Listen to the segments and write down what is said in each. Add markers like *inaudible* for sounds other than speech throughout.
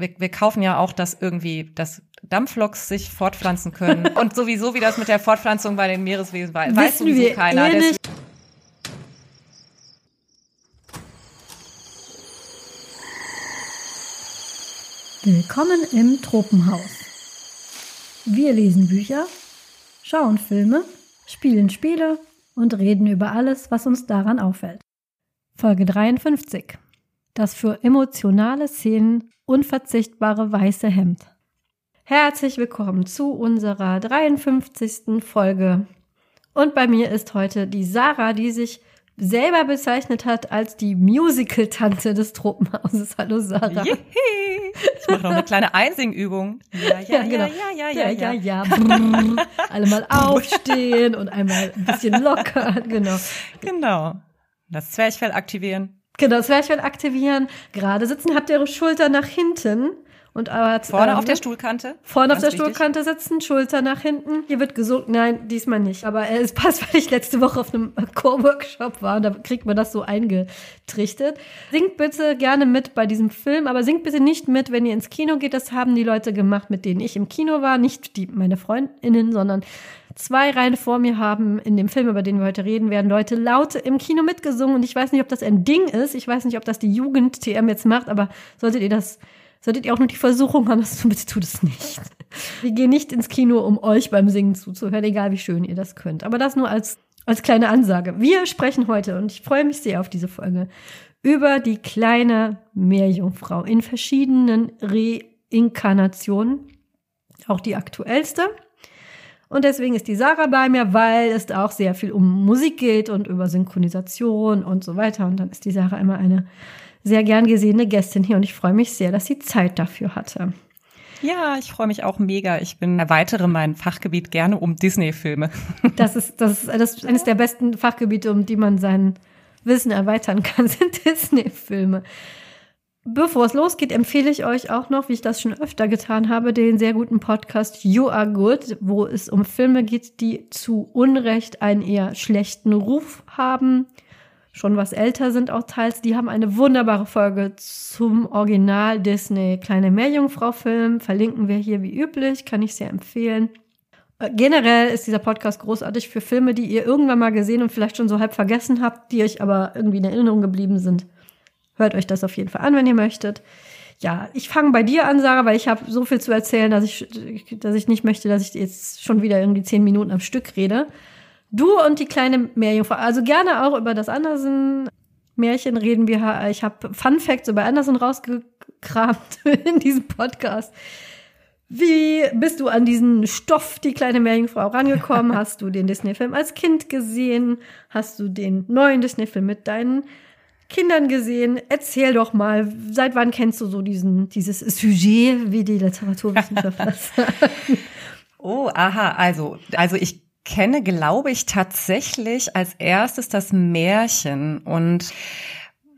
wir, wir kaufen ja auch, dass irgendwie, dass Dampfloks sich fortpflanzen können. *laughs* Und sowieso, wie das mit der Fortpflanzung bei den Meereswesen war, weiß sowieso wir keiner. eh. Willkommen im Tropenhaus. Wir lesen Bücher, schauen Filme, spielen Spiele und reden über alles, was uns daran auffällt. Folge 53. Das für emotionale Szenen unverzichtbare weiße Hemd. Herzlich willkommen zu unserer 53. Folge. Und bei mir ist heute die Sarah, die sich selber bezeichnet hat als die Musical-Tante des Tropenhauses. Hallo Sarah. Jihi. Ich mache noch eine kleine Einsingübung. Ja, ja, ja, ja, ja, ja, ja, ja. ja. Brrr. *laughs* Alle mal aufstehen und einmal ein bisschen lockern. Genau. Genau. Das Zwerchfell aktivieren. Genau, das Zwerchfell aktivieren. Gerade sitzen, habt ihr eure Schulter nach hinten. Und aber Vorne ähm, auf der Stuhlkante. Vorne auf der wichtig. Stuhlkante sitzen, Schulter nach hinten. Hier wird gesungen. Nein, diesmal nicht. Aber äh, es passt, *laughs* weil ich letzte Woche auf einem Chor-Workshop war und da kriegt man das so eingetrichtert. Singt bitte gerne mit bei diesem Film, aber singt bitte nicht mit, wenn ihr ins Kino geht. Das haben die Leute gemacht, mit denen ich im Kino war. Nicht die, meine Freundinnen, sondern zwei Reihen vor mir haben in dem Film, über den wir heute reden werden, Leute laut im Kino mitgesungen. Und ich weiß nicht, ob das ein Ding ist. Ich weiß nicht, ob das die Jugend-TM jetzt macht, aber solltet ihr das Solltet ihr auch nur die Versuchung haben, das bitte tut es nicht. Wir gehen nicht ins Kino, um euch beim Singen zuzuhören, egal wie schön ihr das könnt. Aber das nur als, als kleine Ansage. Wir sprechen heute, und ich freue mich sehr auf diese Folge, über die kleine Meerjungfrau in verschiedenen Reinkarnationen. Auch die aktuellste. Und deswegen ist die Sarah bei mir, weil es auch sehr viel um Musik geht und über Synchronisation und so weiter. Und dann ist die Sarah immer eine sehr gern gesehene Gästin hier und ich freue mich sehr, dass sie Zeit dafür hatte. Ja, ich freue mich auch mega. Ich bin erweitere mein Fachgebiet gerne um Disney-Filme. *laughs* Das ist, das ist, das ist eines der besten Fachgebiete, um die man sein Wissen erweitern kann, *laughs* sind Disney-Filme. Bevor es losgeht, empfehle ich euch auch noch, wie ich das schon öfter getan habe, den sehr guten Podcast You Are Good, wo es um Filme geht, die zu Unrecht einen eher schlechten Ruf haben, schon was älter sind auch teils. Die haben eine wunderbare Folge zum Original Disney Kleine Meerjungfrau Film. Verlinken wir hier wie üblich, kann ich sehr empfehlen. Äh, Generell ist dieser Podcast großartig für Filme, die ihr irgendwann mal gesehen und vielleicht schon so halb vergessen habt, die euch aber irgendwie in Erinnerung geblieben sind. Hört euch das auf jeden Fall an, wenn ihr möchtet. Ja, ich fange bei dir an, Sarah, weil ich habe so viel zu erzählen, dass ich, dass ich nicht möchte, dass ich jetzt schon wieder irgendwie zehn Minuten am Stück rede. Du und die kleine Meerjungfrau, also gerne auch über das Andersen-Märchen reden wir. Ich habe Fun Facts über Andersen rausgekramt *laughs* in diesem Podcast. Wie bist du an diesen Stoff, die kleine Meerjungfrau, rangekommen? *laughs* Hast du den Disney-Film als Kind gesehen? Hast du den neuen Disney-Film mit deinen Kindern gesehen? Erzähl doch mal, seit wann kennst du so diesen, dieses Sujet, wie die Literaturwissenschaftler *laughs* sagen? Oh, aha, also, also ich kenne, glaube ich, tatsächlich als erstes das Märchen und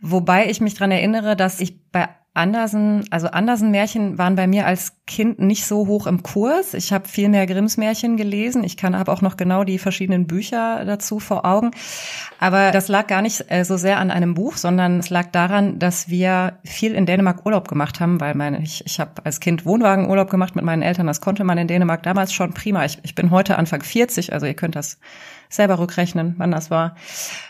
wobei ich mich dran erinnere, dass ich bei Andersen, also Andersen-Märchen waren bei mir als Kind nicht so hoch im Kurs. Ich habe viel mehr Grimms Märchen gelesen. Ich kann habe auch noch genau die verschiedenen Bücher dazu vor Augen. Aber das lag gar nicht äh, so sehr an einem Buch, sondern es lag daran, dass wir viel in Dänemark Urlaub gemacht haben, weil meine, ich, ich habe als Kind Wohnwagenurlaub gemacht mit meinen Eltern. Das konnte man in Dänemark damals schon prima. Ich, ich bin heute Anfang 40, also ihr könnt das selber rückrechnen, wann das war.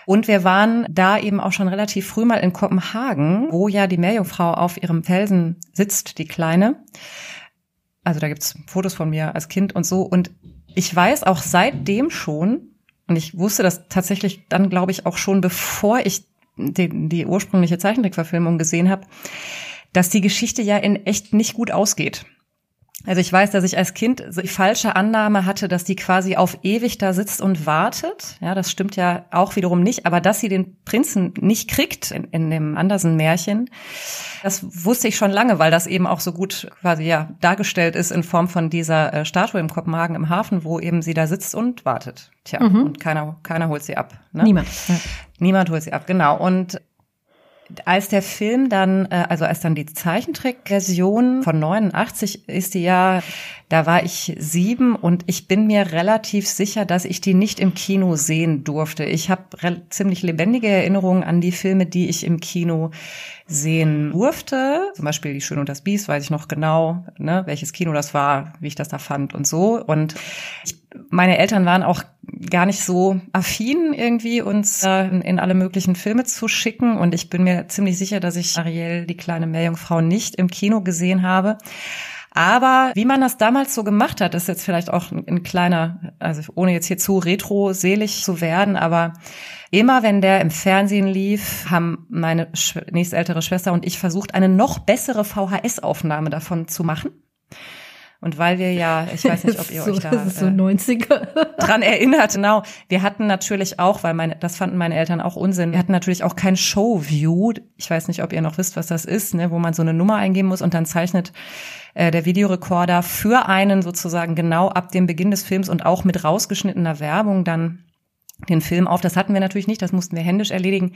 Und wir waren da eben auch schon relativ früh mal in Kopenhagen, wo ja die Meerjungfrau auf ihrem Felsen sitzt, die Kleine. Also da gibt's Fotos von mir als Kind und so. Und ich weiß auch seitdem schon, und ich wusste das tatsächlich dann, glaube ich, auch schon, bevor ich die, die ursprüngliche Zeichentrickverfilmung gesehen habe, dass die Geschichte ja in echt nicht gut ausgeht. Also ich weiß, dass ich als Kind die falsche Annahme hatte, dass die quasi auf ewig da sitzt und wartet. Ja, das stimmt ja auch wiederum nicht. Aber dass sie den Prinzen nicht kriegt in, in dem Andersen-Märchen, das wusste ich schon lange, weil das eben auch so gut quasi ja dargestellt ist in Form von dieser äh, Statue im Kopenhagen im Hafen, wo eben sie da sitzt und wartet. Tja, Mhm. und keiner, keiner holt sie ab. Ne? Niemand. Ja. Niemand holt sie ab, genau. Und als der Film dann, äh, also als dann die Zeichentrickversion von 89 ist die ja, da war ich sieben und ich bin mir relativ sicher, dass ich die nicht im Kino sehen durfte. Ich habe ziemlich lebendige Erinnerungen an die Filme, die ich im Kino sehen durfte. Zum Beispiel Die Schön und das Biest, weiß ich noch genau, ne, welches Kino das war, wie ich das da fand und so. Und ich, meine Eltern waren auch gar nicht so affin, irgendwie uns äh, in alle möglichen Filme zu schicken. Und ich bin mir ziemlich sicher, dass ich Ariel, die kleine Meerjungfrau, nicht im Kino gesehen habe. Aber wie man das damals so gemacht hat, ist jetzt vielleicht auch ein, ein kleiner, also ohne jetzt hier zu retro-selig zu werden, aber immer wenn der im Fernsehen lief, haben meine nächstältere Schwester und ich versucht, eine noch bessere VHS-Aufnahme davon zu machen. Und weil wir ja, ich weiß nicht, ob *laughs* ihr euch da so 90er. Äh, *laughs* dran erinnert, genau. Wir hatten natürlich auch, weil meine, das fanden meine Eltern auch Unsinn. Wir hatten natürlich auch kein Showview. Ich weiß nicht, ob ihr noch wisst, was das ist, ne, wo man so eine Nummer eingeben muss und dann zeichnet äh, der Videorekorder für einen sozusagen genau ab dem Beginn des Films und auch mit rausgeschnittener Werbung dann den Film auf. Das hatten wir natürlich nicht, das mussten wir händisch erledigen.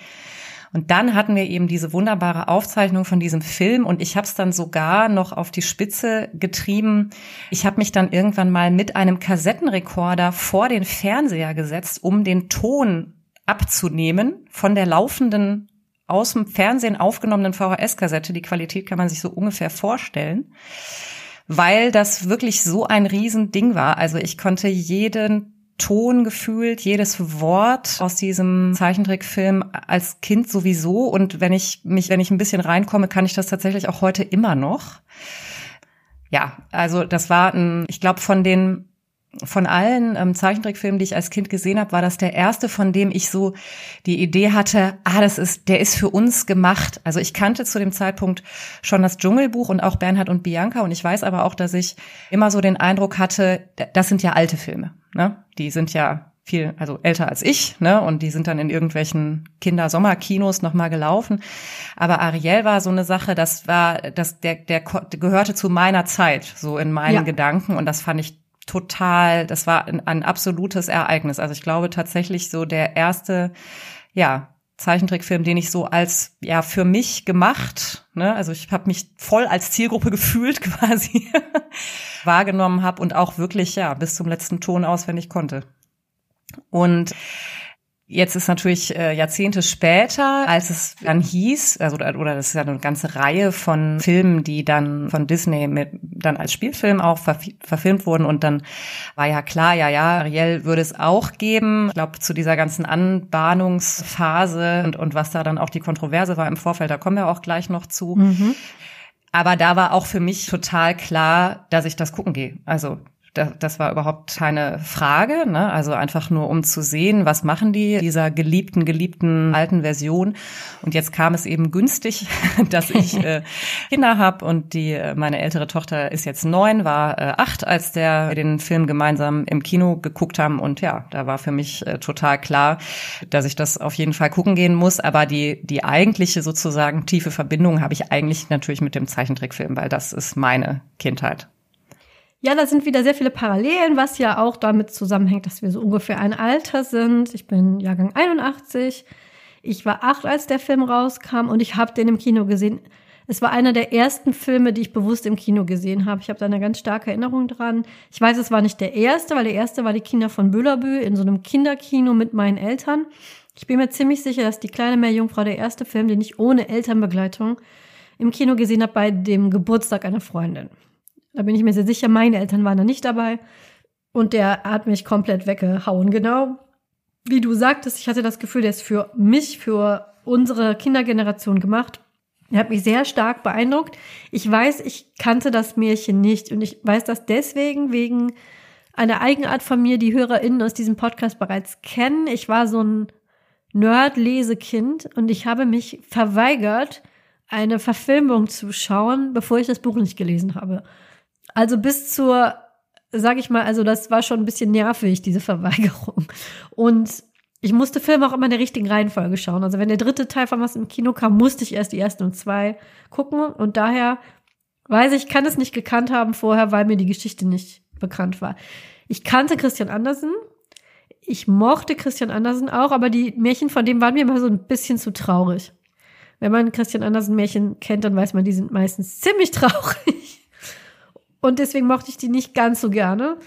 Und dann hatten wir eben diese wunderbare Aufzeichnung von diesem Film und ich habe es dann sogar noch auf die Spitze getrieben. Ich habe mich dann irgendwann mal mit einem Kassettenrekorder vor den Fernseher gesetzt, um den Ton abzunehmen von der laufenden aus dem Fernsehen aufgenommenen VHS-Kassette. Die Qualität kann man sich so ungefähr vorstellen, weil das wirklich so ein Riesending war. Also ich konnte jeden Ton gefühlt, jedes Wort aus diesem Zeichentrickfilm als Kind sowieso. Und wenn ich mich, wenn ich ein bisschen reinkomme, kann ich das tatsächlich auch heute immer noch. Ja, also das war ein, ich glaube, von den von allen ähm, Zeichentrickfilmen, die ich als Kind gesehen habe, war das der erste, von dem ich so die Idee hatte, ah, das ist, der ist für uns gemacht. Also ich kannte zu dem Zeitpunkt schon das Dschungelbuch und auch Bernhard und Bianca und ich weiß aber auch, dass ich immer so den Eindruck hatte, das sind ja alte Filme. Ne? Die sind ja viel, also älter als ich, ne? Und die sind dann in irgendwelchen Kindersommerkinos nochmal gelaufen. Aber Ariel war so eine Sache, das war, das, der, der gehörte zu meiner Zeit, so in meinen ja. Gedanken. Und das fand ich total, das war ein, ein absolutes Ereignis. Also ich glaube tatsächlich so der erste, ja, Zeichentrickfilm, den ich so als ja für mich gemacht, ne, also ich habe mich voll als Zielgruppe *laughs* gefühlt quasi *laughs* wahrgenommen habe und auch wirklich ja bis zum letzten Ton auswendig konnte. Und Jetzt ist natürlich äh, Jahrzehnte später, als es dann hieß, also oder das ist ja eine ganze Reihe von Filmen, die dann von Disney mit, dann als Spielfilm auch ver verfilmt wurden und dann war ja klar, ja ja, Ariel würde es auch geben. Ich glaube zu dieser ganzen Anbahnungsphase und und was da dann auch die Kontroverse war im Vorfeld, da kommen wir auch gleich noch zu. Mhm. Aber da war auch für mich total klar, dass ich das gucken gehe. Also das war überhaupt keine Frage. Ne? Also einfach nur, um zu sehen, was machen die dieser geliebten, geliebten alten Version. Und jetzt kam es eben günstig, *laughs* dass ich äh, *laughs* Kinder habe und die äh, meine ältere Tochter ist jetzt neun, war äh, acht, als der den Film gemeinsam im Kino geguckt haben. Und ja, da war für mich äh, total klar, dass ich das auf jeden Fall gucken gehen muss. Aber die die eigentliche sozusagen tiefe Verbindung habe ich eigentlich natürlich mit dem Zeichentrickfilm, weil das ist meine Kindheit. Ja, da sind wieder sehr viele Parallelen, was ja auch damit zusammenhängt, dass wir so ungefähr ein Alter sind. Ich bin Jahrgang 81. Ich war acht, als der Film rauskam und ich habe den im Kino gesehen. Es war einer der ersten Filme, die ich bewusst im Kino gesehen habe. Ich habe da eine ganz starke Erinnerung dran. Ich weiß, es war nicht der erste, weil der erste war die Kinder von Büllerbü in so einem Kinderkino mit meinen Eltern. Ich bin mir ziemlich sicher, dass die kleine Meerjungfrau der erste Film, den ich ohne Elternbegleitung im Kino gesehen habe bei dem Geburtstag einer Freundin. Da bin ich mir sehr sicher, meine Eltern waren da nicht dabei. Und der hat mich komplett weggehauen. Genau wie du sagtest, ich hatte das Gefühl, der ist für mich, für unsere Kindergeneration gemacht. Er hat mich sehr stark beeindruckt. Ich weiß, ich kannte das Märchen nicht und ich weiß das deswegen wegen einer Eigenart von mir, die HörerInnen aus diesem Podcast bereits kennen. Ich war so ein Nerd-Lesekind und ich habe mich verweigert, eine Verfilmung zu schauen, bevor ich das Buch nicht gelesen habe. Also bis zur, sag ich mal, also das war schon ein bisschen nervig, diese Verweigerung. Und ich musste Filme auch immer in der richtigen Reihenfolge schauen. Also wenn der dritte Teil von was im Kino kam, musste ich erst die ersten und zwei gucken. Und daher weiß ich, kann es nicht gekannt haben vorher, weil mir die Geschichte nicht bekannt war. Ich kannte Christian Andersen. Ich mochte Christian Andersen auch, aber die Märchen von dem waren mir immer so ein bisschen zu traurig. Wenn man Christian Andersen Märchen kennt, dann weiß man, die sind meistens ziemlich traurig. Und deswegen mochte ich die nicht ganz so gerne.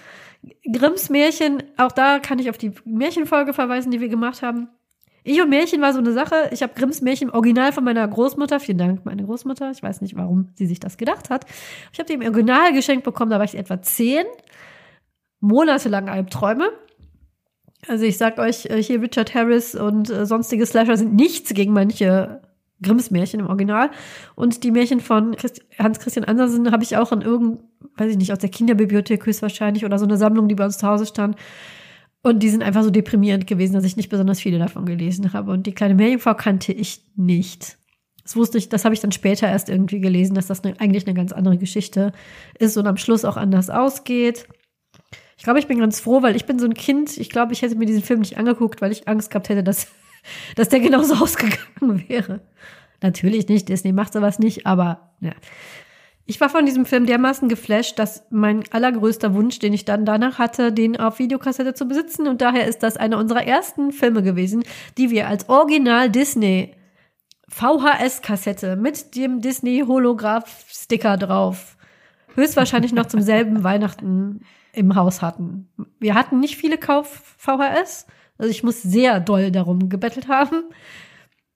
Grimms Märchen, auch da kann ich auf die Märchenfolge verweisen, die wir gemacht haben. Ich und Märchen war so eine Sache. Ich habe Grimms Märchen Original von meiner Großmutter. Vielen Dank, meine Großmutter. Ich weiß nicht, warum sie sich das gedacht hat. Ich habe die im Original geschenkt bekommen, da war ich etwa zehn. Monatelang Albträume. Also ich sag euch, äh, hier Richard Harris und äh, sonstige Slasher sind nichts gegen manche Grimms Märchen im Original. Und die Märchen von Christ Hans Christian Andersen habe ich auch in irgend, weiß ich nicht, aus der Kinderbibliothek höchstwahrscheinlich oder so eine Sammlung, die bei uns zu Hause stand. Und die sind einfach so deprimierend gewesen, dass ich nicht besonders viele davon gelesen habe. Und die kleine Meerjungfrau kannte ich nicht. Das wusste ich, das habe ich dann später erst irgendwie gelesen, dass das eine, eigentlich eine ganz andere Geschichte ist und am Schluss auch anders ausgeht. Ich glaube, ich bin ganz froh, weil ich bin so ein Kind. Ich glaube, ich hätte mir diesen Film nicht angeguckt, weil ich Angst gehabt hätte, dass, *laughs* dass der genauso *laughs* ausgegangen wäre. Natürlich nicht, Disney macht sowas nicht, aber ja. Ich war von diesem Film dermaßen geflasht, dass mein allergrößter Wunsch, den ich dann danach hatte, den auf Videokassette zu besitzen. Und daher ist das einer unserer ersten Filme gewesen, die wir als Original Disney VHS-Kassette mit dem Disney Holograph-Sticker drauf höchstwahrscheinlich noch zum selben *laughs* Weihnachten im Haus hatten. Wir hatten nicht viele Kauf-VHS. Also ich muss sehr doll darum gebettelt haben.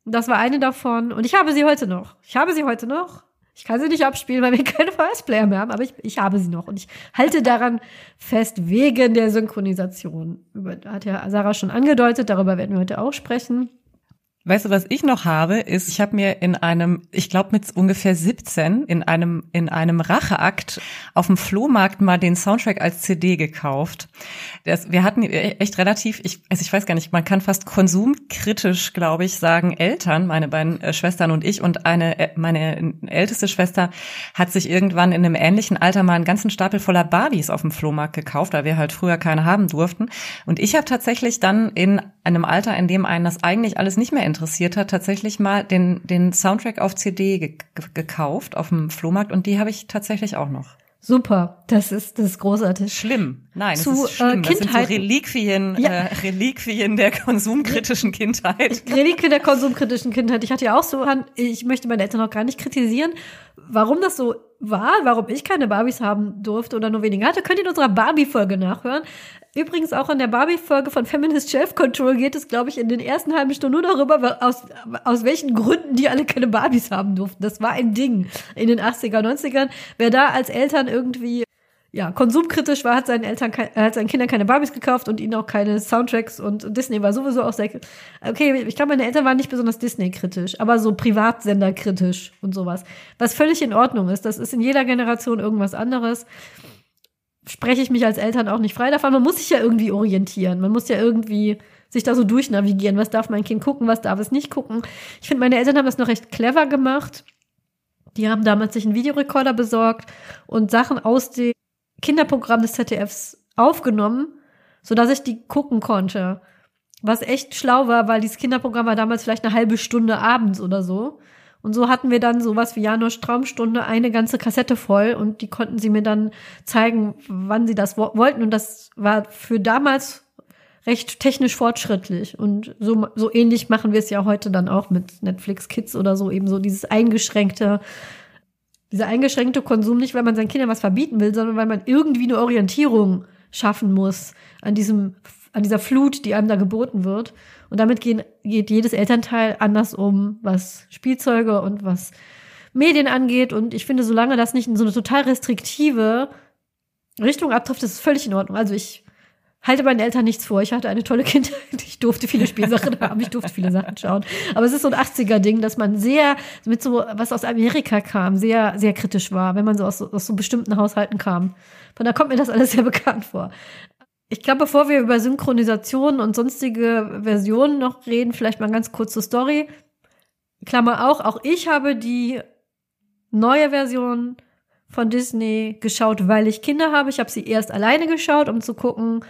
Das war eine davon. Und ich habe sie heute noch. Ich habe sie heute noch. Ich kann sie nicht abspielen, weil wir *laughs* keine VS-Player mehr haben, aber ich, ich habe sie noch. Und ich halte daran fest wegen der Synchronisation. Über, hat ja Sarah schon angedeutet, darüber werden wir heute auch sprechen. Weißt du, was ich noch habe, ist, ich habe mir in einem, ich glaube mit ungefähr 17, in einem, in einem Racheakt auf dem Flohmarkt mal den Soundtrack als CD gekauft. Das, wir hatten echt relativ, ich, also ich weiß gar nicht, man kann fast konsumkritisch, glaube ich, sagen, Eltern, meine beiden äh, Schwestern und ich und eine, äh, meine älteste Schwester hat sich irgendwann in einem ähnlichen Alter mal einen ganzen Stapel voller Barbies auf dem Flohmarkt gekauft, weil wir halt früher keine haben durften. Und ich habe tatsächlich dann in einem Alter, in dem einen das eigentlich alles nicht mehr interessiert hat, tatsächlich mal den, den Soundtrack auf CD ge gekauft auf dem Flohmarkt und die habe ich tatsächlich auch noch. Super, das ist das ist großartig. Schlimm, nein, Zu, das ist schlimm. Äh, Kindheit. Das sind so Reliquien, ja. äh, Reliquien der konsumkritischen Kindheit. *laughs* Reliquien der konsumkritischen Kindheit. Ich hatte ja auch so, ich möchte meine Eltern auch gar nicht kritisieren, warum das so war, warum ich keine Barbies haben durfte oder nur weniger hatte, könnt ihr in unserer Barbie-Folge nachhören. Übrigens auch an der Barbie-Folge von Feminist Shelf Control geht es, glaube ich, in den ersten halben Stunden nur darüber, aus, aus welchen Gründen die alle keine Barbies haben durften. Das war ein Ding in den 80er, 90ern. Wer da als Eltern irgendwie ja, konsumkritisch war, hat seinen Eltern, hat seinen Kindern keine Barbies gekauft und ihnen auch keine Soundtracks und Disney war sowieso auch sehr, okay, ich glaube, meine Eltern waren nicht besonders Disney-kritisch, aber so Privatsender-kritisch und sowas. Was völlig in Ordnung ist. Das ist in jeder Generation irgendwas anderes spreche ich mich als Eltern auch nicht frei davon. Man muss sich ja irgendwie orientieren. Man muss ja irgendwie sich da so durchnavigieren. Was darf mein Kind gucken, was darf es nicht gucken? Ich finde, meine Eltern haben das noch recht clever gemacht. Die haben damals sich einen Videorekorder besorgt und Sachen aus dem Kinderprogramm des ZDFs aufgenommen, sodass ich die gucken konnte. Was echt schlau war, weil dieses Kinderprogramm war damals vielleicht eine halbe Stunde abends oder so. Und so hatten wir dann sowas wie Janusz Traumstunde, eine ganze Kassette voll und die konnten sie mir dann zeigen, wann sie das wollten. Und das war für damals recht technisch fortschrittlich. Und so, so ähnlich machen wir es ja heute dann auch mit Netflix Kids oder so, eben so dieses eingeschränkte, dieser eingeschränkte Konsum, nicht weil man seinen Kindern was verbieten will, sondern weil man irgendwie eine Orientierung schaffen muss an diesem, an dieser Flut, die einem da geboten wird. Und damit gehen, geht jedes Elternteil anders um, was Spielzeuge und was Medien angeht. Und ich finde, solange das nicht in so eine total restriktive Richtung abtrifft, ist es völlig in Ordnung. Also ich halte meinen Eltern nichts vor. Ich hatte eine tolle Kindheit. Ich durfte viele Spielsachen *laughs* haben. Ich durfte viele Sachen schauen. Aber es ist so ein 80er-Ding, dass man sehr mit so, was aus Amerika kam, sehr, sehr kritisch war, wenn man so aus, aus so bestimmten Haushalten kam. Von da kommt mir das alles sehr bekannt vor. Ich glaube, bevor wir über Synchronisation und sonstige Versionen noch reden, vielleicht mal ganz kurz zur Story. Klammer auch, auch ich habe die neue Version von Disney geschaut, weil ich Kinder habe. Ich habe sie erst alleine geschaut, um zu gucken,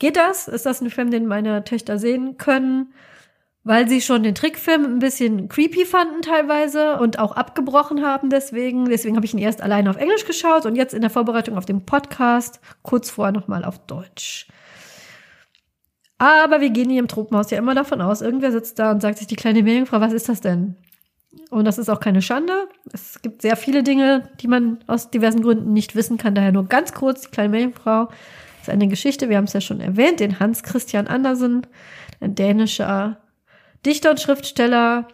geht das? Ist das ein Film, den meine Töchter sehen können? weil sie schon den Trickfilm ein bisschen creepy fanden teilweise und auch abgebrochen haben deswegen. Deswegen habe ich ihn erst alleine auf Englisch geschaut und jetzt in der Vorbereitung auf den Podcast kurz vorher nochmal auf Deutsch. Aber wir gehen hier im Tropenhaus ja immer davon aus, irgendwer sitzt da und sagt sich, die kleine Meerjungfrau, was ist das denn? Und das ist auch keine Schande. Es gibt sehr viele Dinge, die man aus diversen Gründen nicht wissen kann. Daher nur ganz kurz, die kleine Meerjungfrau eine Geschichte, wir haben es ja schon erwähnt, den Hans Christian Andersen, ein dänischer Dichter und Schriftsteller,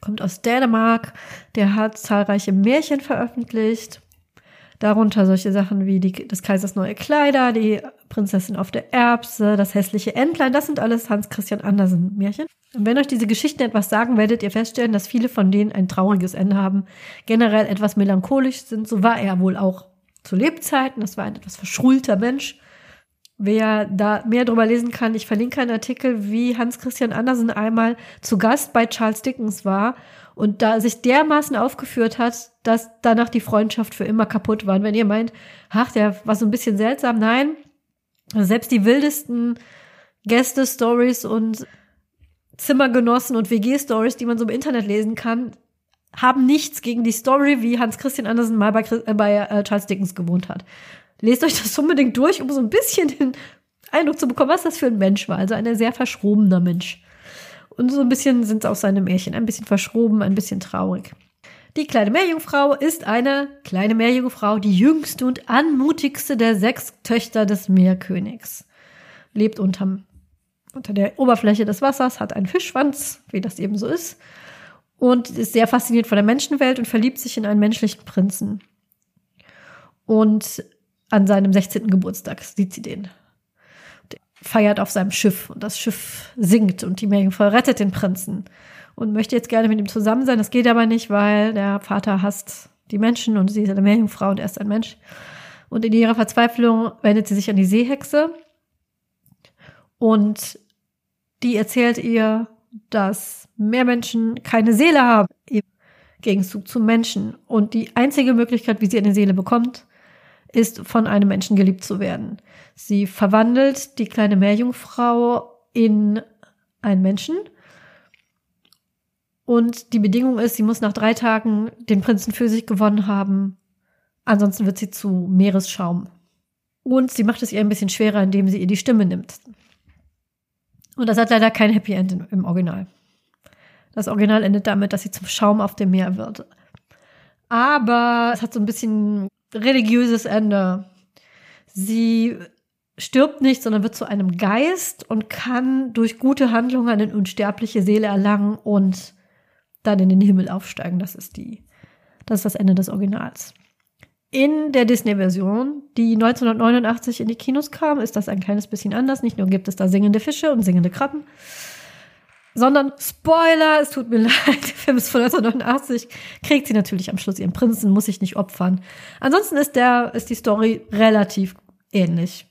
kommt aus Dänemark, der hat zahlreiche Märchen veröffentlicht. Darunter solche Sachen wie die, des Kaisers neue Kleider, die Prinzessin auf der Erbse, das hässliche Entlein, das sind alles Hans Christian Andersen Märchen. Und wenn euch diese Geschichten etwas sagen, werdet ihr feststellen, dass viele von denen ein trauriges Ende haben, generell etwas melancholisch sind. So war er wohl auch zu Lebzeiten. Das war ein etwas verschrulter Mensch. Wer da mehr drüber lesen kann, ich verlinke einen Artikel, wie Hans Christian Andersen einmal zu Gast bei Charles Dickens war und da sich dermaßen aufgeführt hat, dass danach die Freundschaft für immer kaputt war. Und wenn ihr meint, ach, der war so ein bisschen seltsam, nein, selbst die wildesten Gäste-Stories und Zimmergenossen und WG-Stories, die man so im Internet lesen kann, haben nichts gegen die Story, wie Hans Christian Andersen mal bei, äh, bei äh, Charles Dickens gewohnt hat. Lest euch das unbedingt durch, um so ein bisschen den Eindruck zu bekommen, was das für ein Mensch war. Also ein sehr verschrobener Mensch. Und so ein bisschen sind auch seine Märchen. Ein bisschen verschroben, ein bisschen traurig. Die kleine Meerjungfrau ist eine kleine Meerjungfrau, die jüngste und anmutigste der sechs Töchter des Meerkönigs. Lebt unterm, unter der Oberfläche des Wassers, hat einen Fischschwanz, wie das eben so ist, und ist sehr fasziniert von der Menschenwelt und verliebt sich in einen menschlichen Prinzen. Und an seinem 16. Geburtstag sieht sie den. Der feiert auf seinem Schiff und das Schiff sinkt und die Meerjungfrau rettet den Prinzen und möchte jetzt gerne mit ihm zusammen sein. Das geht aber nicht, weil der Vater hasst die Menschen und sie ist eine Meerjungfrau und er ist ein Mensch. Und in ihrer Verzweiflung wendet sie sich an die Seehexe und die erzählt ihr, dass Meermenschen keine Seele haben im Gegenzug zu Menschen. Und die einzige Möglichkeit, wie sie eine Seele bekommt, ist, von einem Menschen geliebt zu werden. Sie verwandelt die kleine Meerjungfrau in einen Menschen und die Bedingung ist, sie muss nach drei Tagen den Prinzen für sich gewonnen haben. Ansonsten wird sie zu Meeresschaum. Und sie macht es ihr ein bisschen schwerer, indem sie ihr die Stimme nimmt. Und das hat leider kein Happy End im Original. Das Original endet damit, dass sie zum Schaum auf dem Meer wird. Aber es hat so ein bisschen religiöses Ende. Sie stirbt nicht, sondern wird zu einem Geist und kann durch gute Handlungen eine unsterbliche Seele erlangen und dann in den Himmel aufsteigen. Das ist die, das ist das Ende des Originals. In der Disney-Version, die 1989 in die Kinos kam, ist das ein kleines bisschen anders. Nicht nur gibt es da singende Fische und singende Krabben, sondern Spoiler, es tut mir *laughs* leid, der Film ist von 1989, kriegt sie natürlich am Schluss ihren Prinzen, muss sich nicht opfern. Ansonsten ist der, ist die Story relativ ähnlich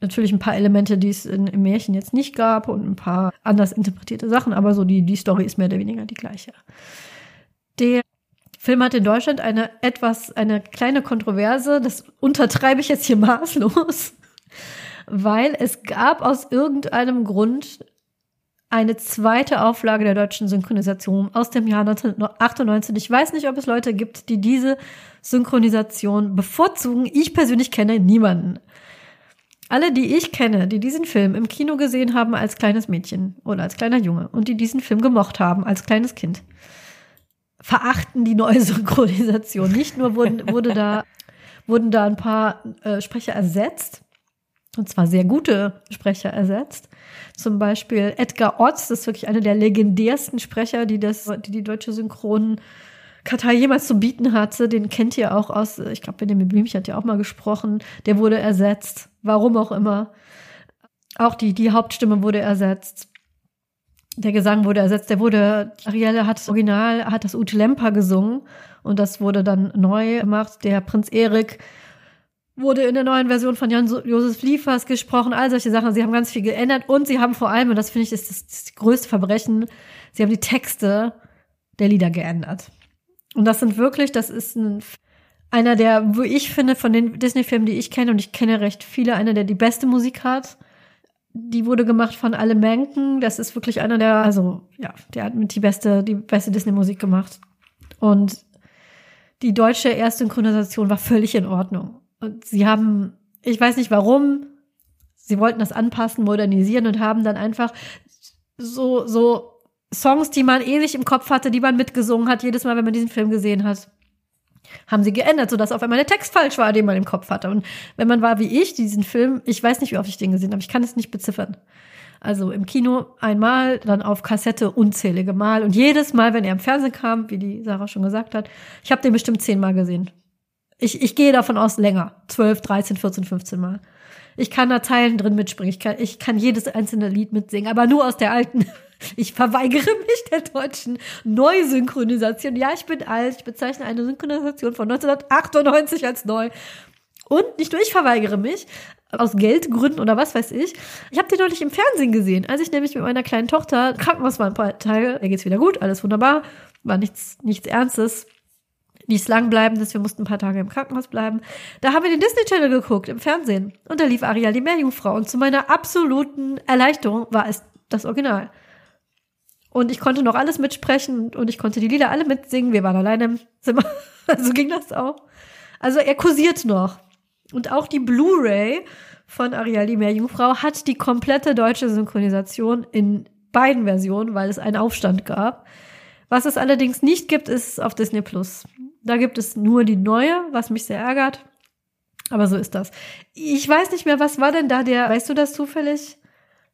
natürlich ein paar Elemente, die es in, im Märchen jetzt nicht gab und ein paar anders interpretierte Sachen, aber so die, die Story ist mehr oder weniger die gleiche. Der Film hat in Deutschland eine etwas, eine kleine Kontroverse, das untertreibe ich jetzt hier *laughs* maßlos, weil es gab aus irgendeinem Grund eine zweite Auflage der deutschen Synchronisation aus dem Jahr 1998. Ich weiß nicht, ob es Leute gibt, die diese Synchronisation bevorzugen. Ich persönlich kenne niemanden. Alle, die ich kenne, die diesen Film im Kino gesehen haben als kleines Mädchen oder als kleiner Junge und die diesen Film gemocht haben als kleines Kind, verachten die neue *laughs* Synchronisation. Nicht nur wurden, wurde da, wurden da ein paar äh, Sprecher ersetzt, und zwar sehr gute Sprecher ersetzt. Zum Beispiel Edgar Otz, das ist wirklich einer der legendärsten Sprecher, die das, die, die deutsche Synchronen Katar jemals zu bieten hatte, den kennt ihr auch aus, ich glaube, Benjamin Blümchen hat ja auch mal gesprochen, der wurde ersetzt, warum auch immer. Auch die, die Hauptstimme wurde ersetzt. Der Gesang wurde ersetzt, der wurde, Arielle hat das Original, hat das Ute Lemper gesungen und das wurde dann neu gemacht. Der Prinz Erik wurde in der neuen Version von Jan Josef Liefers gesprochen, all solche Sachen. Sie haben ganz viel geändert und sie haben vor allem, und das finde ich ist das, das größte Verbrechen, sie haben die Texte der Lieder geändert. Und das sind wirklich, das ist ein, einer der, wo ich finde, von den Disney-Filmen, die ich kenne, und ich kenne recht viele, einer, der die beste Musik hat. Die wurde gemacht von Alle Menken. Das ist wirklich einer der, also, ja, der hat mit die beste, die beste Disney-Musik gemacht. Und die deutsche Erstsynchronisation war völlig in Ordnung. Und sie haben, ich weiß nicht warum, sie wollten das anpassen, modernisieren und haben dann einfach so, so Songs, die man ewig im Kopf hatte, die man mitgesungen hat, jedes Mal, wenn man diesen Film gesehen hat, haben sie geändert, sodass auf einmal der Text falsch war, den man im Kopf hatte. Und wenn man war wie ich, diesen Film, ich weiß nicht, wie oft ich den gesehen habe, ich kann es nicht beziffern. Also im Kino einmal, dann auf Kassette unzählige Mal. Und jedes Mal, wenn er im Fernsehen kam, wie die Sarah schon gesagt hat, ich habe den bestimmt zehnmal gesehen. Ich, ich gehe davon aus länger. Zwölf, dreizehn, vierzehn, fünfzehn Mal. Ich kann da Zeilen drin mitspringen. Ich kann, ich kann jedes einzelne Lied mitsingen, aber nur aus der alten. *laughs* Ich verweigere mich der deutschen Neusynchronisation. Ja, ich bin alt. Ich bezeichne eine Synchronisation von 1998 als neu. Und nicht nur ich verweigere mich, aus Geldgründen oder was weiß ich. Ich habe den neulich im Fernsehen gesehen, als ich nämlich mit meiner kleinen Tochter Krankenhaus war ein paar Tage. Da geht's wieder gut, alles wunderbar, war nichts nichts Ernstes nichts langbleibendes, wir mussten ein paar Tage im Krankenhaus bleiben. Da haben wir den Disney Channel geguckt im Fernsehen und da lief Ariel die Meerjungfrau und zu meiner absoluten Erleichterung war es das Original. Und ich konnte noch alles mitsprechen und ich konnte die Lieder alle mitsingen. Wir waren alleine im Zimmer. *laughs* so ging das auch. Also er kursiert noch. Und auch die Blu-ray von Ariel die Meerjungfrau hat die komplette deutsche Synchronisation in beiden Versionen, weil es einen Aufstand gab. Was es allerdings nicht gibt, ist auf Disney Plus. Da gibt es nur die neue, was mich sehr ärgert. Aber so ist das. Ich weiß nicht mehr, was war denn da der, weißt du das zufällig,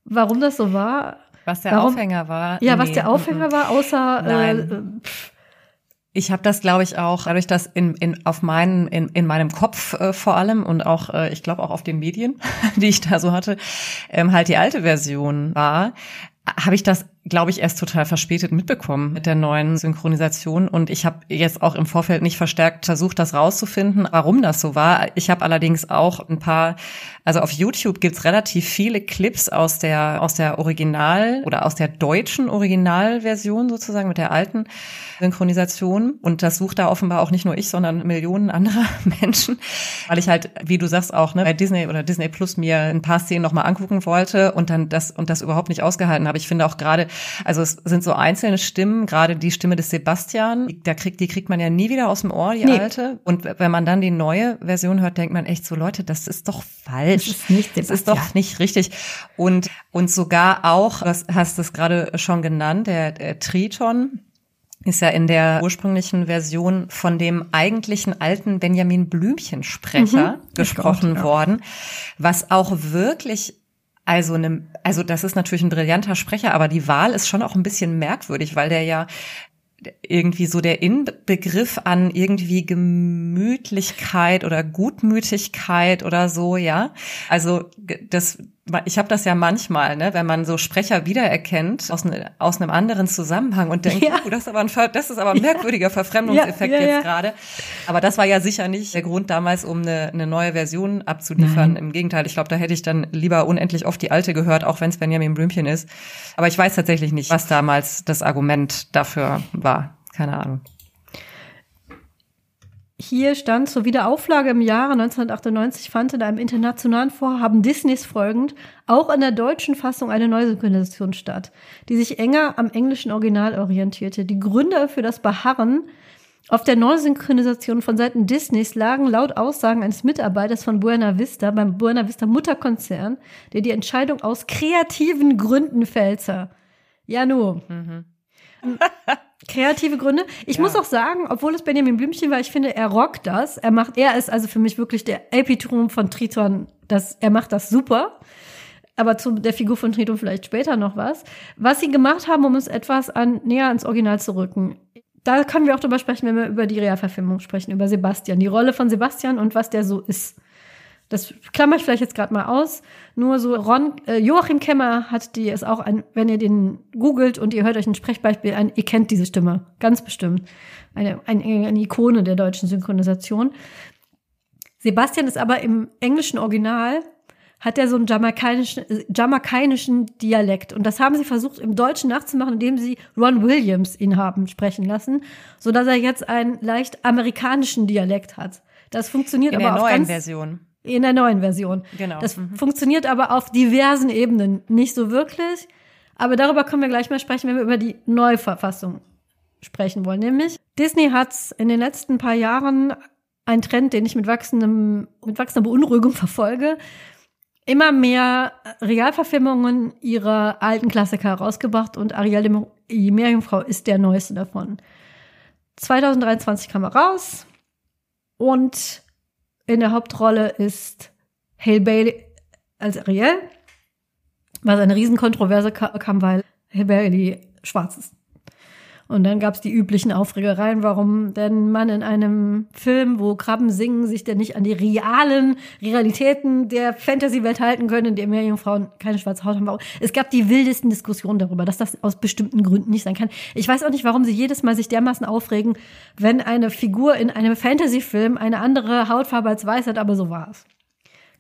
warum das so war? Was der warum, Aufhänger war? Ja, nee, was der Aufhänger m -m. war, außer Nein. Äh, ich habe das, glaube ich, auch dadurch, dass in, in auf meinen in, in meinem Kopf äh, vor allem und auch äh, ich glaube auch auf den Medien, *laughs* die ich da so hatte, ähm, halt die alte Version war, habe ich das glaube ich, erst total verspätet mitbekommen mit der neuen Synchronisation. Und ich habe jetzt auch im Vorfeld nicht verstärkt versucht, das rauszufinden, warum das so war. Ich habe allerdings auch ein paar, also auf YouTube gibt's relativ viele Clips aus der, aus der Original oder aus der deutschen Originalversion sozusagen mit der alten Synchronisation. Und das sucht da offenbar auch nicht nur ich, sondern Millionen anderer *laughs* Menschen, weil ich halt, wie du sagst, auch ne, bei Disney oder Disney Plus mir ein paar Szenen nochmal angucken wollte und dann das und das überhaupt nicht ausgehalten habe. Ich finde auch gerade also es sind so einzelne Stimmen, gerade die Stimme des Sebastian, die, da kriegt, die kriegt man ja nie wieder aus dem Ohr, die nee. alte. Und wenn man dann die neue Version hört, denkt man echt so, Leute, das ist doch falsch. Das ist nicht Sebastian. Das ist doch nicht richtig. Und, und sogar auch, was hast du es gerade schon genannt, der, der Triton, ist ja in der ursprünglichen Version von dem eigentlichen alten Benjamin Blümchen-Sprecher mhm, gesprochen worden, was auch wirklich also, ne, also das ist natürlich ein brillanter Sprecher, aber die Wahl ist schon auch ein bisschen merkwürdig, weil der ja irgendwie so der Inbegriff an irgendwie Gemütlichkeit oder Gutmütigkeit oder so, ja. Also das ich habe das ja manchmal, ne, wenn man so Sprecher wiedererkennt aus, ne, aus einem anderen Zusammenhang und denkt, ja. oh, das ist aber ein, das ist aber ein merkwürdiger Verfremdungseffekt ja, ja, jetzt gerade. Aber das war ja sicher nicht der Grund damals, um eine, eine neue Version abzuliefern. Mhm. Im Gegenteil, ich glaube, da hätte ich dann lieber unendlich oft die alte gehört, auch wenn es Benjamin Blümchen ist. Aber ich weiß tatsächlich nicht, was damals das Argument dafür war. Keine Ahnung. Hier stand, zur Wiederauflage im Jahre 1998 fand in einem internationalen Vorhaben Disneys folgend auch in der deutschen Fassung eine Neusynchronisation statt, die sich enger am englischen Original orientierte. Die Gründe für das Beharren auf der Neusynchronisation von Seiten Disneys lagen laut Aussagen eines Mitarbeiters von Buena Vista beim Buena Vista Mutterkonzern, der die Entscheidung aus kreativen Gründen fällte. Ja, nur. Mhm. *laughs* Kreative Gründe. Ich ja. muss auch sagen, obwohl es Benjamin Blümchen war, ich finde, er rockt das. Er macht, er ist also für mich wirklich der Epitrum von Triton. Das, er macht das super. Aber zu der Figur von Triton vielleicht später noch was. Was sie gemacht haben, um es etwas an, näher ans Original zu rücken. Da können wir auch drüber sprechen, wenn wir über die Realverfilmung sprechen, über Sebastian. Die Rolle von Sebastian und was der so ist. Das klammer ich vielleicht jetzt gerade mal aus. Nur so Ron, äh, Joachim Kemmer hat die, ist auch ein, wenn ihr den googelt und ihr hört euch ein Sprechbeispiel an, ihr kennt diese Stimme, ganz bestimmt. Eine, eine, eine Ikone der deutschen Synchronisation. Sebastian ist aber im englischen Original hat er so einen jamaikainischen, jamaikainischen Dialekt. Und das haben sie versucht im Deutschen nachzumachen, indem sie Ron Williams ihn haben sprechen lassen, so dass er jetzt einen leicht amerikanischen Dialekt hat. Das funktioniert In aber der neuen ganz, Version. In der neuen Version. Genau. Das mhm. funktioniert aber auf diversen Ebenen nicht so wirklich. Aber darüber können wir gleich mal sprechen, wenn wir über die Neuverfassung sprechen wollen. Nämlich, Disney hat in den letzten paar Jahren einen Trend, den ich mit wachsendem, mit wachsender Beunruhigung *laughs* verfolge, immer mehr Realverfilmungen ihrer alten Klassiker herausgebracht und Ariel Die Meerjungfrau ist der neueste davon. 2023 kam er raus und in der Hauptrolle ist Hale Bailey als Ariel, was eine Riesenkontroverse kam, weil Hale Bailey schwarz ist. Und dann gab es die üblichen Aufregereien, warum denn man in einem Film, wo Krabben singen, sich denn nicht an die realen Realitäten der Fantasy-Welt halten können, in der Meerjungfrauen keine schwarze Haut haben. Es gab die wildesten Diskussionen darüber, dass das aus bestimmten Gründen nicht sein kann. Ich weiß auch nicht, warum sie jedes Mal sich dermaßen aufregen, wenn eine Figur in einem Fantasy-Film eine andere Hautfarbe als weiß hat, aber so war es.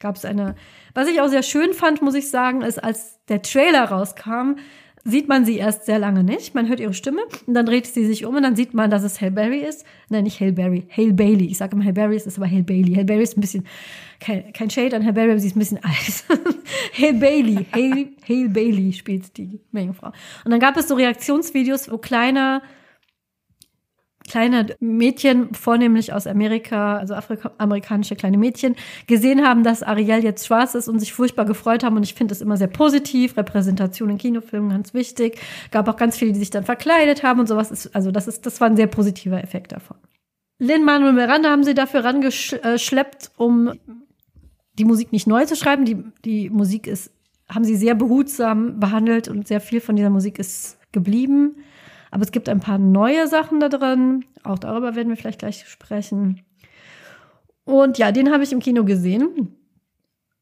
Gab es eine, was ich auch sehr schön fand, muss ich sagen, ist, als der Trailer rauskam, sieht man sie erst sehr lange nicht. Man hört ihre Stimme und dann dreht sie sich um und dann sieht man, dass es Hale Berry ist. Nein, nicht Hale Berry, Hale Bailey. Ich sage immer Hale Berry, es ist aber Hale Bailey. Hale Berry ist ein bisschen, kein, kein Shade an Hale Berry, aber sie ist ein bisschen alt. *laughs* Hale Bailey, Hale, Hale Bailey spielt die Meerjungfrau. Und dann gab es so Reaktionsvideos, wo kleiner kleine Mädchen, vornehmlich aus Amerika, also afroamerikanische kleine Mädchen, gesehen haben, dass Ariel jetzt schwarz ist und sich furchtbar gefreut haben. Und ich finde das immer sehr positiv. Repräsentation in Kinofilmen ganz wichtig. Gab auch ganz viele, die sich dann verkleidet haben und sowas. Also das ist, das war ein sehr positiver Effekt davon. Lin Manuel Miranda haben sie dafür rangeschleppt, um die Musik nicht neu zu schreiben. Die, die Musik ist, haben sie sehr behutsam behandelt und sehr viel von dieser Musik ist geblieben. Aber es gibt ein paar neue Sachen da drin. Auch darüber werden wir vielleicht gleich sprechen. Und ja, den habe ich im Kino gesehen.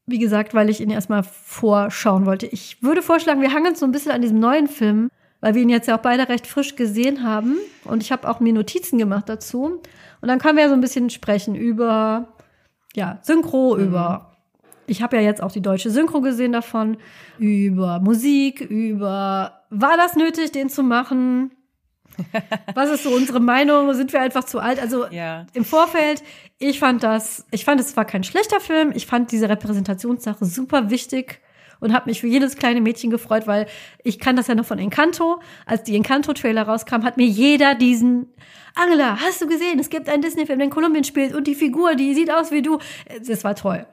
Wie gesagt, weil ich ihn erstmal vorschauen wollte. Ich würde vorschlagen, wir hangen uns so ein bisschen an diesem neuen Film, weil wir ihn jetzt ja auch beide recht frisch gesehen haben. Und ich habe auch mir Notizen gemacht dazu. Und dann können wir ja so ein bisschen sprechen über, ja, Synchro, mhm. über ich habe ja jetzt auch die deutsche Synchro gesehen davon, über Musik, über war das nötig, den zu machen? *laughs* Was ist so unsere Meinung? Sind wir einfach zu alt? Also ja. im Vorfeld, ich fand das, ich fand es war kein schlechter Film. Ich fand diese Repräsentationssache super wichtig und habe mich für jedes kleine Mädchen gefreut, weil ich kann das ja noch von Encanto. Als die Encanto-Trailer rauskam, hat mir jeder diesen Angela, hast du gesehen? Es gibt einen Disney-Film, der in Kolumbien spielt und die Figur, die sieht aus wie du. Das war toll.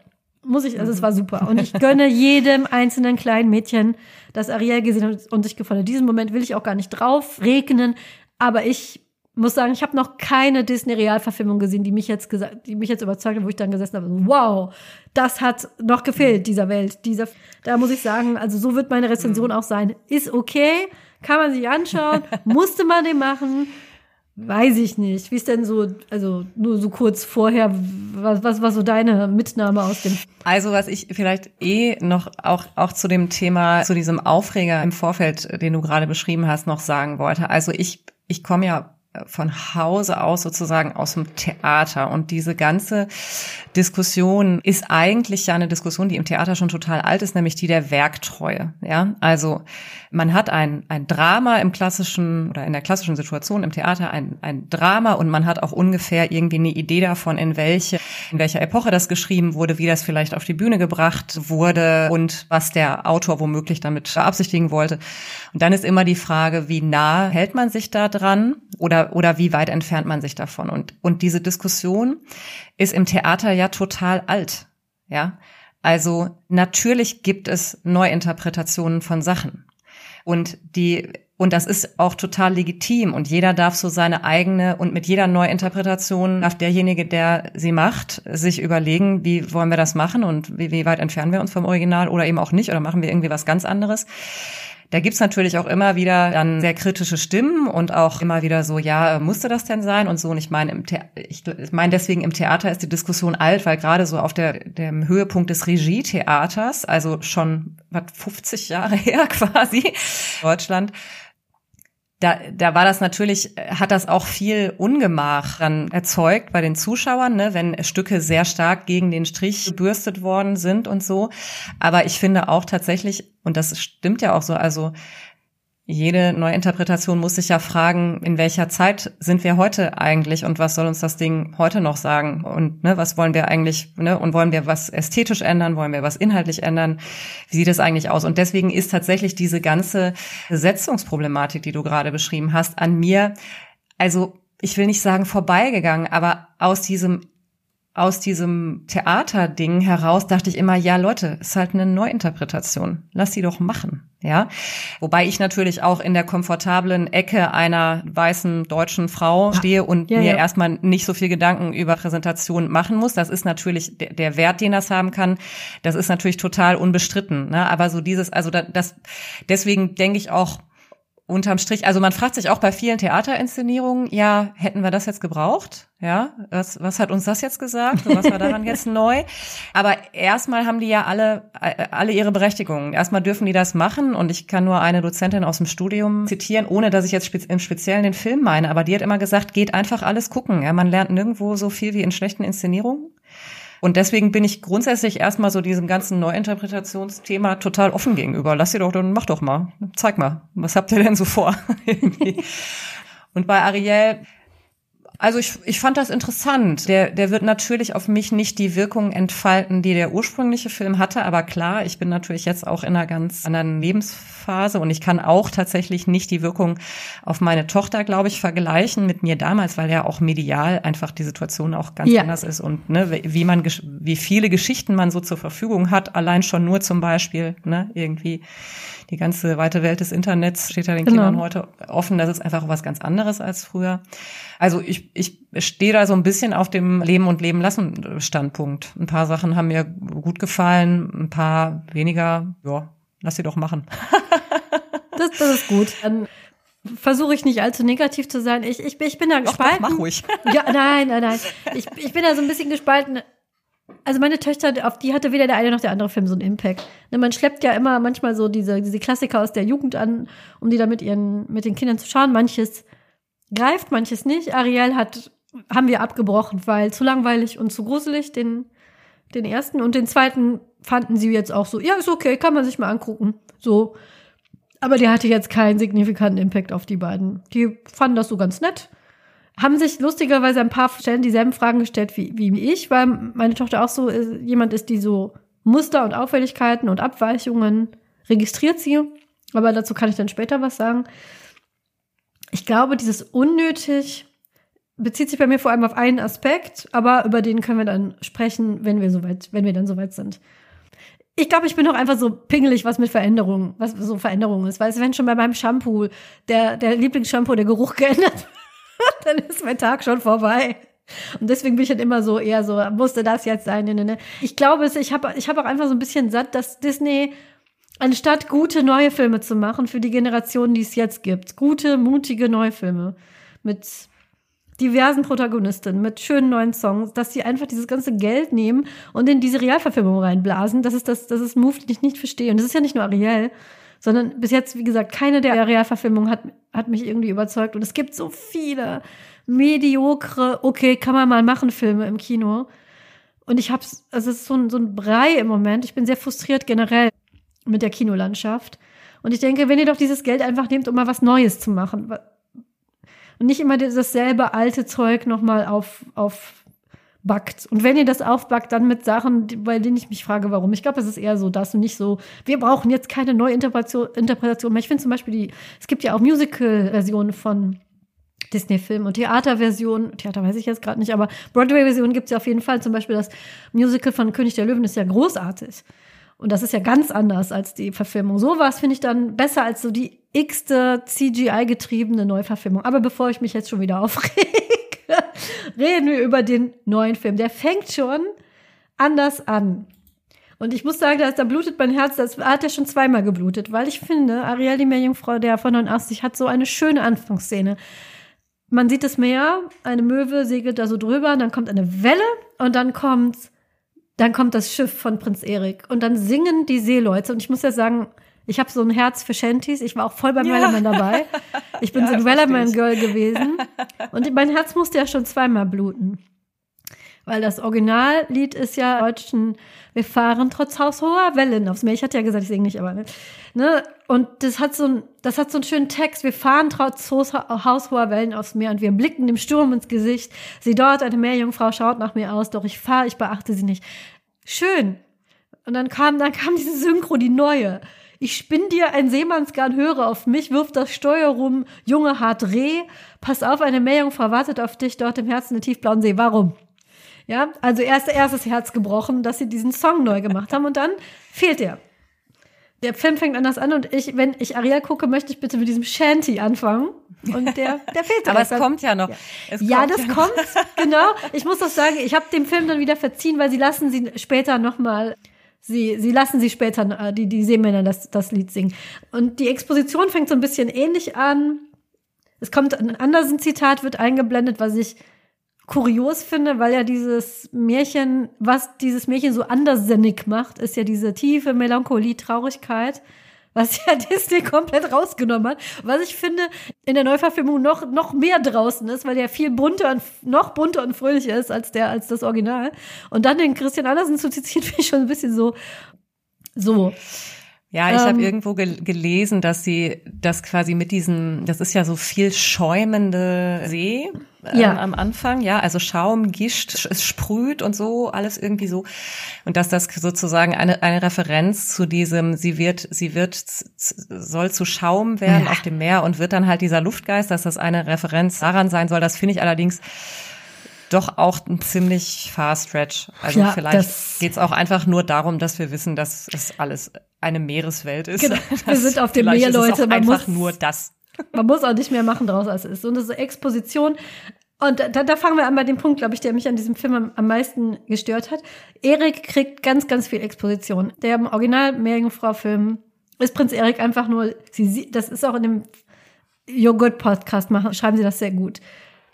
Muss ich, also es war super. Und ich gönne jedem einzelnen kleinen Mädchen, das Ariel gesehen hat und sich gefallen hat. Diesen Moment will ich auch gar nicht drauf regnen. Aber ich muss sagen, ich habe noch keine Disney-Realverfilmung gesehen, die mich jetzt gesagt, die mich jetzt überzeugt hat, wo ich dann gesessen habe, wow, das hat noch gefehlt dieser Welt. Dieser, da muss ich sagen, also so wird meine Rezension auch sein. Ist okay, kann man sich anschauen, *laughs* musste man den machen. Weiß ich nicht. Wie ist denn so, also nur so kurz vorher, was, was war so deine Mitnahme aus dem? Also was ich vielleicht eh noch auch, auch zu dem Thema, zu diesem Aufreger im Vorfeld, den du gerade beschrieben hast, noch sagen wollte. Also ich, ich komme ja von Hause aus sozusagen aus dem Theater. Und diese ganze Diskussion ist eigentlich ja eine Diskussion, die im Theater schon total alt ist, nämlich die der Werktreue. Ja, also man hat ein, ein Drama im klassischen oder in der klassischen Situation im Theater ein, ein Drama und man hat auch ungefähr irgendwie eine Idee davon, in welche, in welcher Epoche das geschrieben wurde, wie das vielleicht auf die Bühne gebracht wurde und was der Autor womöglich damit beabsichtigen wollte. Und dann ist immer die Frage, wie nah hält man sich da dran oder, oder wie weit entfernt man sich davon? Und, und diese Diskussion ist im Theater ja total alt. Ja. Also natürlich gibt es Neuinterpretationen von Sachen. Und die, und das ist auch total legitim und jeder darf so seine eigene und mit jeder Neuinterpretation darf derjenige, der sie macht, sich überlegen, wie wollen wir das machen und wie, wie weit entfernen wir uns vom Original oder eben auch nicht oder machen wir irgendwie was ganz anderes. Da gibt's natürlich auch immer wieder dann sehr kritische Stimmen und auch immer wieder so, ja, musste das denn sein und so. Und ich meine, im The ich meine deswegen im Theater ist die Diskussion alt, weil gerade so auf der dem Höhepunkt des Regietheaters, also schon was 50 Jahre *laughs* her quasi, Deutschland, da, da war das natürlich, hat das auch viel Ungemach dann erzeugt bei den Zuschauern, ne, wenn Stücke sehr stark gegen den Strich gebürstet worden sind und so. Aber ich finde auch tatsächlich, und das stimmt ja auch so, also jede Neuinterpretation muss sich ja fragen, in welcher Zeit sind wir heute eigentlich und was soll uns das Ding heute noch sagen? Und ne, was wollen wir eigentlich ne, und wollen wir was ästhetisch ändern, wollen wir was inhaltlich ändern, wie sieht es eigentlich aus? Und deswegen ist tatsächlich diese ganze Besetzungsproblematik, die du gerade beschrieben hast, an mir, also ich will nicht sagen vorbeigegangen, aber aus diesem aus diesem Theaterding heraus dachte ich immer, ja Leute, ist halt eine Neuinterpretation. Lass sie doch machen. Ja, wobei ich natürlich auch in der komfortablen Ecke einer weißen deutschen Frau stehe und ja, mir ja. erstmal nicht so viel Gedanken über Präsentation machen muss. Das ist natürlich der, der Wert, den das haben kann. Das ist natürlich total unbestritten. Ne? Aber so dieses, also das, deswegen denke ich auch, unterm Strich, also man fragt sich auch bei vielen Theaterinszenierungen, ja, hätten wir das jetzt gebraucht? Ja, was, was hat uns das jetzt gesagt? Und was war daran jetzt *laughs* neu? Aber erstmal haben die ja alle, äh, alle ihre Berechtigungen. Erstmal dürfen die das machen und ich kann nur eine Dozentin aus dem Studium zitieren, ohne dass ich jetzt im Speziellen den Film meine, aber die hat immer gesagt, geht einfach alles gucken. Ja, man lernt nirgendwo so viel wie in schlechten Inszenierungen. Und deswegen bin ich grundsätzlich erstmal so diesem ganzen Neuinterpretationsthema total offen gegenüber. Lass ihr doch, dann mach doch mal. Zeig mal. Was habt ihr denn so vor? *laughs* Und bei Ariel, also ich, ich fand das interessant. Der, der wird natürlich auf mich nicht die Wirkung entfalten, die der ursprüngliche Film hatte. Aber klar, ich bin natürlich jetzt auch in einer ganz anderen Lebensphase und ich kann auch tatsächlich nicht die Wirkung auf meine Tochter, glaube ich, vergleichen mit mir damals, weil ja auch medial einfach die Situation auch ganz ja. anders ist und ne, wie man, wie viele Geschichten man so zur Verfügung hat, allein schon nur zum Beispiel, ne, irgendwie die ganze weite Welt des Internets steht ja den genau. Kindern heute offen. Das ist einfach was ganz anderes als früher. Also ich, ich stehe da so ein bisschen auf dem Leben und Leben lassen Standpunkt. Ein paar Sachen haben mir gut gefallen, ein paar weniger, ja, lass sie doch machen. *laughs* das, das ist gut. Dann versuche ich nicht allzu negativ zu sein. Ich, ich, ich bin da gespalten. Doch, doch, mach ruhig. Ja, nein, nein, nein. Ich, ich bin da so ein bisschen gespalten also meine Töchter, auf die hatte weder der eine noch der andere Film so einen Impact. Ne, man schleppt ja immer manchmal so diese, diese Klassiker aus der Jugend an, um die da mit ihren, mit den Kindern zu schauen. Manches greift, manches nicht. Ariel hat, haben wir abgebrochen, weil zu langweilig und zu gruselig, den, den ersten. Und den zweiten fanden sie jetzt auch so, ja, ist okay, kann man sich mal angucken. So. Aber der hatte jetzt keinen signifikanten Impact auf die beiden. Die fanden das so ganz nett haben sich lustigerweise ein paar Stellen dieselben Fragen gestellt wie, wie ich, weil meine Tochter auch so jemand ist, die so Muster und Auffälligkeiten und Abweichungen registriert sie. Aber dazu kann ich dann später was sagen. Ich glaube, dieses unnötig bezieht sich bei mir vor allem auf einen Aspekt, aber über den können wir dann sprechen, wenn wir soweit, wenn wir dann soweit sind. Ich glaube, ich bin doch einfach so pingelig, was mit Veränderungen, was so Veränderungen ist. Weil es wenn schon bei meinem Shampoo der, der Lieblingsshampoo, der Geruch geändert *laughs* dann ist mein Tag schon vorbei. Und deswegen bin ich halt immer so eher so, musste das jetzt sein? Ne, ne, ne. Ich glaube, ich habe ich hab auch einfach so ein bisschen satt, dass Disney anstatt gute neue Filme zu machen für die Generationen, die es jetzt gibt, gute, mutige neue Filme mit diversen Protagonistinnen, mit schönen neuen Songs, dass sie einfach dieses ganze Geld nehmen und in diese Realverfilmung reinblasen. Das ist das, das ist ein Move, den ich nicht verstehe. Und das ist ja nicht nur Ariel, sondern bis jetzt, wie gesagt, keine der Realverfilmungen hat, hat mich irgendwie überzeugt. Und es gibt so viele mediokre, okay, kann man mal machen, Filme im Kino. Und ich hab's, also es ist so ein, so ein Brei im Moment. Ich bin sehr frustriert generell mit der Kinolandschaft. Und ich denke, wenn ihr doch dieses Geld einfach nehmt, um mal was Neues zu machen. Und nicht immer dasselbe alte Zeug nochmal auf, auf backt. Und wenn ihr das aufbackt, dann mit Sachen, bei denen ich mich frage, warum. Ich glaube, es ist eher so das und nicht so, wir brauchen jetzt keine neue Interpretation, Interpretation mehr. Ich finde zum Beispiel die, es gibt ja auch Musical-Versionen von Disney-Film und Theaterversion, Theater weiß ich jetzt gerade nicht, aber Broadway-Version gibt es ja auf jeden Fall. Zum Beispiel das Musical von König der Löwen ist ja großartig. Und das ist ja ganz anders als die Verfilmung. Sowas finde ich dann besser als so die x-te CGI-getriebene Neuverfilmung. Aber bevor ich mich jetzt schon wieder aufrege, *laughs* reden wir über den neuen Film. Der fängt schon anders an. Und ich muss sagen, dass da blutet mein Herz, das hat er schon zweimal geblutet, weil ich finde, Ariel, die Meerjungfrau der von 89, hat so eine schöne Anfangsszene. Man sieht das Meer, eine Möwe segelt da so drüber, dann kommt eine Welle und dann kommt, dann kommt das Schiff von Prinz Erik und dann singen die Seeleute. Und ich muss ja sagen, ich habe so ein Herz für Shanties. Ich war auch voll beim ja. Wellerman dabei. *laughs* Ich bin ja, so ein Wellerman-Girl gewesen. Und mein Herz musste ja schon zweimal bluten. Weil das Originallied ist ja deutschen, wir fahren trotz haushoher Wellen aufs Meer. Ich hatte ja gesagt, ich singe nicht, aber ne? ne? Und das hat so ein, das hat so einen schönen Text. Wir fahren trotz haushoher Wellen aufs Meer und wir blicken dem Sturm ins Gesicht. Sie dort, eine Meerjungfrau, schaut nach mir aus, doch ich fahre, ich beachte sie nicht. Schön. Und dann kam, dann kam diese Synchro, die neue. Ich spinn dir ein Seemannsgarn, höre auf mich, wirf das Steuer rum, Junge hart Reh, pass auf, eine Meerjungfrau wartet auf dich, dort im Herzen der tiefblauen See. Warum? Ja, also erst erstes Herz gebrochen, dass sie diesen Song neu gemacht haben und dann fehlt er. Der Film fängt anders an und ich, wenn ich Ariel gucke, möchte ich bitte mit diesem Shanty anfangen. Und der, der fehlt *laughs* Aber es kommt ja noch. Ja, ja kommt das kommt, genau. Ich muss doch sagen, ich habe dem Film dann wieder verziehen, weil sie lassen sie später nochmal Sie, sie lassen sie später, äh, die, die Seemänner, das, das Lied singen. Und die Exposition fängt so ein bisschen ähnlich an. Es kommt ein anderes Zitat, wird eingeblendet, was ich kurios finde, weil ja dieses Märchen, was dieses Märchen so anderssinnig macht, ist ja diese tiefe Melancholie, Traurigkeit was ja *laughs* Disney komplett rausgenommen hat. Was ich finde, in der Neuverfilmung noch, noch mehr draußen ist, weil der viel bunter und noch bunter und fröhlicher ist als der, als das Original. Und dann den Christian Andersen zu zitieren, *laughs* finde ich schon ein bisschen so, so. Ja, ich ähm, habe irgendwo gel gelesen, dass sie das quasi mit diesen, das ist ja so viel schäumende See ähm, ja. am Anfang, ja, also Schaum, Gischt, es sprüht und so, alles irgendwie so. Und dass das sozusagen eine, eine Referenz zu diesem, sie wird, sie wird, soll zu Schaum werden ja. auf dem Meer und wird dann halt dieser Luftgeist, dass das eine Referenz daran sein soll. Das finde ich allerdings doch auch ein ziemlich far stretch. Also ja, vielleicht geht es auch einfach nur darum, dass wir wissen, dass es alles eine Meereswelt ist. Genau. *laughs* Wir sind auf dem Meer, Leute. Man einfach muss, nur das. Man muss auch nicht mehr machen draus, als es ist. Und ist Exposition. Und da, da fangen wir an bei dem Punkt, glaube ich, der mich an diesem Film am, am meisten gestört hat. Erik kriegt ganz, ganz viel Exposition. Der im Original Meerjungfrau-Film ist Prinz Erik einfach nur, sie, das ist auch in dem Joghurt-Podcast machen, schreiben sie das sehr gut.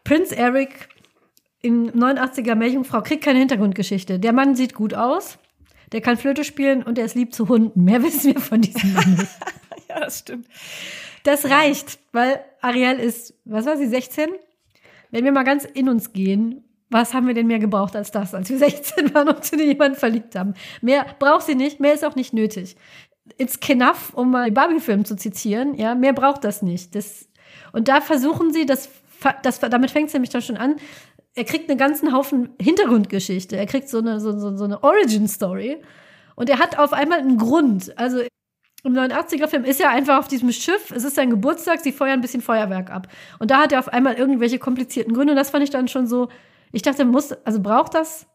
Prinz Eric in 89er Meerjungfrau kriegt keine Hintergrundgeschichte. Der Mann sieht gut aus, der kann Flöte spielen und er ist lieb zu Hunden. Mehr *laughs* wissen wir von diesem Mann nicht. *laughs* ja, das stimmt. Das reicht, weil Ariel ist, was war sie, 16? Wenn wir mal ganz in uns gehen, was haben wir denn mehr gebraucht als das, als wir *laughs* 16 waren und zu jemanden verliebt haben? Mehr braucht sie nicht, mehr ist auch nicht nötig. It's enough, um mal Barbie-Film zu zitieren, ja, mehr braucht das nicht. Das, und da versuchen sie, das, das, damit fängt es nämlich dann schon an, er kriegt einen ganzen Haufen Hintergrundgeschichte. Er kriegt so eine, so, so, so eine Origin-Story. Und er hat auf einmal einen Grund. Also im 89er-Film ist er einfach auf diesem Schiff, es ist sein Geburtstag, sie feuern ein bisschen Feuerwerk ab. Und da hat er auf einmal irgendwelche komplizierten Gründe. Und das fand ich dann schon so, ich dachte, muss, also braucht das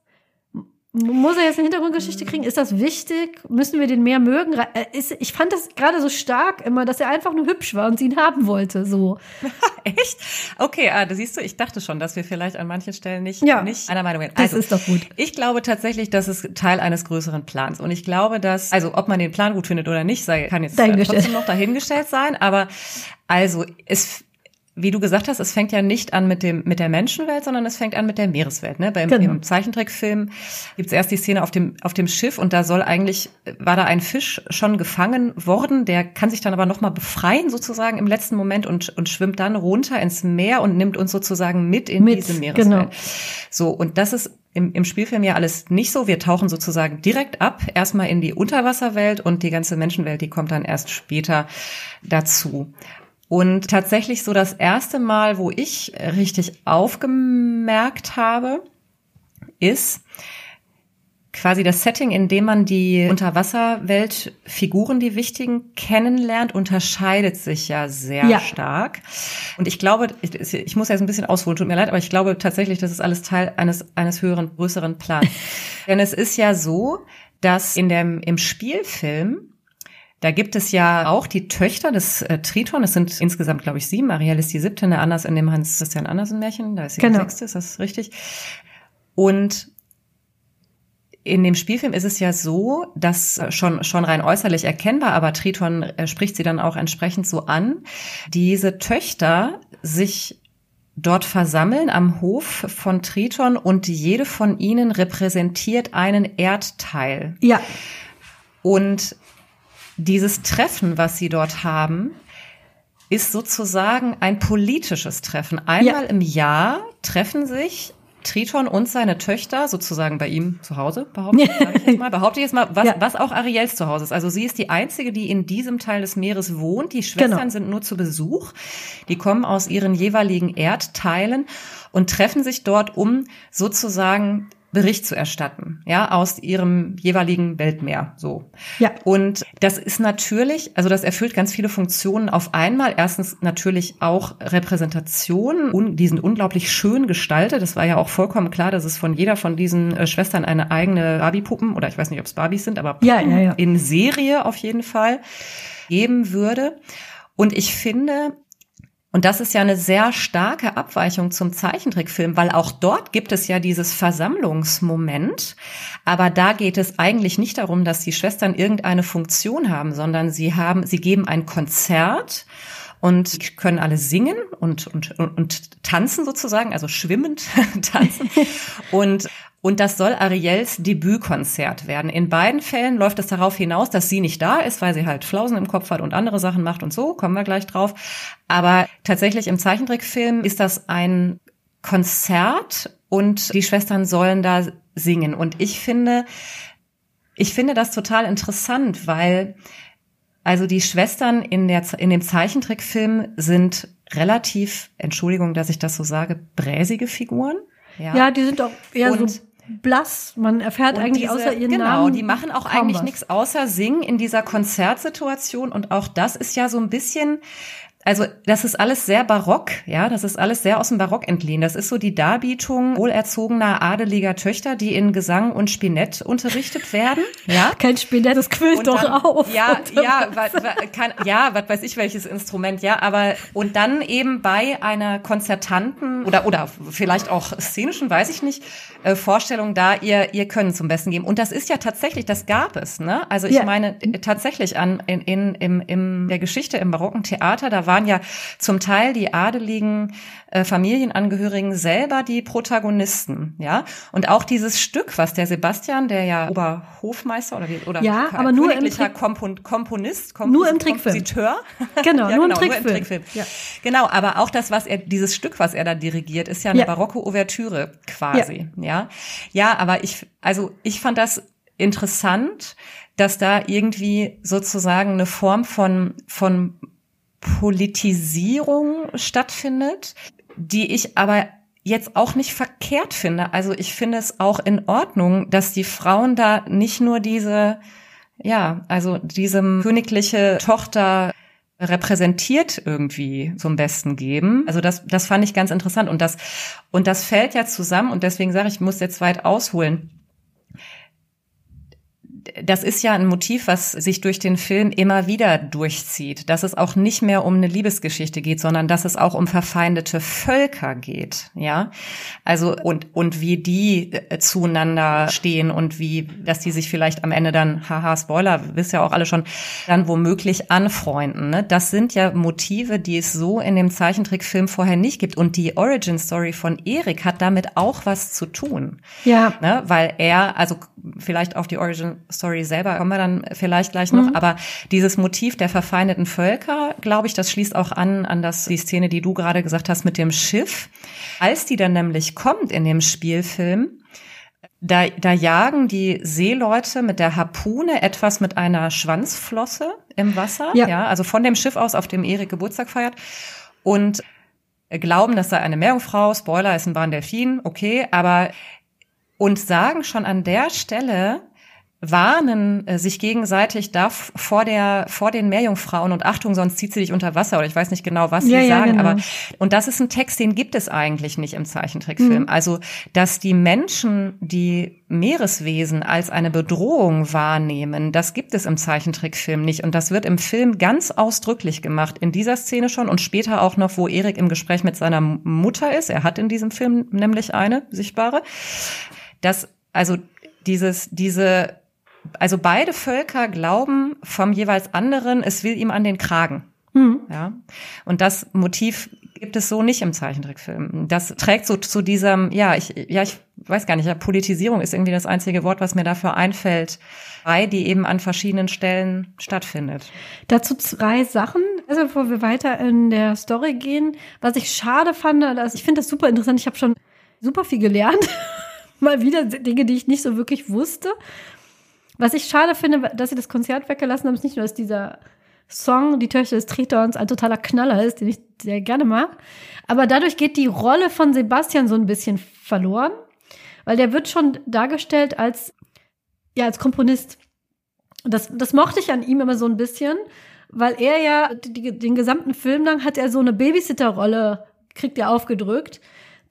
muss er jetzt eine Hintergrundgeschichte kriegen? Ist das wichtig? Müssen wir den mehr mögen? Äh, ich fand das gerade so stark immer, dass er einfach nur hübsch war und sie ihn haben wollte, so. *laughs* Echt? Okay, ah, da siehst du, ich dachte schon, dass wir vielleicht an manchen Stellen nicht, ja, nicht einer Meinung sind. Also, das ist doch gut. Ich glaube tatsächlich, dass es Teil eines größeren Plans. Und ich glaube, dass, also ob man den Plan gut findet oder nicht, sei, kann jetzt trotzdem noch dahingestellt sein. Aber also, es, wie du gesagt hast, es fängt ja nicht an mit dem mit der Menschenwelt, sondern es fängt an mit der Meereswelt. Ne? Beim genau. Im Zeichentrickfilm gibt es erst die Szene auf dem auf dem Schiff und da soll eigentlich war da ein Fisch schon gefangen worden, der kann sich dann aber noch mal befreien sozusagen im letzten Moment und und schwimmt dann runter ins Meer und nimmt uns sozusagen mit in mit, diese Meereswelt. Genau. So und das ist im, im Spielfilm ja alles nicht so. Wir tauchen sozusagen direkt ab, erstmal in die Unterwasserwelt und die ganze Menschenwelt, die kommt dann erst später dazu. Und tatsächlich so das erste Mal, wo ich richtig aufgemerkt habe, ist quasi das Setting, in dem man die Unterwasserweltfiguren, die wichtigen, kennenlernt, unterscheidet sich ja sehr ja. stark. Und ich glaube, ich, ich, muss jetzt ein bisschen ausholen, tut mir leid, aber ich glaube tatsächlich, das ist alles Teil eines, eines höheren, größeren Plans. *laughs* Denn es ist ja so, dass in dem, im Spielfilm da gibt es ja auch die Töchter des äh, Triton. Es sind insgesamt, glaube ich, sieben. Ariel ist die siebte, eine Anders in dem Hans-Christian Andersen-Märchen. Da ist sie genau. die sechste, ist das richtig? Und in dem Spielfilm ist es ja so, dass schon, schon rein äußerlich erkennbar, aber Triton äh, spricht sie dann auch entsprechend so an, diese Töchter sich dort versammeln am Hof von Triton und jede von ihnen repräsentiert einen Erdteil. Ja. Und dieses Treffen, was sie dort haben, ist sozusagen ein politisches Treffen. Einmal ja. im Jahr treffen sich Triton und seine Töchter sozusagen bei ihm zu Hause, behaupte, *laughs* ich jetzt mal, behaupte ich jetzt mal, was, ja. was auch Ariels zu Hause ist. Also sie ist die einzige, die in diesem Teil des Meeres wohnt. Die Schwestern genau. sind nur zu Besuch. Die kommen aus ihren jeweiligen Erdteilen und treffen sich dort, um sozusagen Bericht zu erstatten, ja, aus ihrem jeweiligen Weltmeer, so. Ja. Und das ist natürlich, also das erfüllt ganz viele Funktionen auf einmal. Erstens natürlich auch Repräsentation, die sind unglaublich schön gestaltet. Das war ja auch vollkommen klar, dass es von jeder von diesen äh, Schwestern eine eigene Barbie-Puppen, oder ich weiß nicht, ob es Barbies sind, aber ja, ja, ja. in Serie auf jeden Fall geben würde. Und ich finde, und das ist ja eine sehr starke Abweichung zum Zeichentrickfilm, weil auch dort gibt es ja dieses Versammlungsmoment. Aber da geht es eigentlich nicht darum, dass die Schwestern irgendeine Funktion haben, sondern sie haben, sie geben ein Konzert und können alle singen und, und, und, und tanzen sozusagen, also schwimmend *laughs* tanzen. Und und das soll Ariels Debütkonzert werden. In beiden Fällen läuft es darauf hinaus, dass sie nicht da ist, weil sie halt Flausen im Kopf hat und andere Sachen macht und so, kommen wir gleich drauf. Aber tatsächlich im Zeichentrickfilm ist das ein Konzert und die Schwestern sollen da singen. Und ich finde, ich finde das total interessant, weil also die Schwestern in der, in dem Zeichentrickfilm sind relativ, Entschuldigung, dass ich das so sage, bräsige Figuren. Ja, ja die sind auch eher und so blass. Man erfährt eigentlich diese, außer ihren genau, Namen. Genau, die machen auch eigentlich nichts außer singen in dieser Konzertsituation. Und auch das ist ja so ein bisschen also das ist alles sehr barock, ja, das ist alles sehr aus dem Barock entliehen. Das ist so die Darbietung wohlerzogener adeliger Töchter, die in Gesang und Spinett unterrichtet werden, *laughs* ja. Kein Spinett, das quillt doch auf. Ja, ja, was, kann, ja, was weiß ich welches Instrument, ja, aber und dann eben bei einer konzertanten oder oder vielleicht auch szenischen, weiß ich nicht, äh, Vorstellung da ihr ihr Können zum Besten geben. Und das ist ja tatsächlich, das gab es, ne? Also ich ja. meine tatsächlich an in, in im, im der Geschichte im barocken Theater, da war waren ja zum Teil die adeligen äh, Familienangehörigen selber die Protagonisten, ja. Und auch dieses Stück, was der Sebastian, der ja Oberhofmeister oder wie, oder ja, aber nur im Trick Kompon Komponist, Kompos *laughs* *laughs* nur im Trickfilm. Genau, ja, nur, genau, im Trickfilm. nur im Trickfilm. Ja. Genau, aber auch das, was er, dieses Stück, was er da dirigiert, ist ja eine ja. barocke Ouvertüre quasi, ja. ja. Ja, aber ich, also ich fand das interessant, dass da irgendwie sozusagen eine Form von, von Politisierung stattfindet, die ich aber jetzt auch nicht verkehrt finde. Also ich finde es auch in Ordnung, dass die Frauen da nicht nur diese, ja, also diese königliche Tochter repräsentiert irgendwie zum Besten geben. Also das, das fand ich ganz interessant und das, und das fällt ja zusammen und deswegen sage ich, ich muss jetzt weit ausholen das ist ja ein Motiv, was sich durch den Film immer wieder durchzieht, dass es auch nicht mehr um eine Liebesgeschichte geht, sondern dass es auch um verfeindete Völker geht, ja. Also und und wie die äh, zueinander stehen und wie, dass die sich vielleicht am Ende dann, haha, Spoiler, wisst ja auch alle schon, dann womöglich anfreunden. Ne? Das sind ja Motive, die es so in dem Zeichentrickfilm vorher nicht gibt. Und die Origin Story von Erik hat damit auch was zu tun. Ja. Ne? Weil er, also vielleicht auf die Origin Story selber kommen wir dann vielleicht gleich noch, mhm. aber dieses Motiv der verfeindeten Völker, glaube ich, das schließt auch an an das die Szene, die du gerade gesagt hast mit dem Schiff. Als die dann nämlich kommt in dem Spielfilm, da, da jagen die Seeleute mit der Harpune etwas mit einer Schwanzflosse im Wasser, ja, ja also von dem Schiff aus, auf dem Erik Geburtstag feiert und glauben, das sei eine Meerjungfrau, Spoiler, ist ein Bahndelfin, okay, aber und sagen schon an der Stelle, warnen äh, sich gegenseitig da vor der vor den Meerjungfrauen und Achtung, sonst zieht sie dich unter Wasser oder ich weiß nicht genau, was sie ja, sagen, ja, genau. aber und das ist ein Text, den gibt es eigentlich nicht im Zeichentrickfilm. Mhm. Also, dass die Menschen die Meereswesen als eine Bedrohung wahrnehmen, das gibt es im Zeichentrickfilm nicht und das wird im Film ganz ausdrücklich gemacht in dieser Szene schon und später auch noch, wo Erik im Gespräch mit seiner Mutter ist. Er hat in diesem Film nämlich eine sichtbare. Das also dieses diese also beide Völker glauben vom jeweils anderen, es will ihm an den Kragen. Mhm. Ja. Und das Motiv gibt es so nicht im Zeichentrickfilm. Das trägt so zu diesem, ja, ich, ja, ich weiß gar nicht, ja, Politisierung ist irgendwie das einzige Wort, was mir dafür einfällt, bei, die eben an verschiedenen Stellen stattfindet. Dazu zwei Sachen, also bevor wir weiter in der Story gehen. Was ich schade fand, dass ich finde das super interessant. Ich habe schon super viel gelernt. *laughs* Mal wieder Dinge, die ich nicht so wirklich wusste. Was ich schade finde, dass sie das Konzert weggelassen haben, ist nicht nur, dass dieser Song Die Töchter des Tritons ein totaler Knaller ist, den ich sehr gerne mag, aber dadurch geht die Rolle von Sebastian so ein bisschen verloren. weil der wird schon dargestellt als, ja, als Komponist. Das, das mochte ich an ihm immer so ein bisschen, weil er ja die, den gesamten Film lang hat er so eine Babysitter-Rolle, kriegt er aufgedrückt,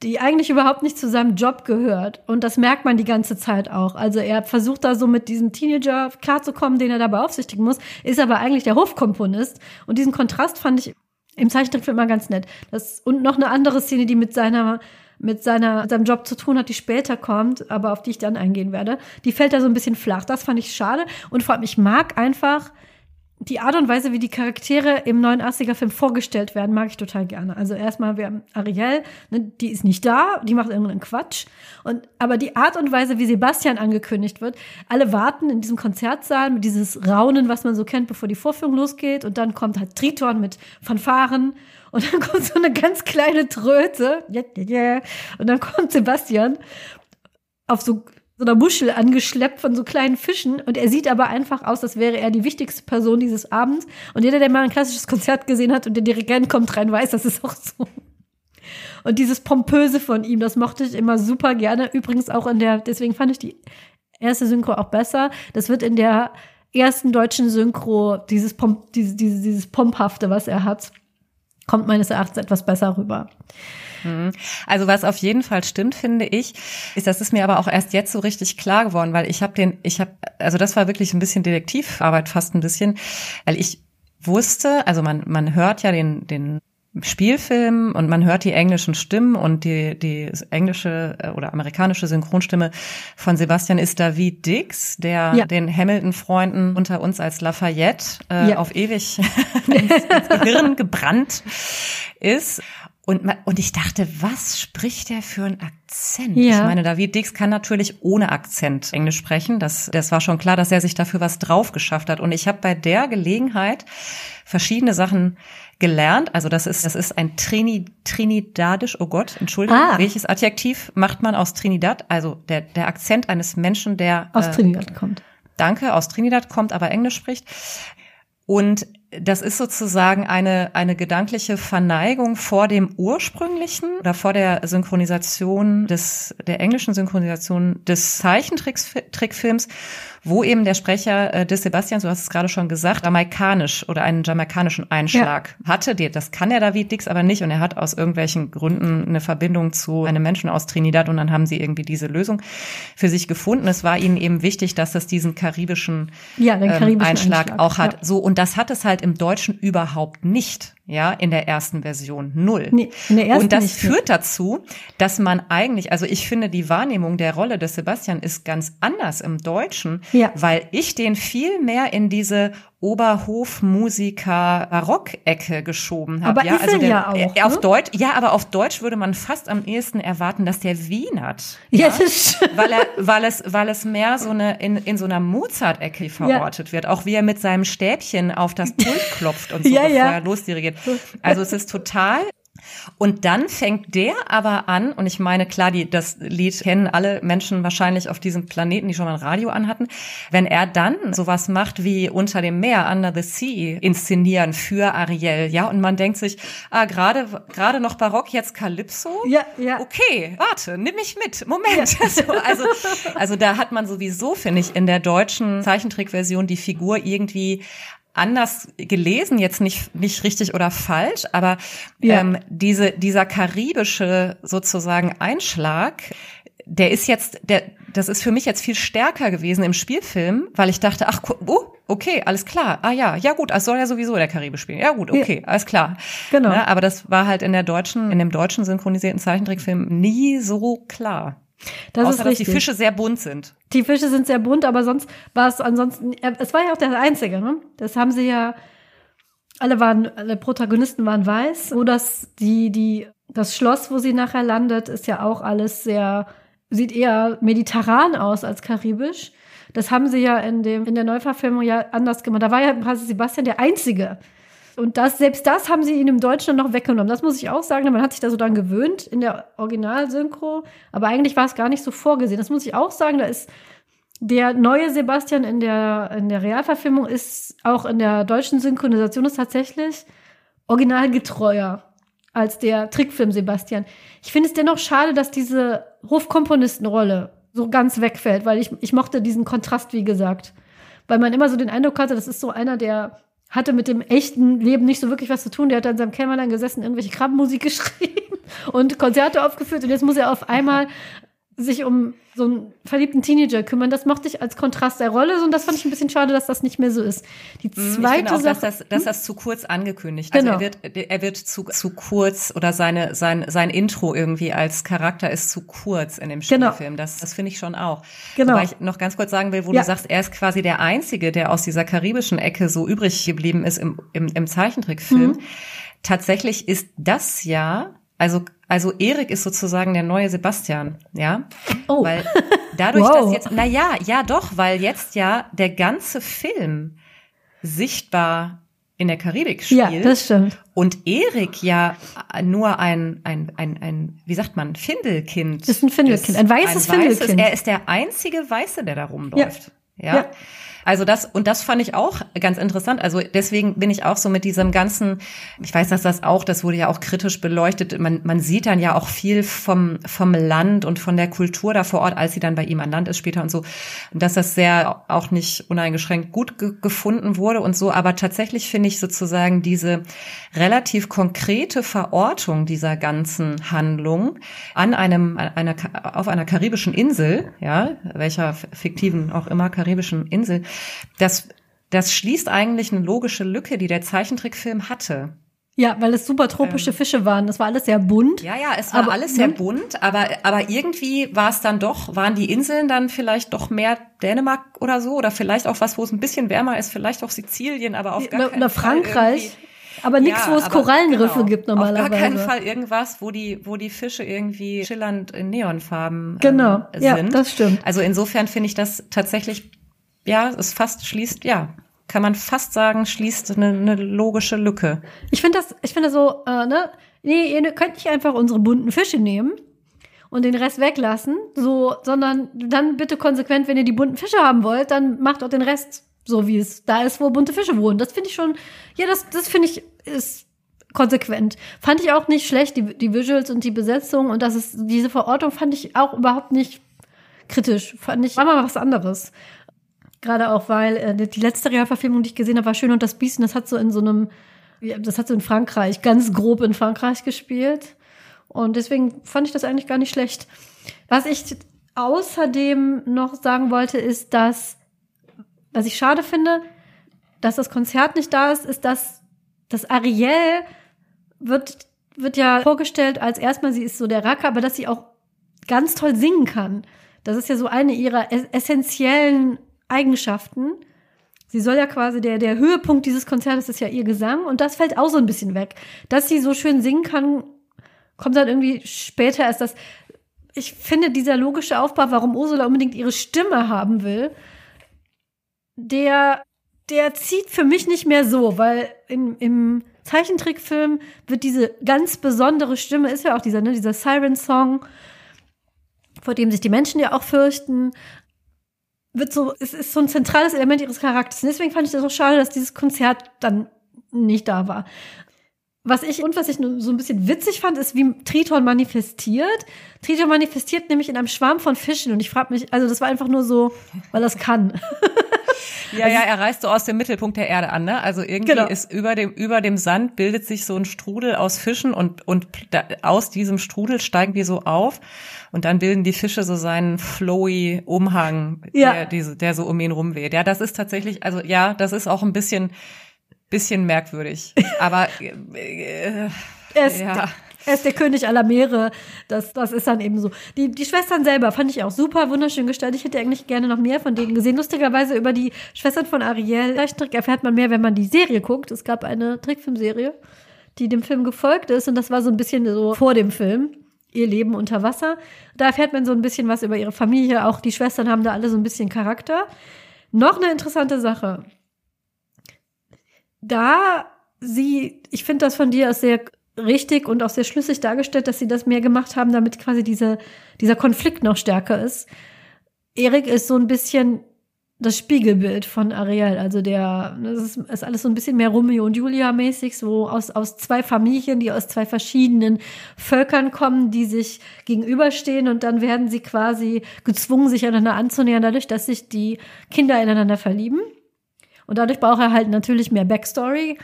die eigentlich überhaupt nicht zu seinem Job gehört. Und das merkt man die ganze Zeit auch. Also er versucht da so mit diesem Teenager klarzukommen, den er da beaufsichtigen muss, ist aber eigentlich der Hofkomponist. Und diesen Kontrast fand ich im Zeichentrickfilm immer ganz nett. Das, und noch eine andere Szene, die mit seiner mit seiner, seinem Job zu tun hat, die später kommt, aber auf die ich dann eingehen werde. Die fällt da so ein bisschen flach. Das fand ich schade. Und vor allem, ich mag einfach die Art und Weise, wie die Charaktere im 89er-Film vorgestellt werden, mag ich total gerne. Also erstmal, wir haben Ariel, ne, die ist nicht da, die macht irgendeinen Quatsch. Und, aber die Art und Weise, wie Sebastian angekündigt wird, alle warten in diesem Konzertsaal mit dieses Raunen, was man so kennt, bevor die Vorführung losgeht. Und dann kommt halt Triton mit Fanfaren. Und dann *laughs* kommt so eine ganz kleine Tröte. Und dann kommt Sebastian auf so so einer Muschel angeschleppt von so kleinen Fischen und er sieht aber einfach aus, als wäre er die wichtigste Person dieses Abends. Und jeder, der mal ein klassisches Konzert gesehen hat und der Dirigent kommt rein, weiß, das ist auch so. Und dieses Pompöse von ihm, das mochte ich immer super gerne. Übrigens auch in der, deswegen fand ich die erste Synchro auch besser. Das wird in der ersten deutschen Synchro, dieses, Pomp, dieses, dieses, dieses Pomphafte, was er hat, kommt meines Erachtens etwas besser rüber. Mhm. Also was auf jeden Fall stimmt, finde ich, ist, das ist mir aber auch erst jetzt so richtig klar geworden, weil ich habe den, ich habe, also das war wirklich ein bisschen Detektivarbeit, fast ein bisschen, weil ich wusste, also man man hört ja den den Spielfilm und man hört die englischen Stimmen und die, die englische äh, oder amerikanische Synchronstimme von Sebastian ist David Dix, der ja. den Hamilton-Freunden unter uns als Lafayette äh, ja. auf ewig *laughs* ins, ins Gehirn gebrannt ist. Und, und ich dachte, was spricht der für einen Akzent? Ja. Ich meine, David Dix kann natürlich ohne Akzent Englisch sprechen. Das, das war schon klar, dass er sich dafür was drauf geschafft hat. Und ich habe bei der Gelegenheit verschiedene Sachen gelernt. Also das ist, das ist ein Trini, Trinidadisch, oh Gott, Entschuldigung, ah. welches Adjektiv macht man aus Trinidad? Also der, der Akzent eines Menschen, der aus äh, Trinidad kommt. Danke, aus Trinidad kommt, aber Englisch spricht. Und das ist sozusagen eine, eine gedankliche Verneigung vor dem ursprünglichen oder vor der Synchronisation des, der englischen Synchronisation des Zeichentrickfilms wo eben der Sprecher äh, des Sebastian, so hast es gerade schon gesagt, jamaikanisch oder einen jamaikanischen Einschlag ja. hatte. Das kann der David Dix aber nicht und er hat aus irgendwelchen Gründen eine Verbindung zu einem Menschen aus Trinidad und dann haben sie irgendwie diese Lösung für sich gefunden. Es war ihnen eben wichtig, dass das diesen karibischen, ja, ähm, karibischen Einschlag, Einschlag, auch hat. Ja. So und das hat es halt im Deutschen überhaupt nicht ja, in der ersten Version null. Nee, in der ersten und das führt dazu, dass man eigentlich, also ich finde, die Wahrnehmung der Rolle des Sebastian ist ganz anders im Deutschen, ja. weil ich den viel mehr in diese Oberhofmusiker Barock-Ecke geschoben habe. Aber ja, ist also der, ja auch. Ne? Auf Deutsch, ja, aber auf Deutsch würde man fast am ehesten erwarten, dass der wienert. Ja, ja das weil er, weil es, weil es mehr so eine in, in so einer Mozart-Ecke verortet ja. wird. Auch wie er mit seinem Stäbchen auf das Pult klopft und so, *laughs* ja, bevor ja. er losdirigiert. Also es ist total und dann fängt der aber an, und ich meine, klar, die, das Lied kennen alle Menschen wahrscheinlich auf diesem Planeten, die schon mal ein Radio anhatten. Wenn er dann sowas macht wie Unter dem Meer, Under the Sea, inszenieren für Ariel, ja, und man denkt sich, ah, gerade, gerade noch Barock, jetzt Calypso? Ja, ja. Okay, warte, nimm mich mit, Moment. *laughs* Ja. Also, also, also da hat man sowieso, finde ich, in der deutschen Zeichentrickversion die Figur irgendwie anders gelesen, jetzt nicht, nicht richtig oder falsch, aber ja. ähm, diese, dieser karibische sozusagen Einschlag, der ist jetzt, der, das ist für mich jetzt viel stärker gewesen im Spielfilm, weil ich dachte, ach, oh, okay, alles klar. Ah ja, ja gut, es soll ja sowieso der Karibik spielen. Ja gut, okay, ja. alles klar. Genau. Ja, aber das war halt in der deutschen, in dem deutschen synchronisierten Zeichentrickfilm nie so klar. Das Außer, ist richtig. dass die Fische sehr bunt sind. Die Fische sind sehr bunt, aber sonst war es ansonsten, es war ja auch der einzige, ne? Das haben sie ja, alle waren, alle Protagonisten waren weiß, wo das, die, die, das Schloss, wo sie nachher landet, ist ja auch alles sehr, sieht eher mediterran aus als karibisch. Das haben sie ja in dem, in der Neuverfilmung ja anders gemacht. Da war ja quasi Sebastian der Einzige, und das, selbst das haben sie ihnen im Deutschen noch weggenommen. Das muss ich auch sagen. Man hat sich da so dran gewöhnt in der Originalsynchro. Aber eigentlich war es gar nicht so vorgesehen. Das muss ich auch sagen. Da ist der neue Sebastian in der, in der Realverfilmung ist auch in der deutschen Synchronisation ist tatsächlich originalgetreuer. als der Trickfilm Sebastian. Ich finde es dennoch schade, dass diese Hofkomponistenrolle so ganz wegfällt, weil ich, ich mochte diesen Kontrast, wie gesagt. Weil man immer so den Eindruck hatte, das ist so einer, der hatte mit dem echten Leben nicht so wirklich was zu tun. Der hat in seinem Kämmerlein gesessen, irgendwelche Krabbenmusik *laughs* geschrieben und Konzerte aufgeführt und jetzt muss er auf einmal sich um so einen verliebten Teenager kümmern. Das mochte ich als Kontrast der Rolle und das fand ich ein bisschen schade, dass das nicht mehr so ist. Die Mhm, Ich zweite auch, Sache, dass das, dass das zu kurz angekündigt. Genau. Also er wird, er wird zu, zu kurz oder seine, sein, sein Intro irgendwie als Charakter ist zu kurz in dem Genau. Spielfilm. Das, das finde ich schon auch. Genau. Wobei ich noch ganz kurz sagen will, wo Ja. du sagst, er ist quasi der Einzige, der aus dieser karibischen Ecke so übrig geblieben ist im, im, im Zeichentrickfilm. Mhm. Tatsächlich ist das ja, also, also Erik ist sozusagen der neue Sebastian, ja? Oh. Weil dadurch, Wow. dass jetzt, na ja, ja doch, weil jetzt ja der ganze Film sichtbar in der Karibik ja, spielt das stimmt. und Erik ja nur ein, ein, ein, ein, wie sagt man, Findelkind. Ist ein Findelkind, ein weißes Findelkind. Er ist der einzige Weiße, der da rumläuft. Ja. Ja. Also das, und das fand ich auch ganz interessant. Also deswegen bin ich auch so mit diesem ganzen, ich weiß, dass das auch, das wurde ja auch kritisch beleuchtet. Man, man sieht dann ja auch viel vom, vom Land und von der Kultur da vor Ort, als sie dann bei ihm an Land ist später und so. Und dass das sehr auch nicht uneingeschränkt gut ge gefunden wurde und so. Aber tatsächlich finde ich sozusagen diese relativ konkrete Verortung dieser ganzen Handlung an einem, einer, auf einer karibischen Insel, ja, welcher fiktiven auch immer karibischen Insel, das, das schließt eigentlich eine logische Lücke, die der Zeichentrickfilm hatte. Ja, weil es super tropische Fische waren. Das war alles sehr bunt. Ähm. Ja, ja, es war Aber- alles sehr bunt, aber, aber irgendwie war es dann doch, waren die Inseln dann vielleicht doch mehr Dänemark oder so, oder vielleicht auch was, wo es ein bisschen wärmer ist, vielleicht auch Sizilien, aber auf gar Oder, keinen Fall Frankreich. Aber nichts, Ja, wo es Korallenriffe genau. gibt Auf normalerweise. gar keinen Fall irgendwas, wo die, wo die Fische irgendwie schillernd in Neonfarben Genau, ähm, ja, sind. das stimmt. Also insofern finde ich das tatsächlich, ja, es fast schließt, ja, kann man fast sagen, schließt eine, eine logische Lücke. Ich finde das, ich finde so, äh, ne, nee, ihr könnt nicht einfach unsere bunten Fische nehmen und den Rest weglassen, so, sondern dann bitte konsequent, wenn ihr die bunten Fische haben wollt, dann macht auch den Rest so, wie es da ist, wo bunte Fische wohnen. Das finde ich schon, ja, das, das finde ich, ist konsequent. Fand ich auch nicht schlecht, die, die Visuals und die Besetzung und das ist, diese Verortung fand ich auch überhaupt nicht kritisch. Fand ich, war mal was anderes. Gerade auch, weil äh, die letzte Realverfilmung, die ich gesehen habe, war Schön und das Biest und das hat so in so einem, das hat so in Frankreich, ganz grob in Frankreich gespielt. Und deswegen fand ich das eigentlich gar nicht schlecht. Was ich außerdem noch sagen wollte, ist, dass, was ich schade finde, dass das Konzert nicht da ist, ist, dass das Ariel wird, wird ja vorgestellt als erstmal, sie ist so der Racker, aber dass sie auch ganz toll singen kann. Das ist ja so eine ihrer ess- essentiellen Eigenschaften. Sie soll ja quasi, der, der Höhepunkt dieses Konzertes ist ja ihr Gesang und das fällt auch so ein bisschen weg. Dass sie so schön singen kann, kommt dann irgendwie später erst das. Ich finde, dieser logische Aufbau, warum Ursula unbedingt ihre Stimme haben will, der, der zieht für mich nicht mehr so, weil in, im Zeichentrickfilm wird diese ganz besondere Stimme, ist ja auch dieser, ne, dieser Siren-Song, vor dem sich die Menschen ja auch fürchten, wird so, es ist so ein zentrales Element ihres Charakters. Und deswegen fand ich das auch schade, dass dieses Konzert dann nicht da war. Was ich und was ich so ein bisschen witzig fand, ist, wie Triton manifestiert. Triton manifestiert nämlich in einem Schwarm von Fischen und ich frage mich, also das war einfach nur so, weil das kann. *laughs* *laughs* Ja, ja, er reist so aus dem Mittelpunkt der Erde an, ne? Also irgendwie Genau. ist über dem, über dem Sand bildet sich so ein Strudel aus Fischen und, und da, aus diesem Strudel steigen die so auf und dann bilden die Fische so seinen flowy Umhang, Ja. der, der so um ihn rumweht. Ja, das ist tatsächlich, also ja, das ist auch ein bisschen, bisschen merkwürdig. *laughs* Aber, äh, Er ist, ja. Er ist der König aller Meere. Das, das ist dann eben so. Die, die Schwestern selber fand ich auch super, wunderschön gestaltet. Ich hätte eigentlich gerne noch mehr von denen gesehen. Lustigerweise über die Schwestern von Ariel Zeichentrick erfährt man mehr, wenn man die Serie guckt. Es gab eine Trickfilmserie, die dem Film gefolgt ist. Und das war so ein bisschen so vor dem Film. Ihr Leben unter Wasser. Da erfährt man so ein bisschen was über ihre Familie. Auch die Schwestern haben da alle so ein bisschen Charakter. Noch eine interessante Sache. Da sie, ich finde das von dir aus sehr richtig und auch sehr schlüssig dargestellt, dass sie das mehr gemacht haben, damit quasi diese, dieser Konflikt noch stärker ist. Erik ist so ein bisschen das Spiegelbild von Ariel. Also der, das ist, ist alles so ein bisschen mehr Romeo und Julia mäßig, so aus, aus zwei Familien, die aus zwei verschiedenen Völkern kommen, die sich gegenüberstehen und dann werden sie quasi gezwungen, sich einander anzunähern, dadurch, dass sich die Kinder ineinander verlieben. Und dadurch braucht er halt natürlich mehr Backstory.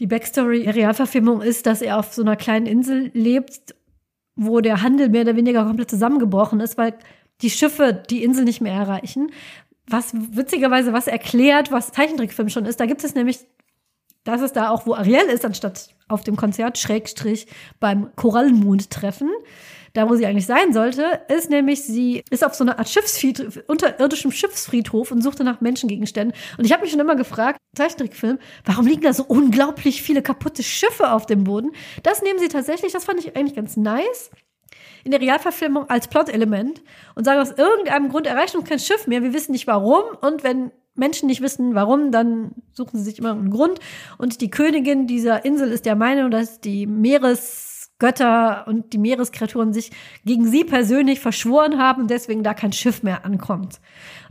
Die Backstory der Realverfilmung ist, dass er auf so einer kleinen Insel lebt, wo der Handel mehr oder weniger komplett zusammengebrochen ist, weil die Schiffe die Insel nicht mehr erreichen. Was witzigerweise was erklärt, was Zeichentrickfilm schon ist. Da gibt es nämlich, das ist da auch, wo Ariel ist, anstatt auf dem Konzert, Schrägstrich beim Korallenmond-Treffen da wo sie eigentlich sein sollte, ist nämlich, sie ist auf so einer Art Schiffsfriedhof, unterirdischem Schiffsfriedhof und suchte nach Menschengegenständen. Und ich habe mich schon immer gefragt, Zeichentrickfilm, warum liegen da so unglaublich viele kaputte Schiffe auf dem Boden? Das nehmen sie tatsächlich, das fand ich eigentlich ganz nice in der Realverfilmung als Plot-Element und sagen, aus irgendeinem Grund erreicht uns kein Schiff mehr, wir wissen nicht warum und wenn Menschen nicht wissen, warum, dann suchen sie sich immer einen Grund. Und die Königin dieser Insel ist der Meinung, dass die Meeres Götter und die Meereskreaturen sich gegen sie persönlich verschworen haben deswegen da kein Schiff mehr ankommt.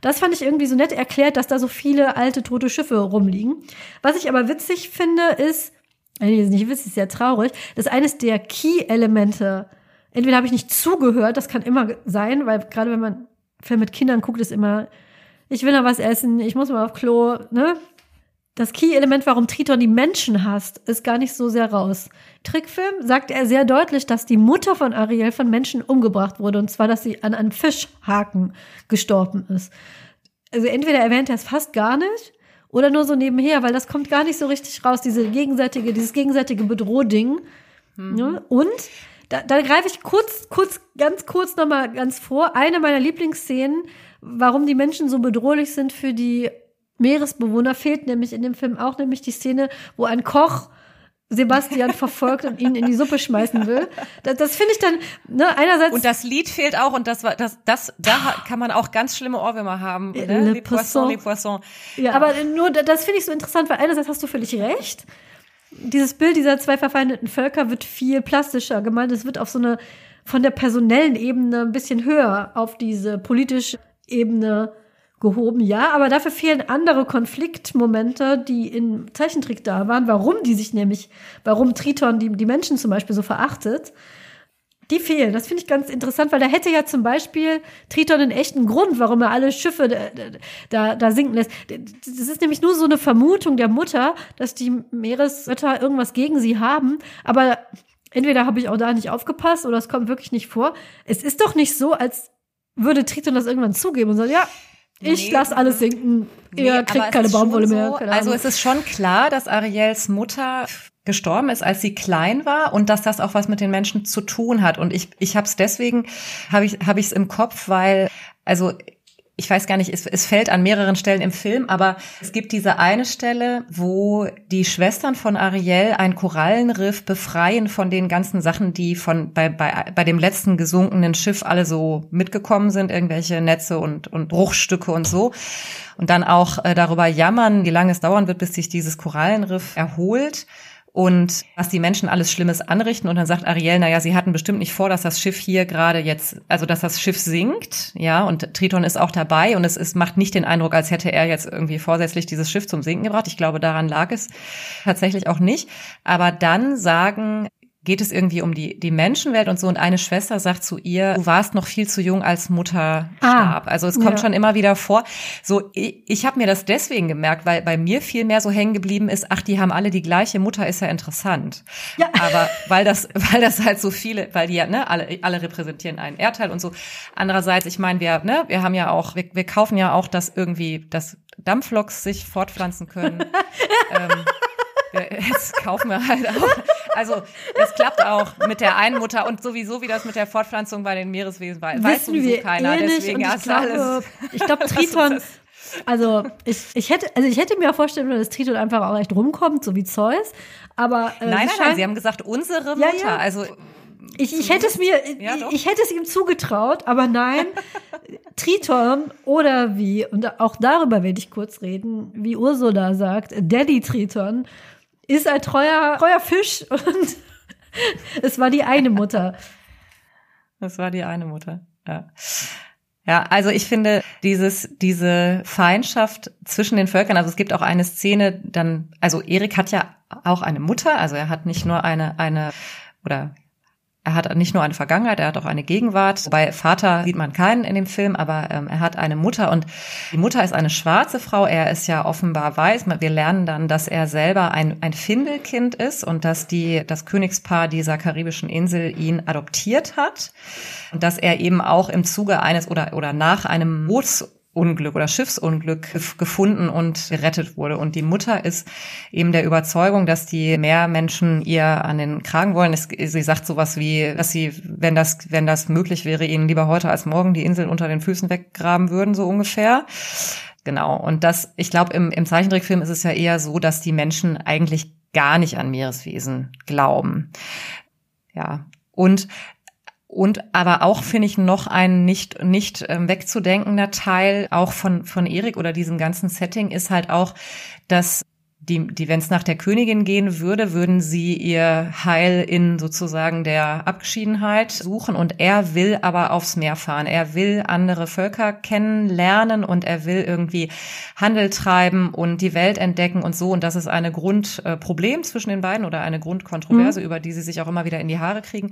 Das fand ich irgendwie so nett erklärt, dass da so viele alte tote Schiffe rumliegen. Was ich aber witzig finde, ist, nee, ist nicht witzig, ist sehr traurig, dass eines der Key-Elemente, entweder habe ich nicht zugehört, das kann immer sein, weil gerade wenn man Film mit Kindern guckt, ist immer, ich will noch was essen, ich muss mal auf Klo, ne? Das Key-Element, warum Triton die Menschen hasst, ist gar nicht so sehr raus. Trickfilm sagt er sehr deutlich, dass die Mutter von Ariel von Menschen umgebracht wurde, und zwar, dass sie an einem Fischhaken gestorben ist. Also entweder erwähnt er es fast gar nicht, oder nur so nebenher, weil das kommt gar nicht so richtig raus, diese gegenseitige, dieses gegenseitige Bedrohding. Mhm. Ja, und da, da greife ich kurz, kurz, ganz kurz nochmal ganz vor. Eine meiner Lieblingsszenen, warum die Menschen so bedrohlich sind für die Meeresbewohner fehlt nämlich in dem Film auch nämlich die Szene, wo ein Koch Sebastian *laughs* verfolgt und ihn in die Suppe schmeißen will. Das, das finde ich dann, ne, einerseits. Und das Lied fehlt auch und das war, das, das, da kann man auch ganz schlimme Ohrwürmer haben, ne? Le Les Poissons, Les Poissons. Ja, ja. aber nur, das finde ich so interessant, weil einerseits hast du völlig recht. Dieses Bild dieser zwei verfeindeten Völker wird viel plastischer gemalt. Es wird auf so eine, von der personellen Ebene ein bisschen höher auf diese politische Ebene gehoben, ja, aber dafür fehlen andere Konfliktmomente, die in Zeichentrick da waren, warum die sich nämlich, warum Triton die, die Menschen zum Beispiel so verachtet. Die fehlen. Das finde ich ganz interessant, weil da hätte ja zum Beispiel Triton einen echten Grund, warum er alle Schiffe da, da, da sinken lässt. Das ist nämlich nur so eine Vermutung der Mutter, dass die Meeresgötter irgendwas gegen sie haben. Aber entweder habe ich auch da nicht aufgepasst oder es kommt wirklich nicht vor. Es ist doch nicht so, als würde Triton das irgendwann zugeben und sagen, ja, ich nee, lasse alles sinken. Ihr nee, kriegt keine Baumwolle so, mehr. also es ist schon klar, dass Ariels Mutter gestorben ist, als sie klein war und dass das auch was mit den Menschen zu tun hat. Und ich, ich habe es deswegen, habe ich habe ich es im Kopf, weil also ich weiß gar nicht, es, es fällt an mehreren Stellen im Film, aber es gibt diese eine Stelle, wo die Schwestern von Ariel ein Korallenriff befreien von den ganzen Sachen, die von bei, bei, bei dem letzten gesunkenen Schiff alle so mitgekommen sind, irgendwelche Netze und, und Bruchstücke und so. Und dann auch äh, darüber jammern, wie lange es dauern wird, bis sich dieses Korallenriff erholt und was die Menschen alles Schlimmes anrichten. Und dann sagt Ariel, naja, sie hatten bestimmt nicht vor, dass das Schiff hier gerade jetzt, also dass das Schiff sinkt, ja, und Triton ist auch dabei und es, es macht nicht den Eindruck, als hätte er jetzt irgendwie vorsätzlich dieses Schiff zum Sinken gebracht. Ich glaube, daran lag es tatsächlich auch nicht. Aber dann sagen geht es irgendwie um die, die Menschenwelt und so. Und eine Schwester sagt zu ihr, du warst noch viel zu jung, als Mutter ah, starb. Also es kommt ja. schon immer wieder vor. So, ich, ich habe mir das deswegen gemerkt, weil bei mir viel mehr so hängen geblieben ist, ach, die haben alle die gleiche Mutter, ist ja interessant. Ja. Aber weil das, *laughs* weil das halt so viele, weil die ja, ne, alle, alle repräsentieren einen Erdteil und so. Andererseits, ich meine, wir, ne, wir haben ja auch, wir, wir kaufen ja auch, dass irgendwie, dass Dampfloks sich fortpflanzen können. *laughs* ähm, jetzt kaufen wir halt auch. Also es klappt auch mit der einen Mutter und sowieso wie das mit der Fortpflanzung bei den Meereswesen war. Weiß sowieso keiner. Eh deswegen ich glaube. Ich glaube, *laughs* Triton. Also ich, ich hätte also ich hätte mir auch vorstellen können, dass Triton einfach auch echt rumkommt, so wie Zeus. Aber äh, nein, nein, nein, sie haben gesagt unsere Mutter. Ja, ja. Also ich, ich hätte es mir, ja, ich, ich hätte es ihm zugetraut, aber nein, *laughs* Triton oder wie, und auch darüber werde ich kurz reden, wie Ursula sagt, Daddy Triton ist ein treuer, treuer Fisch und *laughs* es war die eine Mutter. Das war die eine Mutter, ja. Ja, also ich finde dieses, diese Feindschaft zwischen den Völkern, also es gibt auch eine Szene, dann, also Erik hat ja auch eine Mutter, also er hat nicht nur eine, eine, oder er hat nicht nur eine Vergangenheit, er hat auch eine Gegenwart. Bei Vater sieht man keinen in dem Film, aber ähm, er hat eine Mutter und die Mutter ist eine schwarze Frau. Er ist ja offenbar weiß. Wir lernen dann, dass er selber ein, ein Findelkind ist und dass die, das Königspaar dieser karibischen Insel ihn adoptiert hat. Und dass er eben auch im Zuge eines oder, oder nach einem Boots Unglück oder Schiffsunglück gefunden und gerettet wurde. Und die Mutter ist eben der Überzeugung, dass die mehr Menschen ihr an den Kragen wollen. sie sagt sowas wie, dass sie, wenn das, wenn das möglich wäre, ihnen lieber heute als morgen die Insel unter den Füßen weggraben würden, so ungefähr. Genau. Und das, ich glaube, im, im Zeichentrickfilm ist es ja eher so, dass die Menschen eigentlich gar nicht an Meereswesen glauben. Ja. Und und aber auch finde ich noch ein nicht nicht ähm, wegzudenkender Teil auch von von Erik oder diesem ganzen Setting ist halt auch, dass die, die wenn es nach der Königin gehen würde, würden sie ihr Heil in sozusagen der Abgeschiedenheit suchen und er will aber aufs Meer fahren. Er will andere Völker kennenlernen und er will irgendwie Handel treiben und die Welt entdecken und so. Und das ist eine Grundproblem äh, zwischen den beiden oder eine Grundkontroverse, mhm. über die sie sich auch immer wieder in die Haare kriegen.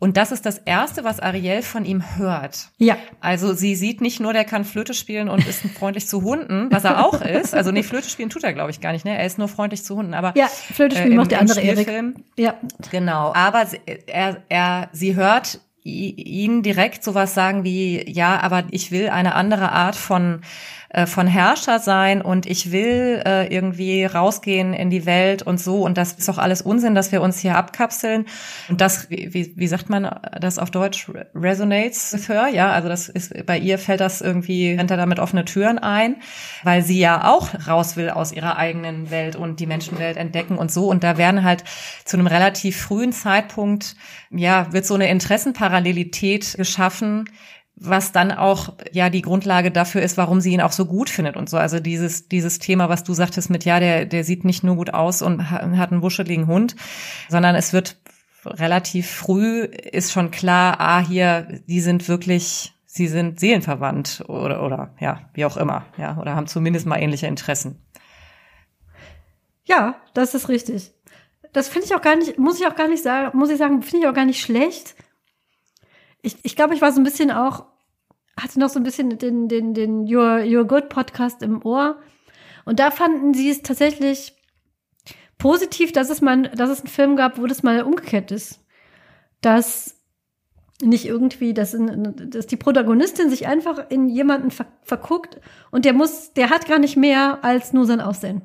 Und das ist das Erste, was Ariel von ihm hört. Ja. Also sie sieht nicht nur, der kann Flöte spielen und ist *laughs* freundlich zu Hunden, was er auch *laughs* ist. Also nee, Flöte spielen tut er, glaube ich, gar nicht. Ne? Er ist nur freundlich zu Hunden. Aber ja, Flöte spielen äh, macht der andere Erik. Ja. Genau. Aber sie, er, er, sie hört ihn direkt sowas sagen wie, ja, aber ich will eine andere Art von äh, von Herrscher sein und ich will äh, irgendwie rausgehen in die Welt und so. Und das ist doch alles Unsinn, dass wir uns hier abkapseln. Und das, wie, wie sagt man das auf Deutsch, resonates with her, ja, also das ist, bei ihr fällt das irgendwie, rennt er damit offene Türen ein, weil sie ja auch raus will aus ihrer eigenen Welt und die Menschenwelt entdecken und so. Und da werden halt zu einem relativ frühen Zeitpunkt, ja, wird so eine Interessenparallelität geschaffen, was dann auch ja die Grundlage dafür ist, warum sie ihn auch so gut findet und so. Also dieses dieses Thema, was du sagtest mit ja, der der sieht nicht nur gut aus und hat einen wuscheligen Hund, sondern es wird relativ früh ist schon klar, ah hier, die sind wirklich sie sind seelenverwandt oder oder ja, wie auch immer, ja, oder haben zumindest mal ähnliche Interessen. Ja, das ist richtig. Das finde ich auch gar nicht, muss ich auch gar nicht sagen, muss ich sagen, finde ich auch gar nicht schlecht. Ich, ich glaube, ich war so ein bisschen auch hatte noch so ein bisschen den, den, den Your, Your Good Podcast im Ohr. Und da fanden sie es tatsächlich positiv, dass es mal, dass es einen Film gab, wo das mal umgekehrt ist. Dass nicht irgendwie, dass, dass die Protagonistin sich einfach in jemanden ver verguckt und der muss, der hat gar nicht mehr als nur sein Aussehen.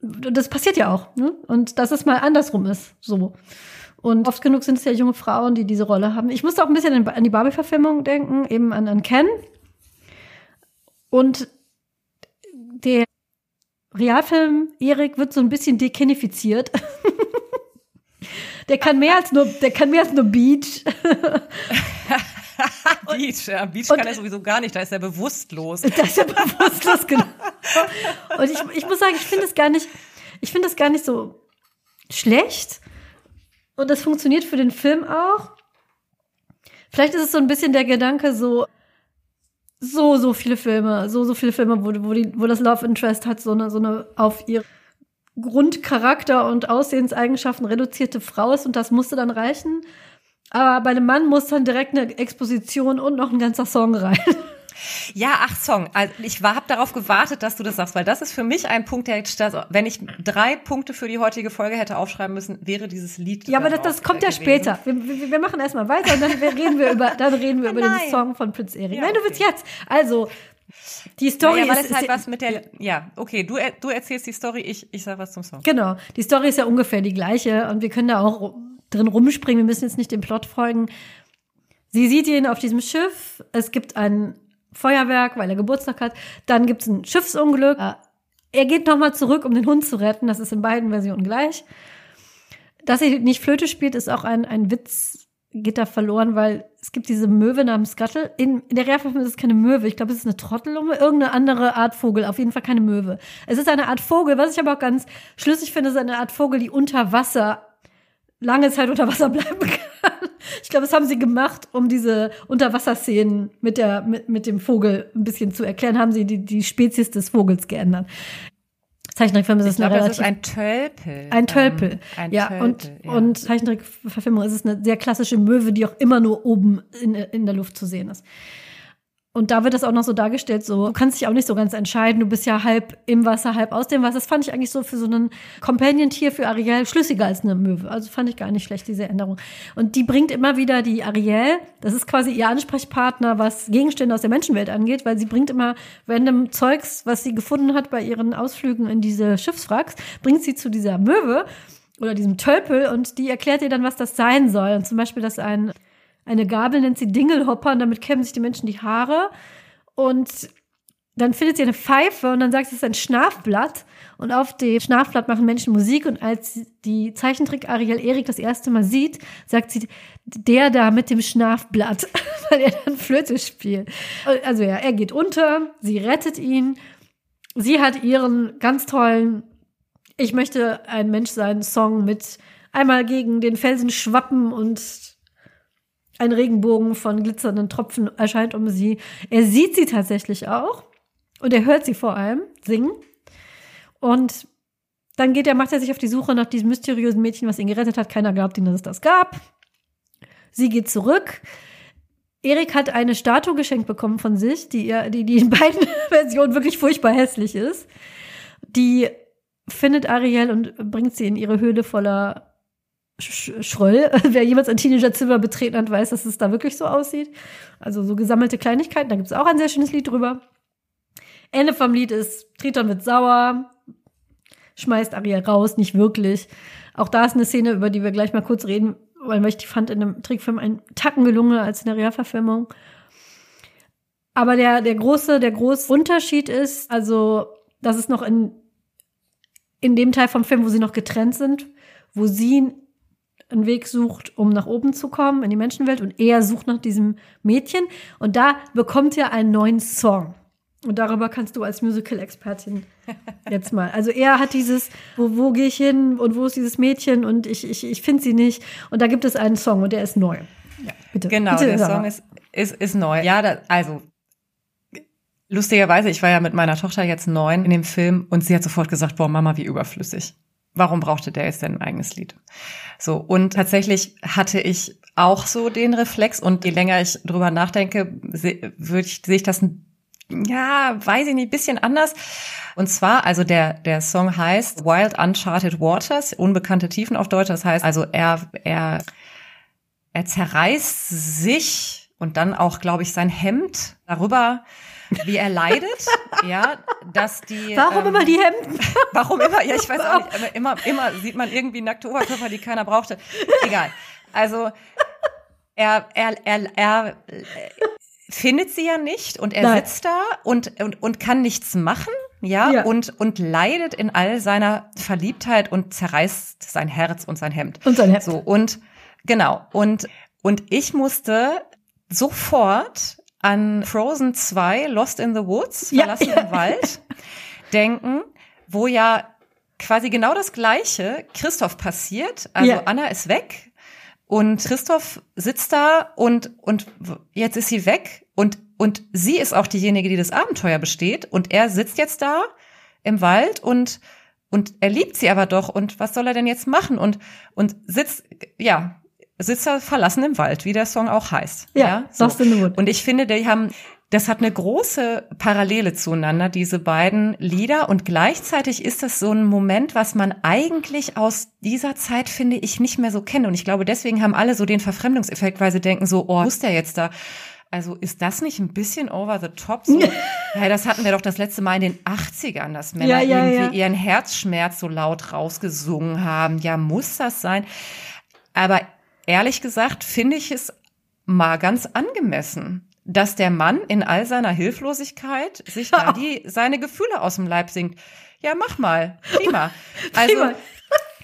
Das passiert ja auch, ne? Und dass es mal andersrum ist, so. Und oft genug sind es ja junge Frauen, die diese Rolle haben. Ich musste auch ein bisschen an die Barbie-Verfilmung denken, eben an, an Ken. Und der Realfilm Erik wird so ein bisschen dekenifiziert. *laughs* der kann mehr als nur, der kann mehr als nur Beach. *laughs* Beach, ja, Beach und, kann er sowieso gar nicht, da ist er bewusstlos. *laughs* Da ist er bewusstlos, genau. Und ich, ich muss sagen, ich finde es gar nicht, ich finde es gar nicht so schlecht, und das funktioniert für den Film auch. Vielleicht ist es so ein bisschen der Gedanke, so, so, so viele Filme, so, so viele Filme, wo, wo, die, wo das Love Interest hat, so eine, so eine auf ihr Grundcharakter und Aussehenseigenschaften reduzierte Frau ist und das musste dann reichen. Aber bei einem Mann muss dann direkt eine Exposition und noch ein ganzer Song rein. *laughs* Ja, ach Song. Also ich habe darauf gewartet, dass du das sagst, weil das ist für mich ein Punkt, der jetzt, wenn ich drei Punkte für die heutige Folge hätte aufschreiben müssen, wäre dieses Lied. Ja, aber das, das kommt ja gewesen. später. Wir, wir, wir machen erstmal weiter und dann reden wir über, dann reden wir über den Song von Prinz Erik. Ja, Nein, du willst jetzt. Also die Story naja, weil ist, es halt was mit der ja okay du du erzählst die Story ich ich sag was zum Song genau die Story ist ja ungefähr die gleiche und wir können da auch drin rumspringen wir müssen jetzt nicht dem Plot folgen sie sieht ihn auf diesem Schiff es gibt einen Feuerwerk, weil er Geburtstag hat. Dann gibt's ein Schiffsunglück. Er geht nochmal zurück, um den Hund zu retten. Das ist in beiden Versionen gleich. Dass er nicht Flöte spielt, ist auch ein, ein Witz, geht da verloren, weil es gibt diese Möwe namens Gattel. In, in der Realverfilmung ist es keine Möwe. Ich glaube, es ist eine Trottelumme, irgendeine andere Art Vogel. Auf jeden Fall keine Möwe. Es ist eine Art Vogel, was ich aber auch ganz schlüssig finde, ist eine Art Vogel, die unter Wasser lange Zeit unter Wasser *laughs* bleiben kann. Ich glaube, das haben sie gemacht, um diese Unterwasserszenen mit der mit, mit dem Vogel ein bisschen zu erklären, haben sie die die Spezies des Vogels geändert. Zeichentrickfilm ist es eine relativ. Es ist ein Tölpel. Ein Tölpel. Ähm, ein ja, Tölpel, und, ja. und Zeichentrickverfilmung ist es eine sehr klassische Möwe, die auch immer nur oben in, in der Luft zu sehen ist. Und da wird das auch noch so dargestellt, so, du kannst dich auch nicht so ganz entscheiden, du bist ja halb im Wasser, halb aus dem Wasser. Das fand ich eigentlich so für so ein Companion-Tier für Ariel schlüssiger als eine Möwe. Also fand ich gar nicht schlecht, diese Änderung. Und die bringt immer wieder die Ariel, das ist quasi ihr Ansprechpartner, was Gegenstände aus der Menschenwelt angeht, weil sie bringt immer random Zeugs, was sie gefunden hat bei ihren Ausflügen in diese Schiffswracks, bringt sie zu dieser Möwe oder diesem Tölpel und die erklärt ihr dann, was das sein soll. Und zum Beispiel, dass ein eine Gabel nennt sie Dingelhopper und damit kämmen sich die Menschen die Haare. Und dann findet sie eine Pfeife und dann sagt sie, es ist ein Schnafblatt. Und auf dem Schnafblatt machen Menschen Musik. Und als die Zeichentrick Ariel Erik das erste Mal sieht, sagt sie, der da mit dem Schnafblatt, *laughs* weil er dann Flöte spielt. Also ja, er geht unter, sie rettet ihn. Sie hat ihren ganz tollen Ich möchte ein Mensch sein Song mit einmal gegen den Felsen schwappen und ein Regenbogen von glitzernden Tropfen erscheint um sie. Er sieht sie tatsächlich auch und er hört sie vor allem singen. Und dann geht er, macht er sich auf die Suche nach diesem mysteriösen Mädchen, was ihn gerettet hat. Keiner glaubt ihm, dass es das gab. Sie geht zurück. Erik hat eine Statue geschenkt bekommen von sich, die, die, die in beiden *laughs* Versionen wirklich furchtbar hässlich ist. Die findet Ariel und bringt sie in ihre Höhle voller Schröll. *laughs* Wer jemals ein Teenagerzimmer betreten hat, weiß, dass es da wirklich so aussieht. Also so gesammelte Kleinigkeiten. Da gibt es auch ein sehr schönes Lied drüber. Ende vom Lied ist, Triton wird sauer, schmeißt Ariel raus, nicht wirklich. Auch da ist eine Szene, über die wir gleich mal kurz reden, weil ich die fand in einem Trickfilm einen Tacken gelungen als in der Realverfilmung. Aber der, der große, der große Unterschied ist, also, dass es noch in, in dem Teil vom Film, wo sie noch getrennt sind, wo sie einen Weg sucht, um nach oben zu kommen in die Menschenwelt und er sucht nach diesem Mädchen und da bekommt er einen neuen Song. Und darüber kannst du als Musical-Expertin *laughs* jetzt mal. Also er hat dieses, wo, wo gehe ich hin und wo ist dieses Mädchen und ich, ich, ich finde sie nicht. Und da gibt es einen Song und der ist neu. Ja, bitte. Genau, bitte, der Song ist, ist, ist neu. Ja, da, also lustigerweise, ich war ja mit meiner Tochter jetzt neun in dem Film und sie hat sofort gesagt, boah, Mama, wie überflüssig. Warum brauchte der jetzt denn ein eigenes Lied? So, und tatsächlich hatte ich auch so den Reflex und je länger ich drüber nachdenke, sehe ich, sehe ich das ein ja, weiß ich nicht, bisschen anders. Und zwar, also der, der Song heißt Wild Uncharted Waters, unbekannte Tiefen auf Deutsch. Das heißt, also er, er, er zerreißt sich und dann auch, glaube ich, sein Hemd darüber, wie er leidet, ja, dass die. Warum ähm, immer die Hemden? *laughs* Warum immer? Ja, ich weiß auch nicht. Aber immer, immer sieht man irgendwie nackte Oberkörper, die keiner brauchte. Egal. Also er, er, er, er findet sie ja nicht und er Nein. sitzt da und, und, und kann nichts machen, ja, ja, Und, und leidet in all seiner Verliebtheit und zerreißt sein Herz und sein Hemd. Und sein Hemd. So, und genau. Und, und ich musste sofort an Frozen 2, Lost in the Woods, verlassen ja, im *laughs* Wald, denken, wo ja quasi genau das Gleiche Christoph passiert. Also ja. Anna ist weg und Christoph sitzt da und, und jetzt ist sie weg und, und sie ist auch diejenige, die das Abenteuer besteht und er sitzt jetzt da im Wald und, und er liebt sie aber doch und was soll er denn jetzt machen und, und sitzt, ja, sitzt er verlassen im Wald, wie der Song auch heißt. Ja, ja so. Lost in the Wood. Und ich finde, die haben, das hat eine große Parallele zueinander, diese beiden Lieder. Und gleichzeitig ist das so ein Moment, was man eigentlich aus dieser Zeit, finde ich, nicht mehr so kennt. Und ich glaube, deswegen haben alle so den Verfremdungseffekt, weil sie denken so, oh, ist der jetzt da? Also ist das nicht ein bisschen over the top? So, *laughs* ja, das hatten wir doch das letzte Mal in den 80ern, dass Männer ja, ja, irgendwie ja. ihren Herzschmerz so laut rausgesungen haben. Ja, muss das sein? Aber ehrlich gesagt finde ich es mal ganz angemessen, dass der Mann in all seiner Hilflosigkeit sich da *laughs* die, seine Gefühle aus dem Leib singt. Ja, mach mal. Prima. *laughs* Also,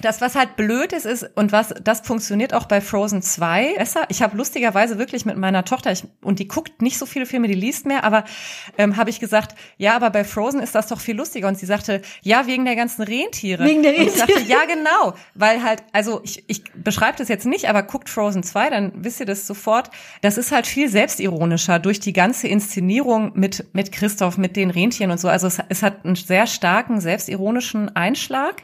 Das, was halt blöd ist, ist, und was, das funktioniert auch bei Frozen 2 besser. Ich habe lustigerweise wirklich mit meiner Tochter, ich, und die guckt nicht so viele Filme, die liest mehr, aber ähm, habe ich gesagt, ja, aber bei Frozen ist das doch viel lustiger. Und sie sagte, ja, wegen der ganzen Rentiere. Wegen der Rentiere. Und ich sagte, ja, genau. Weil halt, also ich, ich beschreibe das jetzt nicht, aber guckt Frozen 2, dann wisst ihr das sofort. Das ist halt viel selbstironischer durch die ganze Inszenierung mit, mit Christoph, mit den Rentieren und so. Also es, es hat einen sehr starken selbstironischen Einschlag.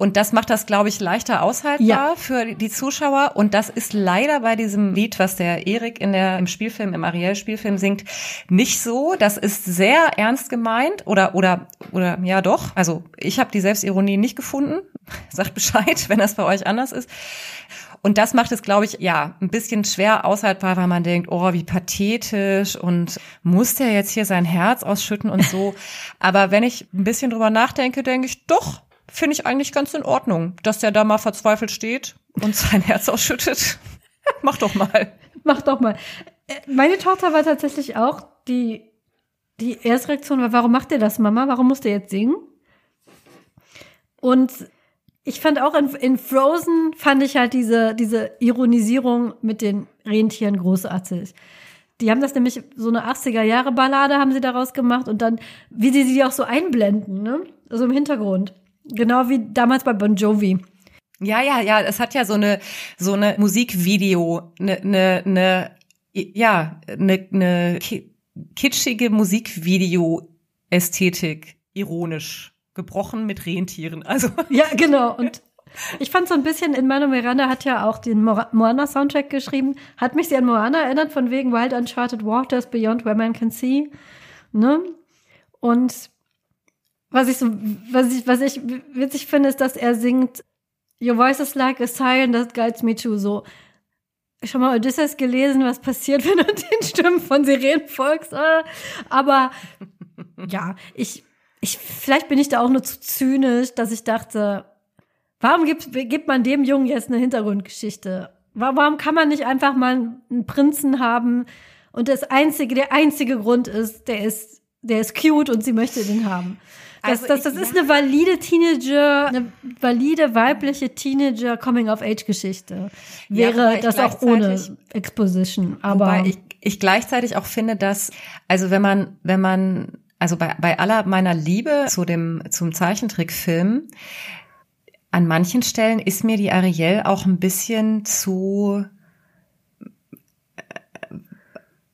Und das macht das, glaube ich, leichter aushaltbar Ja. für die Zuschauer. Und das ist leider bei diesem Lied, was der Erik in der, im Spielfilm, im Ariel-Spielfilm singt, nicht so. Das ist sehr ernst gemeint oder, oder, oder, ja doch. Also ich habe die Selbstironie nicht gefunden. *laughs* Sagt Bescheid, *laughs* wenn das bei euch anders ist. Und das macht es, glaube ich, ja, ein bisschen schwer aushaltbar, weil man denkt, oh, wie pathetisch und muss der jetzt hier sein Herz ausschütten und so. *laughs* Aber wenn ich ein bisschen drüber nachdenke, denke ich, doch, finde ich eigentlich ganz in Ordnung, dass der da mal verzweifelt steht und sein Herz ausschüttet. *laughs* Mach doch mal. Mach doch mal. Äh, Meine Tochter war tatsächlich auch die, die erste Reaktion war, warum macht ihr das, Mama? Warum musst ihr jetzt singen? Und ich fand auch in, in Frozen fand ich halt diese, diese Ironisierung mit den Rentieren großartig. Die haben das nämlich so eine 80er Jahre Ballade haben sie daraus gemacht und dann, wie sie sie auch so einblenden, ne? Also im Hintergrund. Genau wie damals bei Bon Jovi. Ja, ja, ja, es hat ja so eine so eine Musikvideo, eine eine, eine ja, eine, eine ki- kitschige Musikvideo-Ästhetik, ironisch gebrochen mit Rentieren. Also *laughs* Ja, genau. Und ich fand so ein bisschen, in Mano Miranda hat ja auch den Mo- Moana-Soundtrack geschrieben. Hat mich sehr an Moana erinnert, von wegen Wild Uncharted Waters Beyond Where Man Can See. Ne? Und was ich so, was ich, was ich witzig finde, ist, dass er singt, Your voice is like a siren that guides me to, so. Schon mal Odysseus gelesen, was passiert, *laughs* wenn du den Stimmen von Sirenen folgst. äh. Aber ja, ich, ich, vielleicht bin ich da auch nur zu zynisch, dass ich dachte, warum gibt, gibt man dem Jungen jetzt eine Hintergrundgeschichte? Wa- Warum kann man nicht einfach mal einen Prinzen haben und das einzige, der einzige Grund ist, der ist, der ist cute und sie möchte den haben? Das, Also das, das ich- ist eine valide Teenager, eine valide weibliche Teenager Coming-of-Age-Geschichte. Wäre ich das auch ohne Exposition. Aber Wobei ich, ich gleichzeitig auch finde, dass, also wenn man, wenn man, also bei, bei aller meiner Liebe zu dem, zum Zeichentrickfilm, an manchen Stellen ist mir die Ariel auch ein bisschen zu, äh,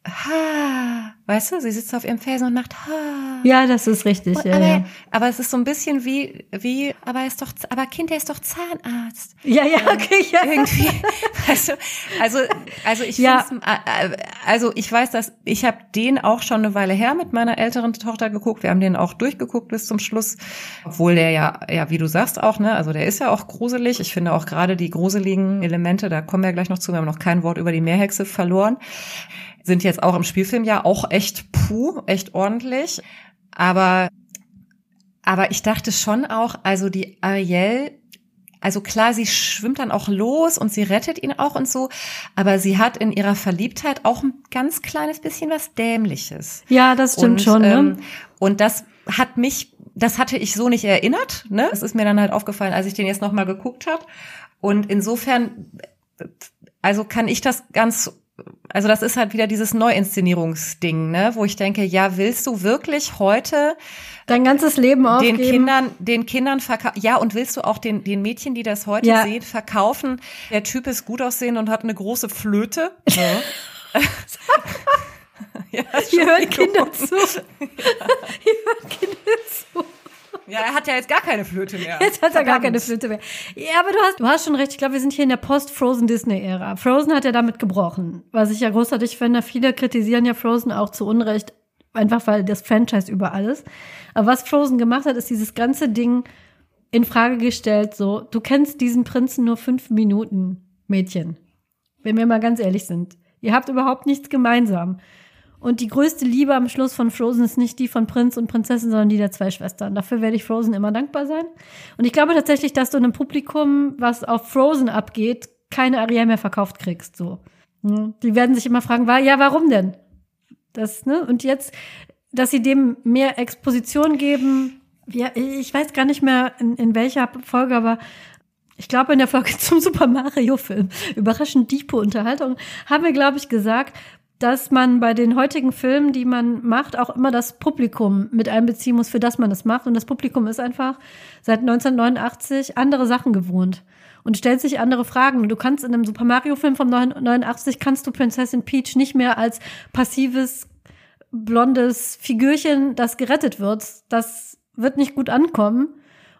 ha, weißt du, sie sitzt auf ihrem Felsen und macht ha. ja, das ist richtig. Und, Ja, aber, ja. aber es ist so ein bisschen wie, wie, aber er ist doch, aber Kind, der ist doch Zahnarzt ja, ja, okay, ja. irgendwie, *laughs* weißt du, also, also ich Ja. äh, äh, also ich weiß, dass ich habe den auch schon eine Weile her mit meiner älteren Tochter geguckt. Wir haben den auch durchgeguckt bis zum Schluss, obwohl der ja, ja, wie du sagst auch, ne, also der ist ja auch gruselig. Ich finde auch gerade die gruseligen Elemente, da kommen wir gleich noch zu. Wir haben noch kein Wort über die Meerhexe verloren, sind jetzt auch im Spielfilm ja auch echt puh, echt ordentlich, aber aber ich dachte schon auch, also die Ariel also klar, sie schwimmt dann auch los und sie rettet ihn auch und so, aber sie hat in ihrer Verliebtheit auch ein ganz kleines bisschen was Dämliches. Ja, das stimmt und, schon. Ne? Ähm, und das hat mich, das hatte ich so nicht erinnert. Ne? Das ist mir dann halt aufgefallen, als ich den jetzt nochmal geguckt habe. Und insofern, also kann ich das ganz, also das ist halt wieder dieses Neuinszenierungsding, ne? wo ich denke, ja, willst du wirklich heute Dein ganzes Leben aufgeben. den Kindern, den Kindern verkaufen. Ja, und willst du auch den, den Mädchen, die das heute Ja. sehen, verkaufen? Der Typ ist gut aussehend und hat eine große Flöte. *laughs* ja, *laughs* *laughs* ist Hier hören Kinder zu. Hier hören Kinder zu. Ja, er hat ja jetzt gar keine Flöte mehr. *laughs* Jetzt hat er gar Verdammt. keine Flöte mehr. Ja, aber du hast, du hast schon recht. Ich glaube, wir sind hier in der Post-Frozen-Disney-Ära. Frozen hat ja damit gebrochen. Was ich ja großartig finde. Viele kritisieren ja Frozen auch zu Unrecht. Einfach weil das Franchise überall ist. Aber was Frozen gemacht hat, ist dieses ganze Ding in Frage gestellt. So, du kennst diesen Prinzen nur fünf Minuten, Mädchen. Wenn wir mal ganz ehrlich sind. Ihr habt überhaupt nichts gemeinsam. Und die größte Liebe am Schluss von Frozen ist nicht die von Prinz und Prinzessin, sondern die der zwei Schwestern. Dafür werde ich Frozen immer dankbar sein. Und ich glaube tatsächlich, dass du in einem Publikum, was auf Frozen abgeht, keine Ariel mehr verkauft kriegst. So. Hm. Die werden sich immer fragen, ja, warum denn? Das, ne? Und jetzt, dass sie dem mehr Exposition geben, Ja, ich weiß gar nicht mehr, in, in welcher Folge, aber ich glaube, in der Folge *laughs* zum Super Mario-Film, überraschend diepe Unterhaltung, haben wir, glaube ich, gesagt, dass man bei den heutigen Filmen, die man macht, auch immer das Publikum mit einbeziehen muss, für das man es macht. Und das Publikum ist einfach seit 1989 andere Sachen gewohnt und stellt sich andere Fragen. Du kannst in einem Super Mario-Film von 89 kannst du Prinzessin Peach nicht mehr als passives blondes Figürchen, das gerettet wird. Das wird nicht gut ankommen.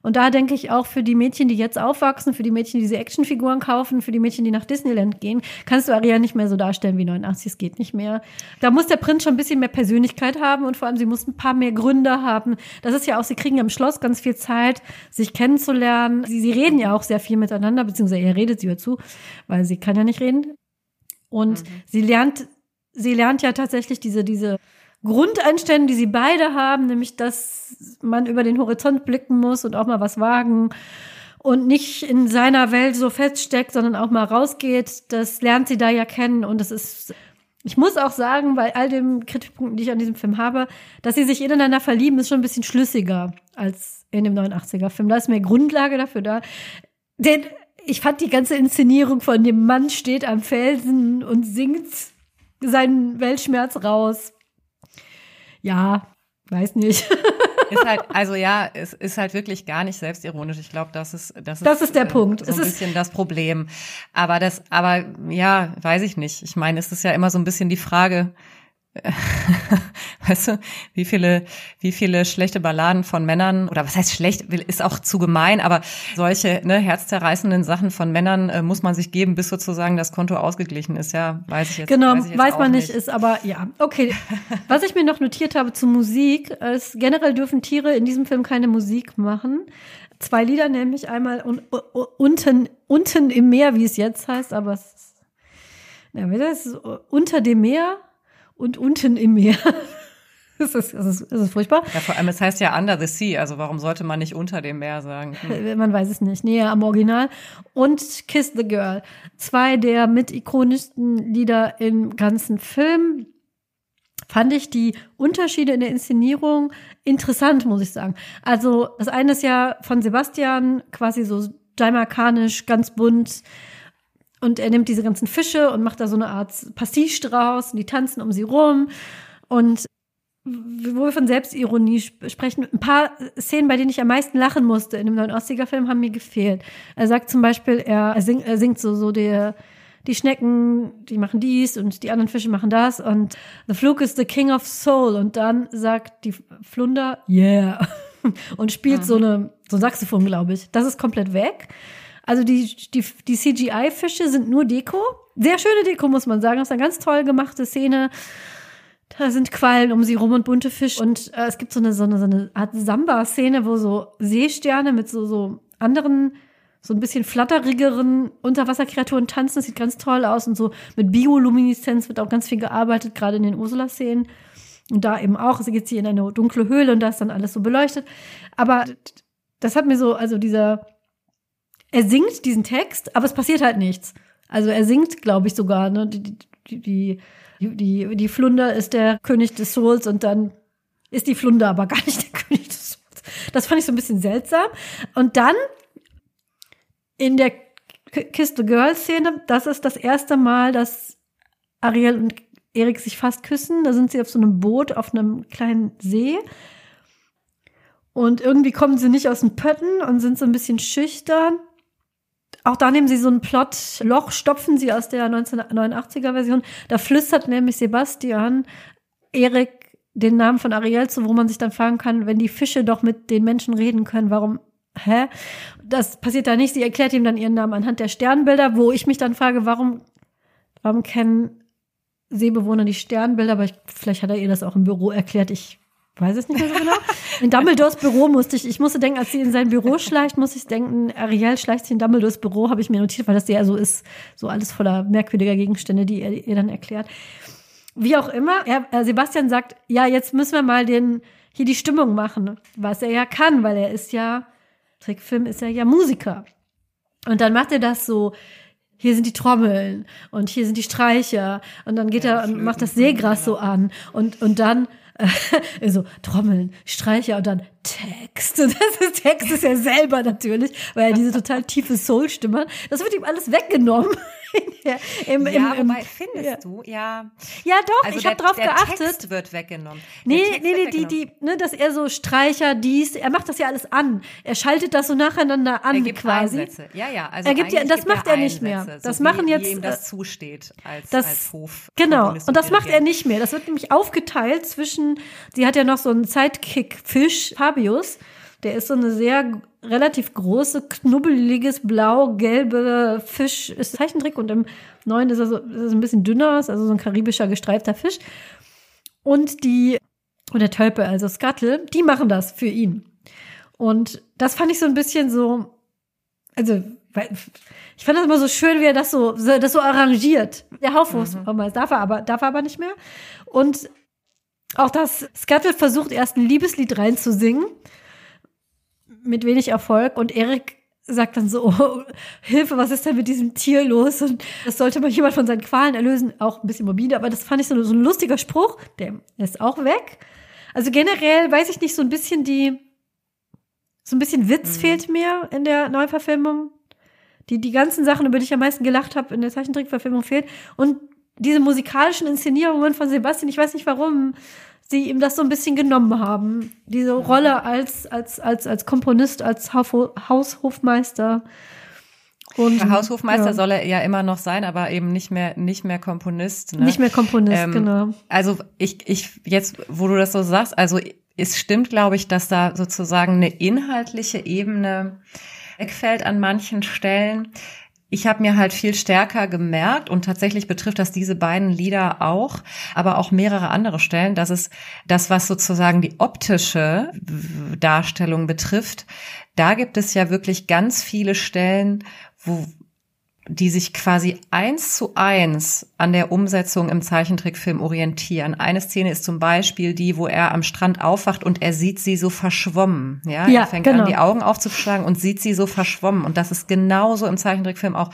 Und da denke ich auch für die Mädchen, die jetzt aufwachsen, für die Mädchen, die diese Actionfiguren kaufen, für die Mädchen, die nach Disneyland gehen, kannst du Ariel nicht mehr so darstellen wie 89. Es geht nicht mehr. Da muss der Prinz schon ein bisschen mehr Persönlichkeit haben und vor allem sie muss ein paar mehr Gründe haben. Das ist ja auch, sie kriegen ja im Schloss ganz viel Zeit, sich kennenzulernen. Sie, sie reden ja auch sehr viel miteinander, beziehungsweise er redet sie zu, weil sie kann ja nicht reden. Und mhm. sie lernt, sie lernt ja tatsächlich diese, diese Grundeinstellungen, die sie beide haben, nämlich dass man über den Horizont blicken muss und auch mal was wagen und nicht in seiner Welt so feststeckt, sondern auch mal rausgeht, das lernt sie da ja kennen und es ist ich muss auch sagen, bei all den Kritikpunkten, die ich an diesem Film habe, dass sie sich ineinander verlieben, ist schon ein bisschen schlüssiger als in dem 89er-Film. Da ist mehr Grundlage dafür da. Denn ich fand die ganze Inszenierung von dem Mann steht am Felsen und singt seinen Weltschmerz raus ja, weiß nicht. *laughs* ist halt, also ja, es ist halt wirklich gar nicht selbstironisch. Ich glaube, das ist, das ist, das ist der äh, Punkt. So ein es bisschen das Problem. Aber das, aber ja, weiß ich nicht. Ich meine, es ist ja immer so ein bisschen die Frage, *laughs* weißt du, wie viele, wie viele schlechte Balladen von Männern, oder was heißt schlecht, ist auch zu gemein, aber solche ne, herzzerreißenden Sachen von Männern äh, muss man sich geben, bis sozusagen das Konto ausgeglichen ist. Ja, weiß ich jetzt Genau, weiß, jetzt weiß man nicht, ist aber ja. Okay. *laughs* was ich mir noch notiert habe zu Musik, ist generell dürfen Tiere in diesem Film keine Musik machen. Zwei Lieder, nämlich einmal un, unten, unten im Meer, wie es jetzt heißt, aber es ist, ja, das ist unter dem Meer und unten im Meer. *laughs* Das ist, das, ist, das ist furchtbar. Ja, vor allem, es heißt ja Under the Sea, also warum sollte man nicht unter dem Meer sagen? Hm. Man weiß es nicht. Näher am Original. Und Kiss the Girl. Zwei der mit ikonischsten Lieder im ganzen Film. Fand ich die Unterschiede in der Inszenierung interessant, muss ich sagen. Also, das eine ist ja von Sebastian quasi so jamaikanisch, ganz bunt und er nimmt diese ganzen Fische und macht da so eine Art Pastiche draus und die tanzen um sie rum. Und wo wir von Selbstironie sprechen, ein paar Szenen, bei denen ich am meisten lachen musste in dem neuen Ostiger-Film, haben mir gefehlt. Er sagt zum Beispiel, er, er, singt, er singt so, so der, die Schnecken, die machen dies und die anderen Fische machen das und The Fluke is the King of Soul und dann sagt die Flunder, yeah, *laughs* und spielt mhm. so eine, so ein Saxophon, glaube ich. Das ist komplett weg. Also die, die, die CGI-Fische sind nur Deko. Sehr schöne Deko, muss man sagen. Das ist eine ganz toll gemachte Szene. Da sind Quallen um sie rum und bunte Fische. Und äh, es gibt so eine, so eine, so eine Art Samba-Szene, wo so Seesterne mit so, so anderen, so ein bisschen flatterigeren Unterwasserkreaturen tanzen. Das sieht ganz toll aus. Und so mit Biolumineszenz wird auch ganz viel gearbeitet, gerade in den Ursula-Szenen. Und da eben auch, sie geht sie in eine dunkle Höhle und da ist dann alles so beleuchtet. Aber das hat mir so, also dieser er singt diesen Text, aber es passiert halt nichts. Also er singt, glaube ich, sogar, ne? Die, die, die, die, die Flunder ist der König des Souls und dann ist die Flunder aber *laughs* gar nicht der König des Souls. Das fand ich so ein bisschen seltsam. Und dann in der Kiss the Girl Szene, das ist das erste Mal, dass Ariel und Erik sich fast küssen. Da sind sie auf so einem Boot auf einem kleinen See. Und irgendwie kommen sie nicht aus den Pötten und sind so ein bisschen schüchtern. Auch da nehmen sie so ein Plotloch, stopfen sie aus der 1989er Version. Da flüstert nämlich Sebastian Erik den Namen von Ariel zu, wo man sich dann fragen kann, wenn die Fische doch mit den Menschen reden können, warum hä? Das passiert da nicht. Sie erklärt ihm dann ihren Namen anhand der Sternbilder, wo ich mich dann frage, warum, warum kennen Seebewohner die Sternbilder? Aber ich, vielleicht hat er ihr das auch im Büro erklärt. Ich weiß es nicht mehr so genau. In Dumbledores Büro musste ich, ich musste denken, als sie in sein Büro schleicht, muss ich denken, Ariel schleicht sich in Dumbledores Büro, habe ich mir notiert, weil das ja so ist, so alles voller merkwürdiger Gegenstände, die er ihr dann erklärt. Wie auch immer, er, äh, Sebastian sagt, ja, jetzt müssen wir mal den, hier die Stimmung machen, was er ja kann, weil er ist ja, Trickfilm ist er ja Musiker. Und dann macht er das so, hier sind die Trommeln und hier sind die Streicher und dann geht ja, er und macht das Seegras so an und, und dann äh, *laughs* so Trommeln, Streicher und dann Text. *laughs* Und das ist Text ist ja selber natürlich, weil er diese total tiefe Soul-Stimme hat. Das wird ihm alles weggenommen. *laughs* *laughs* Im, ja, im, im, findest ja. du, ja. Ja, doch, also ich habe drauf der geachtet. Text wird weggenommen. Nee, nee, nee, die, die, ne, dass er so Streicher, dies, er macht das ja alles an. Er schaltet das so nacheinander an, er gibt quasi. Einsätze. Ja, ja, also er gibt ja, das macht er, nicht mehr. Das so machen wie, jetzt. Wie ihm das zusteht als, das, als Hof. Genau, und das macht er nicht mehr. Das wird nämlich aufgeteilt zwischen, sie hat ja noch so einen Sidekick-Fisch, Fabius. Der ist so eine sehr relativ große, knubbeliges, blau-gelbe Fisch, ist Zeichentrick und im neuen ist er so ist er ein bisschen dünner, also so ein karibischer gestreifter Fisch. Und die, und der Tölpe, also Scuttle, die machen das für ihn. Und das fand ich so ein bisschen so, also, ich fand das immer so schön, wie er das so, das so arrangiert. Der Haufus, mhm. darf er aber, darf er aber nicht mehr. Und auch das Scuttle versucht erst ein Liebeslied reinzusingen mit wenig Erfolg und Erik sagt dann so, oh, Hilfe, was ist denn mit diesem Tier los? Und das sollte mal jemand von seinen Qualen erlösen. Auch ein bisschen morbide, aber das fand ich so, so ein lustiger Spruch. Der ist auch weg. Also generell weiß ich nicht, so ein bisschen die, so ein bisschen Witz mhm. fehlt mir in der Neuverfilmung. Die, die ganzen Sachen, über die ich am meisten gelacht habe in der Zeichentrickverfilmung fehlt. Und diese musikalischen Inszenierungen von Sebastian, ich weiß nicht warum, sie ihm das so ein bisschen genommen haben. Diese Rolle als, als, als, als Komponist, als Haushofmeister. Und, Haushofmeister ja. soll er ja immer noch sein, aber eben nicht mehr, nicht mehr Komponist. Ne? Nicht mehr Komponist, ähm, genau. Also ich, ich, jetzt, wo du das so sagst, also es stimmt, glaube ich, dass da sozusagen eine inhaltliche Ebene wegfällt an manchen Stellen ich habe mir halt viel stärker gemerkt und tatsächlich betrifft das diese beiden Lieder auch, aber auch mehrere andere Stellen, dass es das, was sozusagen die optische Darstellung betrifft, da gibt es ja wirklich ganz viele Stellen, wo die sich quasi eins zu eins an der Umsetzung im Zeichentrickfilm orientieren. Eine Szene ist zum Beispiel die, wo er am Strand aufwacht und er sieht sie so verschwommen. Ja, ja er fängt genau. an, die Augen aufzuschlagen und sieht sie so verschwommen. Und das ist genauso im Zeichentrickfilm auch,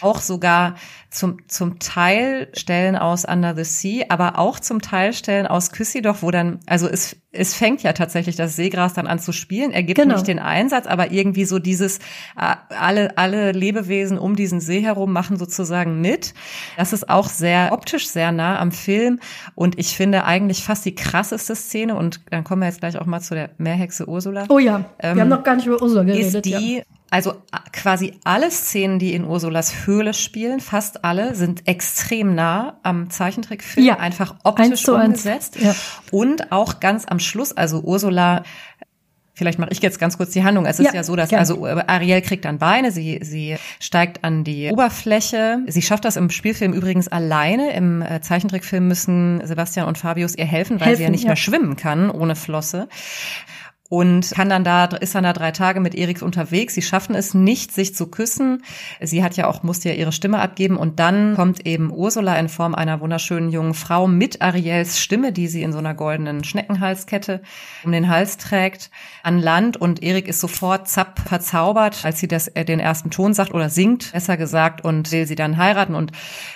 auch sogar zum, zum Teil Stellen aus Under the Sea, aber auch zum Teil Stellen aus Küssi doch, wo dann, also es, es fängt ja tatsächlich das Seegras dann an zu spielen. Er gibt genau. nicht den Einsatz, aber irgendwie so dieses, äh, alle, alle Lebewesen um diesen See herum machen sozusagen mit. Das ist auch sehr optisch sehr nah am Film und ich finde eigentlich fast die krasseste Szene und dann kommen wir jetzt gleich auch mal zu der Meerhexe Ursula. Oh ja, wir ähm, haben noch gar nicht über Ursula geredet. Ist die, ja also quasi alle Szenen, die in Ursulas Höhle spielen, fast alle, sind extrem nah am Zeichentrickfilm, ja, einfach optisch umgesetzt. Ja. Und auch ganz am Schluss, also Ursula Vielleicht mache ich jetzt ganz kurz die Handlung. Es ist ja, ja so, dass gerne. also Ariel kriegt dann Beine, sie sie steigt an die Oberfläche. Sie schafft das im Spielfilm übrigens alleine. Im äh, Zeichentrickfilm müssen Sebastian und Fabius ihr helfen, weil helfen, sie ja nicht ja. mehr schwimmen kann ohne Flosse und kann dann da, ist dann da drei Tage mit Eriks unterwegs. Sie schaffen es nicht, sich zu küssen. Sie hat ja auch, musste ja ihre Stimme abgeben und dann kommt eben Ursula in Form einer wunderschönen jungen Frau mit Ariels Stimme, die sie in so einer goldenen Schneckenhalskette um den Hals trägt, an Land und Erik ist sofort zapp verzaubert, als sie das, äh, den ersten Ton sagt oder singt, besser gesagt, und will sie dann heiraten und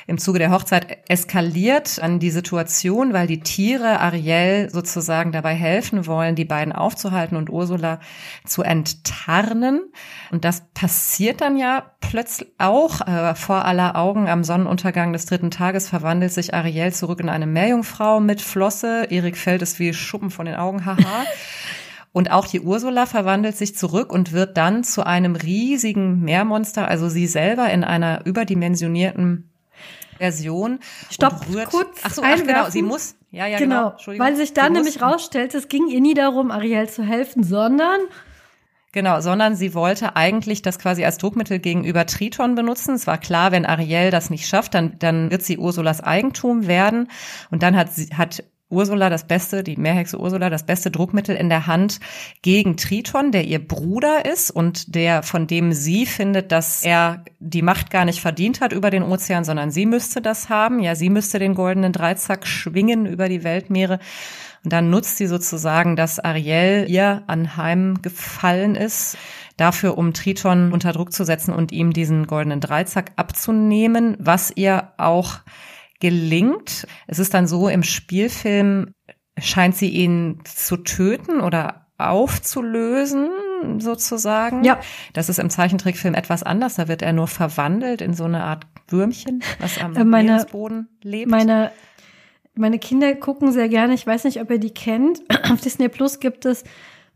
im Zuge der Hochzeit eskaliert dann die Situation, weil die Tiere Ariel sozusagen dabei helfen wollen, die beiden aufzuhalten aufzuhalten und Ursula zu enttarnen. Und das passiert dann ja plötzlich auch äh, vor aller Augen am Sonnenuntergang des dritten Tages verwandelt sich Ariel zurück in eine Meerjungfrau mit Flosse. Erik fällt es wie Schuppen von den Augen, haha. *laughs* Und auch die Ursula verwandelt sich zurück und wird dann zu einem riesigen Meermonster, also sie selber in einer überdimensionierten Version. Stopp, kurz ach so, ach genau, sie muss, ja, ja, genau. genau weil sich dann nämlich rausstellt, es ging ihr nie darum, Ariel zu helfen, sondern Genau, sondern sie wollte eigentlich das quasi als Druckmittel gegenüber Triton benutzen. Es war klar, wenn Ariel das nicht schafft, dann, dann wird sie Ursulas Eigentum werden. Und dann hat, sie, hat Ursula das beste, die Meerhexe Ursula das beste Druckmittel in der Hand gegen Triton, der ihr Bruder ist und der von dem sie findet, dass er die Macht gar nicht verdient hat über den Ozean, sondern sie müsste das haben. Ja, sie müsste den goldenen Dreizack schwingen über die Weltmeere. Und dann nutzt sie sozusagen, dass Ariel ihr anheimgefallen ist, dafür, um Triton unter Druck zu setzen und ihm diesen goldenen Dreizack abzunehmen, was ihr auch gelingt. Es ist dann so im Spielfilm, scheint sie ihn zu töten oder aufzulösen, sozusagen. Ja. Das ist im Zeichentrickfilm etwas anders. Da wird er nur verwandelt in so eine Art Würmchen, was am Äh, meine- Meeresboden lebt. Meine, meine Kinder gucken sehr gerne, ich weiß nicht, ob ihr die kennt. *clears throat* Auf Disney Plus gibt es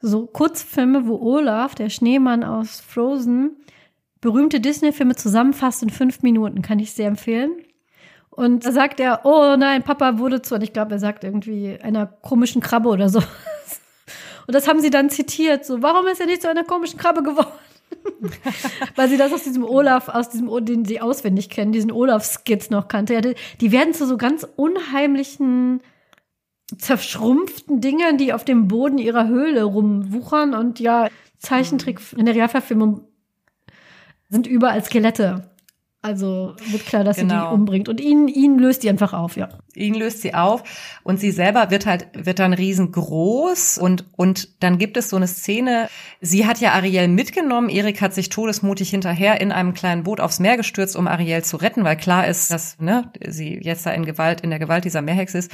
so Kurzfilme, wo Olaf, der Schneemann aus Frozen, berühmte Disney-Filme zusammenfasst in fünf Minuten. Kann ich sehr empfehlen. Und da sagt er, oh nein, Papa wurde zu, und ich glaube, er sagt irgendwie einer komischen Krabbe oder so. Und das haben sie dann zitiert, so, warum ist er nicht zu einer komischen Krabbe geworden? *laughs* Weil sie das aus diesem Olaf, aus diesem, den sie auswendig kennen, diesen Olaf-Skits noch kannte. Ja, die, die werden zu so ganz unheimlichen, zerschrumpften Dingern, die auf dem Boden ihrer Höhle rumwuchern und ja, Zeichentrick in der Realverfilmung sind überall Skelette. Also wird klar, dass sie Genau. die umbringt. Und ihn, ihn löst die einfach auf, ja. ihn löst sie auf und sie selber wird halt wird dann riesengroß und und dann gibt es so eine Szene. Sie hat ja Ariel mitgenommen. Erik hat sich todesmutig hinterher in einem kleinen Boot aufs Meer gestürzt, um Ariel zu retten, weil klar ist, dass ne, sie jetzt da in Gewalt in der Gewalt dieser Meerhexe ist.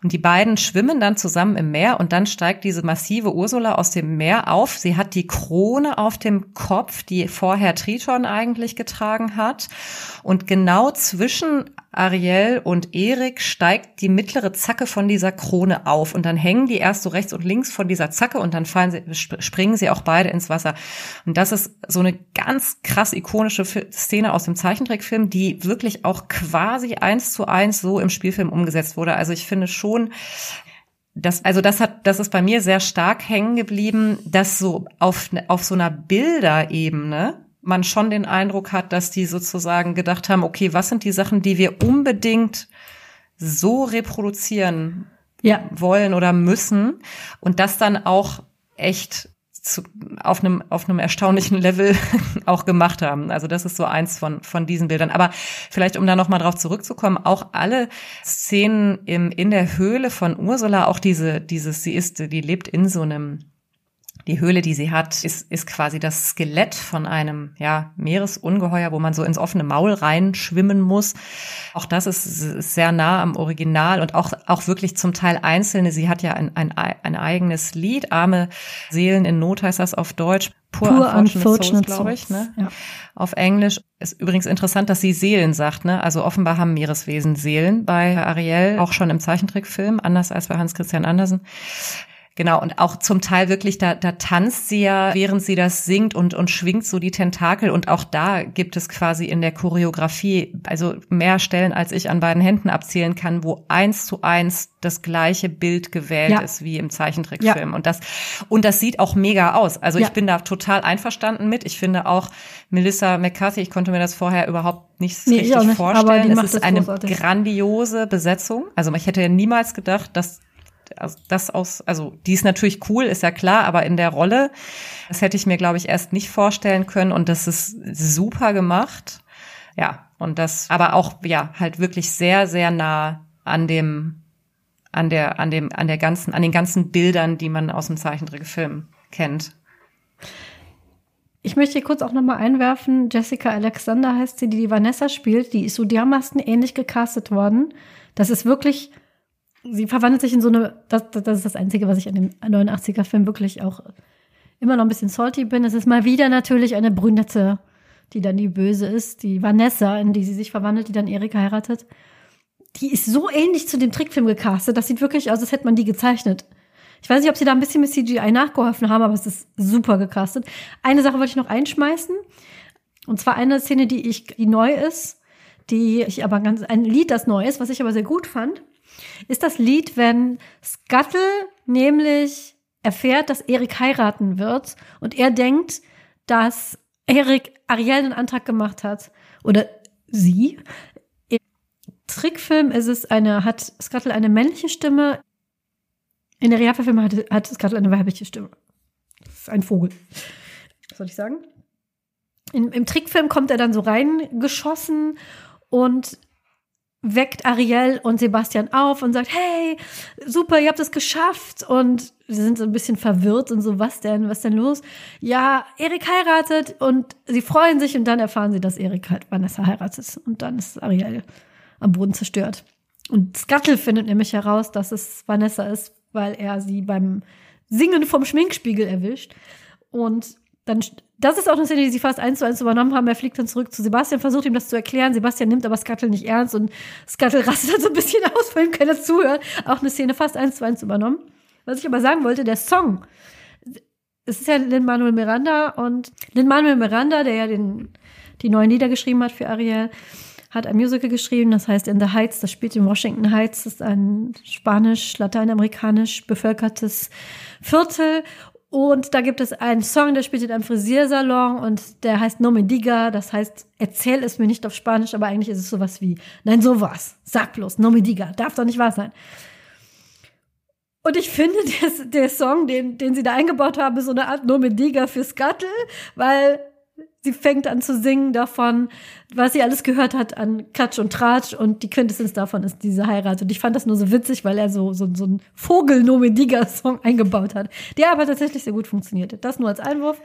Und die beiden schwimmen dann zusammen im Meer und dann steigt diese massive Ursula aus dem Meer auf. Sie hat die Krone auf dem Kopf, die vorher Triton eigentlich getragen hat. Und genau zwischen Ariel und Erik steigt die mittlere Zacke von dieser Krone auf und dann hängen die erst so rechts und links von dieser Zacke und dann fallen sie, sp- springen sie auch beide ins Wasser. Und das ist so eine ganz krass ikonische Szene aus dem Zeichentrickfilm, die wirklich auch quasi eins zu eins so im Spielfilm umgesetzt wurde. Also ich finde schon, das, also das hat, das ist bei mir sehr stark hängen geblieben, dass so auf, auf so einer Bilderebene man schon den Eindruck hat, dass die sozusagen gedacht haben, okay, was sind die Sachen, die wir unbedingt so reproduzieren Ja. wollen oder müssen und das dann auch echt zu, auf einem auf einem erstaunlichen Level *laughs* auch gemacht haben. Also das ist so eins von von diesen Bildern. Aber vielleicht um da noch mal drauf zurückzukommen, auch alle Szenen im in der Höhle von Ursula, auch diese dieses sie ist die lebt in so einem die Höhle, die sie hat, ist, ist quasi das Skelett von einem ja, Meeresungeheuer, wo man so ins offene Maul reinschwimmen muss. Auch das ist, sehr nah am Original und auch, auch wirklich zum Teil einzelne. Sie hat ja ein, ein, ein eigenes Lied, Arme Seelen in Not heißt das auf Deutsch. Pur, Pur Unfortunate, Unfortunate glaube ich. Ne? ja. Auf Englisch ist übrigens interessant, dass sie Seelen sagt. Ne? Also offenbar haben Meereswesen Seelen bei Ariel, auch schon im Zeichentrickfilm, anders als bei Hans Christian Andersen. Genau, und auch zum Teil wirklich, da, da tanzt sie ja, während sie das singt und, und schwingt so die Tentakel. Und auch da gibt es quasi in der Choreografie, also mehr Stellen, als ich an beiden Händen abzählen kann, wo eins zu eins das gleiche Bild gewählt Ja. ist wie im Zeichentrickfilm. Und das, und das sieht auch mega aus. Also Ja. ich bin da total einverstanden mit. Ich finde auch Melissa McCarthy, ich konnte mir das vorher überhaupt nicht Nee, ich richtig nicht, vorstellen. es ist eine großartig. grandiose Besetzung. Also ich hätte ja niemals gedacht, dass das aus, also die ist natürlich cool, ist ja klar, aber in der Rolle, das hätte ich mir, glaube ich, erst nicht vorstellen können und das ist super gemacht. Ja, und das, aber auch, ja, halt wirklich sehr, sehr nah an dem, an der, an dem, an der ganzen, an den ganzen Bildern, die man aus dem Zeichentrickfilm kennt. Ich möchte hier kurz auch nochmal einwerfen, Jessica Alexander heißt sie, die die Vanessa spielt, die ist so dermaßen ähnlich gecastet worden. Das ist wirklich, sie verwandelt sich in so eine, das, das ist das Einzige, was ich an dem 89er-Film wirklich auch immer noch ein bisschen salty bin. Es ist mal wieder natürlich eine Brünette, die dann die Böse ist, die Vanessa, in die sie sich verwandelt, die dann Erika heiratet. Die ist so ähnlich zu dem Trickfilm gecastet, das sieht wirklich aus, als hätte man die gezeichnet. Ich weiß nicht, ob sie da ein bisschen mit CGI nachgeholfen haben, aber es ist super gecastet. Eine Sache wollte ich noch einschmeißen. Und zwar eine Szene, die ich, die neu ist, die ich aber ganz, ein Lied, das neu ist, was ich aber sehr gut fand, ist das Lied, wenn Scuttle nämlich erfährt, dass Erik heiraten wird und er denkt, dass Erik Ariel einen Antrag gemacht hat. Oder sie. Im Trickfilm ist es eine, hat Scuttle eine männliche Stimme, in der Realverfilmung hat, hat Scuttle eine weibliche Stimme. Das ist ein Vogel. Was soll ich sagen? In, Im Trickfilm kommt er dann so reingeschossen und weckt Ariel und Sebastian auf und sagt, hey, super, ihr habt es geschafft. Und sie sind so ein bisschen verwirrt und so, was denn, was denn los? Ja, Erik heiratet und sie freuen sich und dann erfahren sie, dass Erik halt Vanessa heiratet. Und dann ist Ariel am Boden zerstört. Und Scuttle findet nämlich heraus, dass es Vanessa ist, weil er sie beim Singen vom Schminkspiegel erwischt. Und dann, das ist auch eine Szene, die sie fast eins zu eins übernommen haben. Er fliegt dann zurück zu Sebastian, versucht ihm das zu erklären. Sebastian nimmt aber Scuttle nicht ernst und Scuttle *laughs* rastet dann so ein bisschen aus, weil ihm keiner zuhört. Auch eine Szene fast eins zu eins übernommen. Was ich aber sagen wollte, der Song. Es ist ja Lin-Manuel Miranda und Lin-Manuel Miranda, der ja den, die neuen Lieder geschrieben hat für Ariel, hat ein Musical geschrieben, das heißt In the Heights, das spielt in Washington Heights, das ist ein spanisch-lateinamerikanisch bevölkertes Viertel. Und da gibt es einen Song, der spielt in einem Frisiersalon und der heißt No Me Diga, das heißt, erzähl es mir nicht auf Spanisch, aber eigentlich ist es sowas wie, nein, sowas, sag bloß, No Me Diga, darf doch nicht wahr sein. Und ich finde, *laughs* der, der Song, den, den sie da eingebaut haben, ist so eine Art No Me Diga für Scuttle, weil sie fängt an zu singen davon, was sie alles gehört hat an Klatsch und Tratsch und die Quintessenz davon ist diese Heirat. Und ich fand das nur so witzig, weil er so, so, so einen Vogel-Nomediga-Song *laughs* eingebaut hat, der aber tatsächlich sehr gut funktionierte. Das nur als Einwurf.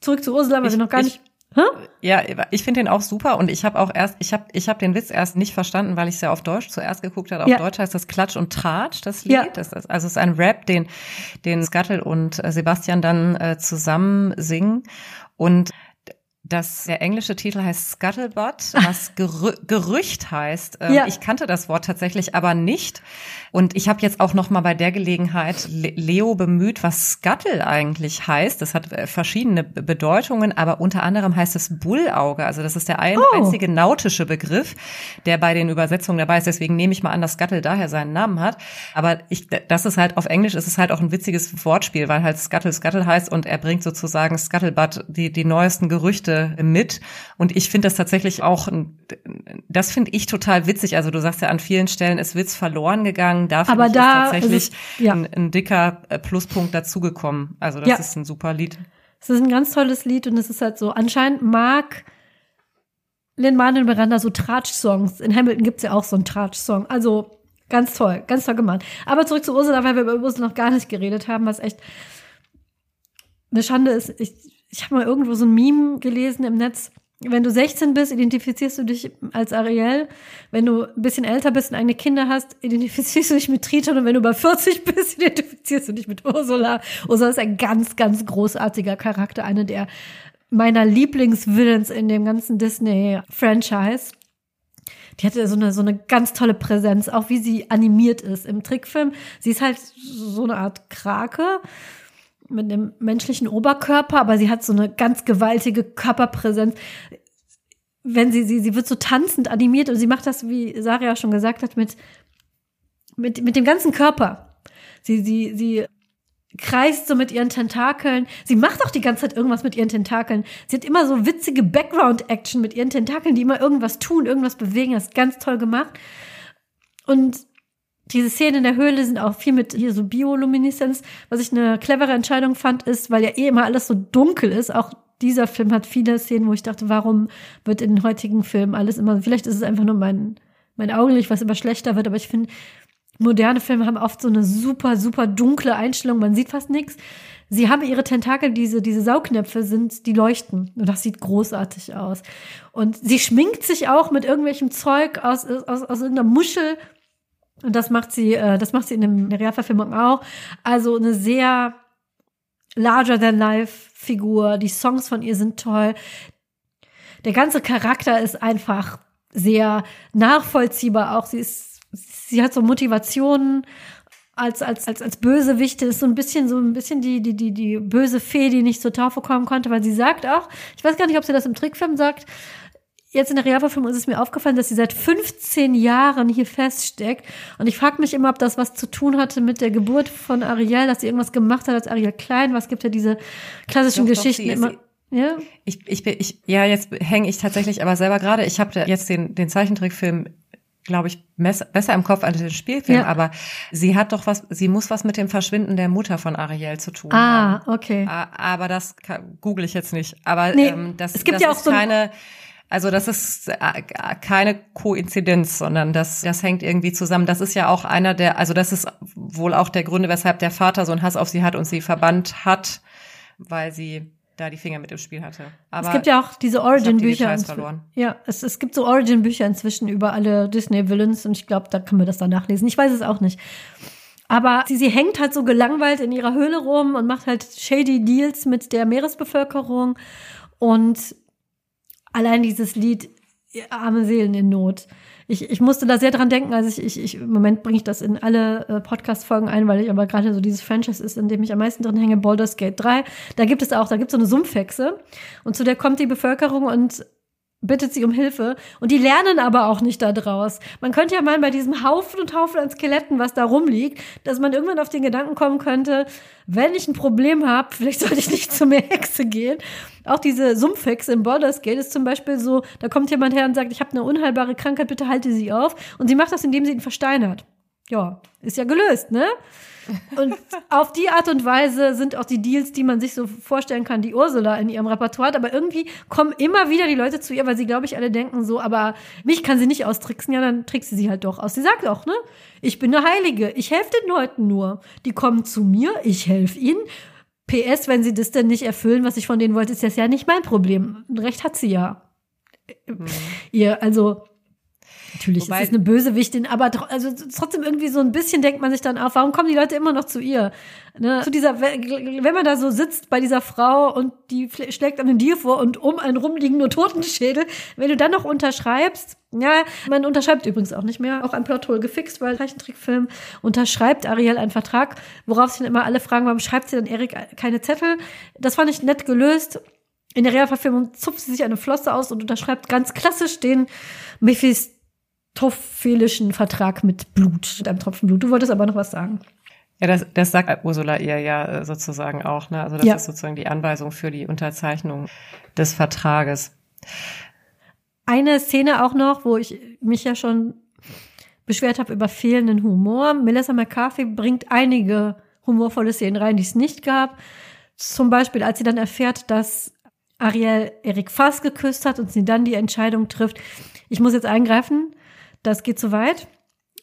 Zurück zu Ursula, weil ich, wir noch gar ich, nicht Hä? Ja, ich finde den auch super und ich habe auch erst, ich habe ich hab den Witz erst nicht verstanden, weil ich es ja auf Deutsch zuerst geguckt habe. Auf ja. Deutsch heißt das Klatsch und Tratsch, das Lied. Ja. Das ist, also es ist ein Rap, den, den Scuttle und äh, Sebastian dann äh, zusammen singen. Und das, der englische Titel heißt Scuttlebutt, was *laughs* Gerü Gerücht heißt. Ähm, ja. Ich kannte das Wort tatsächlich aber nicht. Und ich habe jetzt auch noch mal bei der Gelegenheit Leo bemüht, was Scuttle eigentlich heißt. Das hat äh, verschiedene Bedeutungen, aber unter anderem heißt es Bullauge. Also das ist der ein, oh. einzige nautische Begriff, der bei den Übersetzungen dabei ist. Deswegen nehme ich mal an, dass Scuttle daher seinen Namen hat. Aber ich, das ist halt auf Englisch ist es halt auch ein witziges Wortspiel, weil halt Scuttle Scuttle heißt und er bringt sozusagen Scuttlebutt die, die neuesten Gerüchte mit. Und ich finde das tatsächlich auch, das finde ich total witzig. Also du sagst ja an vielen Stellen, es wird's verloren gegangen. Da Aber da ist tatsächlich ist es, ja. ein, ein, dicker äh, Pluspunkt dazugekommen. Also das ja. ist ein super Lied. Es ist ein ganz tolles Lied und es ist halt so, anscheinend mag Lin-Manuel Miranda so Tratsch-Songs. In Hamilton gibt's ja auch so einen Tratsch-Song. Also ganz toll, ganz toll gemacht. Aber zurück zu Ursula, weil wir über Ursula noch gar nicht geredet haben, was echt eine Schande ist. Ich, ich habe mal irgendwo so ein Meme gelesen im Netz. Wenn du 16 bist, identifizierst du dich als Ariel. Wenn du ein bisschen älter bist und eigene Kinder hast, identifizierst du dich mit Triton. Und wenn du über 40 *laughs* bist, identifizierst du dich mit Ursula. Ursula ist ein ganz, ganz großartiger Charakter. Eine der meiner Lieblingsvillains in dem ganzen Disney-Franchise. Die hatte so eine, so eine ganz tolle Präsenz, auch wie sie animiert ist im Trickfilm. Sie ist halt so eine Art Krake mit einem menschlichen Oberkörper, aber sie hat so eine ganz gewaltige Körperpräsenz. Wenn sie, sie, sie wird so tanzend animiert und sie macht das, wie Saria schon gesagt hat, mit, mit, mit dem ganzen Körper. Sie, sie, sie kreist so mit ihren Tentakeln. Sie macht auch die ganze Zeit irgendwas mit ihren Tentakeln. Sie hat immer so witzige Background-Action mit ihren Tentakeln, die immer irgendwas tun, irgendwas bewegen. Das ist ganz toll gemacht. Und diese Szenen in der Höhle sind auch viel mit hier so Biolumineszenz. Was ich eine clevere Entscheidung fand, ist, weil ja eh immer alles so dunkel ist, auch dieser Film hat viele Szenen, wo ich dachte, warum wird in den heutigen Filmen alles immer, vielleicht ist es einfach nur mein, mein Augenlicht, was immer schlechter wird, aber ich finde, moderne Filme haben oft so eine super, super dunkle Einstellung, man sieht fast nichts. Sie haben ihre Tentakel, diese, diese Saugnäpfe sind, die leuchten. Und das sieht großartig aus. Und sie schminkt sich auch mit irgendwelchem Zeug aus, aus, aus irgendeiner Muschel und das macht sie, äh, das macht sie in der Realverfilmung auch. Also eine sehr larger than life Figur. Die Songs von ihr sind toll. Der ganze Charakter ist einfach sehr nachvollziehbar. Auch sie ist, sie hat so Motivationen als, als, als, als Bösewichte ist so ein bisschen, so ein bisschen die, die, die, die böse Fee, die nicht zur Taufe kommen konnte, weil sie sagt auch, ich weiß gar nicht, ob sie das im Trickfilm sagt, jetzt in der Realverfilmung ist es mir aufgefallen, dass sie seit 15 Jahren hier feststeckt. Und ich frage mich immer, ob das was zu tun hatte mit der Geburt von Ariel, dass sie irgendwas gemacht hat als Ariel klein. Was gibt ja diese klassischen doch, Geschichten doch, immer. Ja. Ich, ich, ich, ja, jetzt hänge ich tatsächlich aber selber gerade. Ich habe jetzt den, den Zeichentrickfilm glaube ich, besser im Kopf als den Spielfilm, ja. aber sie hat doch was, sie muss was mit dem Verschwinden der Mutter von Ariel zu tun ah, haben. okay. Aber das google ich jetzt nicht. Aber nee, ähm, das, es gibt das ja auch ist so keine, also das ist äh, keine Koinzidenz, sondern das, das hängt irgendwie zusammen. Das ist ja auch einer der, also das ist wohl auch der Gründe, weshalb der Vater so einen Hass auf sie hat und sie verbannt hat, weil sie da die Finger mit im Spiel hatte. Aber es gibt ja auch diese Origin-Bücher. Die ja, es, es gibt so Origin-Bücher inzwischen über alle Disney-Villains und ich glaube, da können wir das dann nachlesen. Ich weiß es auch nicht. Aber sie, sie hängt halt so gelangweilt in ihrer Höhle rum und macht halt shady Deals mit der Meeresbevölkerung. Und allein dieses Lied, arme Seelen in Not. Ich, ich musste da sehr dran denken, also ich, ich, ich im Moment bringe ich das in alle äh, Podcast-Folgen ein, weil ich aber gerade so dieses Franchise ist, in dem ich am meisten drin hänge, Baldur's Gate 3. Da gibt es auch, da gibt es so eine Sumpfhexe und zu der kommt die Bevölkerung und bittet sie um Hilfe und die lernen aber auch nicht daraus. Man könnte ja mal bei diesem Haufen und Haufen an Skeletten, was da rumliegt, dass man irgendwann auf den Gedanken kommen könnte, wenn ich ein Problem habe, *laughs* vielleicht sollte ich nicht zu mehr Hexe gehen. Auch diese Sumpfhexe im Borders Gate ist zum Beispiel so, da kommt jemand her und sagt, ich habe eine unheilbare Krankheit, bitte halte sie auf. Und sie macht das, indem sie ihn versteinert. Ja, ist ja gelöst, ne? Und auf die Art und Weise sind auch die Deals, die man sich so vorstellen kann, die Ursula in ihrem Repertoire. Aber irgendwie kommen immer wieder die Leute zu ihr, weil sie, glaube ich, alle denken so, aber mich kann sie nicht austricksen. Ja, dann trickst sie sie halt doch aus. Sie sagt auch, ne? Ich bin eine Heilige. Ich helfe den Leuten nur. Die kommen zu mir, ich helfe ihnen. PS, wenn sie das denn nicht erfüllen, was ich von denen wollte, ist das ja nicht mein Problem. Recht hat sie ja. Mhm. Ihr, also, Natürlich Wobei, ist es eine Bösewichtin, aber also trotzdem irgendwie so ein bisschen denkt man sich dann auf, warum kommen die Leute immer noch zu ihr? Ne? Zu dieser, wenn man da so sitzt bei dieser Frau und die schlägt einen Deal vor und um einen rumliegen nur Totenschädel, wenn du dann noch unterschreibst, ja, man unterschreibt übrigens auch nicht mehr, auch ein Plothole gefixt, weil Zeichentrickfilm unterschreibt Ariel einen Vertrag, worauf sich dann immer alle fragen, warum schreibt sie dann Erik keine Zettel? Das fand ich nett gelöst. In der Realverfilmung zupft sie sich eine Flosse aus und unterschreibt ganz klassisch den Mephisto tophelischen Vertrag mit Blut, mit einem Tropfen Blut. Du wolltest aber noch was sagen. Ja, das, das sagt Ursula ihr ja äh, sozusagen auch. Ne? Also das ja. ist sozusagen die Anweisung für die Unterzeichnung des Vertrages. Eine Szene auch noch, wo ich mich ja schon beschwert habe über fehlenden Humor. Melissa McCarthy bringt einige humorvolle Szenen rein, die es nicht gab. Zum Beispiel, als sie dann erfährt, dass Ariel Erik Fass geküsst hat und sie dann die Entscheidung trifft, ich muss jetzt eingreifen, das geht zu weit.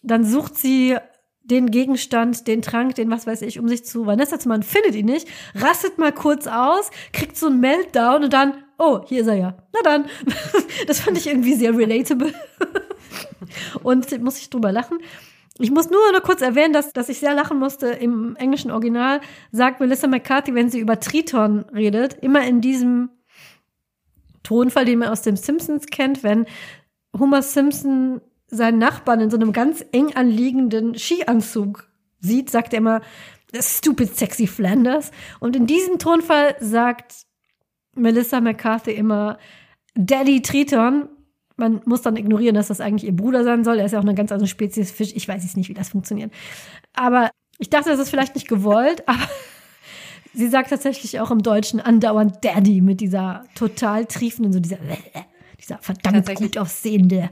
Dann sucht sie den Gegenstand, den Trank, den was weiß ich, um sich zu Vanessa zu machen, findet ihn nicht, rastet mal kurz aus, kriegt so einen Meltdown und dann, oh, hier ist er ja. Na dann. *laughs* Das fand ich irgendwie sehr relatable. *laughs* Und muss ich drüber lachen. Ich muss nur noch kurz erwähnen, dass, dass ich sehr lachen musste. Im englischen Original sagt Melissa McCarthy, wenn sie über Triton redet, immer in diesem Tonfall, den man aus dem Simpsons kennt, wenn Homer Simpson seinen Nachbarn in so einem ganz eng anliegenden Skianzug sieht, sagt er immer, stupid sexy Flanders. Und in diesem Tonfall sagt Melissa McCarthy immer, Daddy Triton. Man muss dann ignorieren, dass das eigentlich ihr Bruder sein soll. Er ist ja auch eine ganz andere Spezies Fisch. Ich weiß jetzt nicht, wie das funktioniert. Aber ich dachte, das ist vielleicht nicht gewollt, *laughs* aber sie sagt tatsächlich auch im Deutschen andauernd Daddy mit dieser total triefenden, so dieser *laughs* dieser verdammt gut aussehende.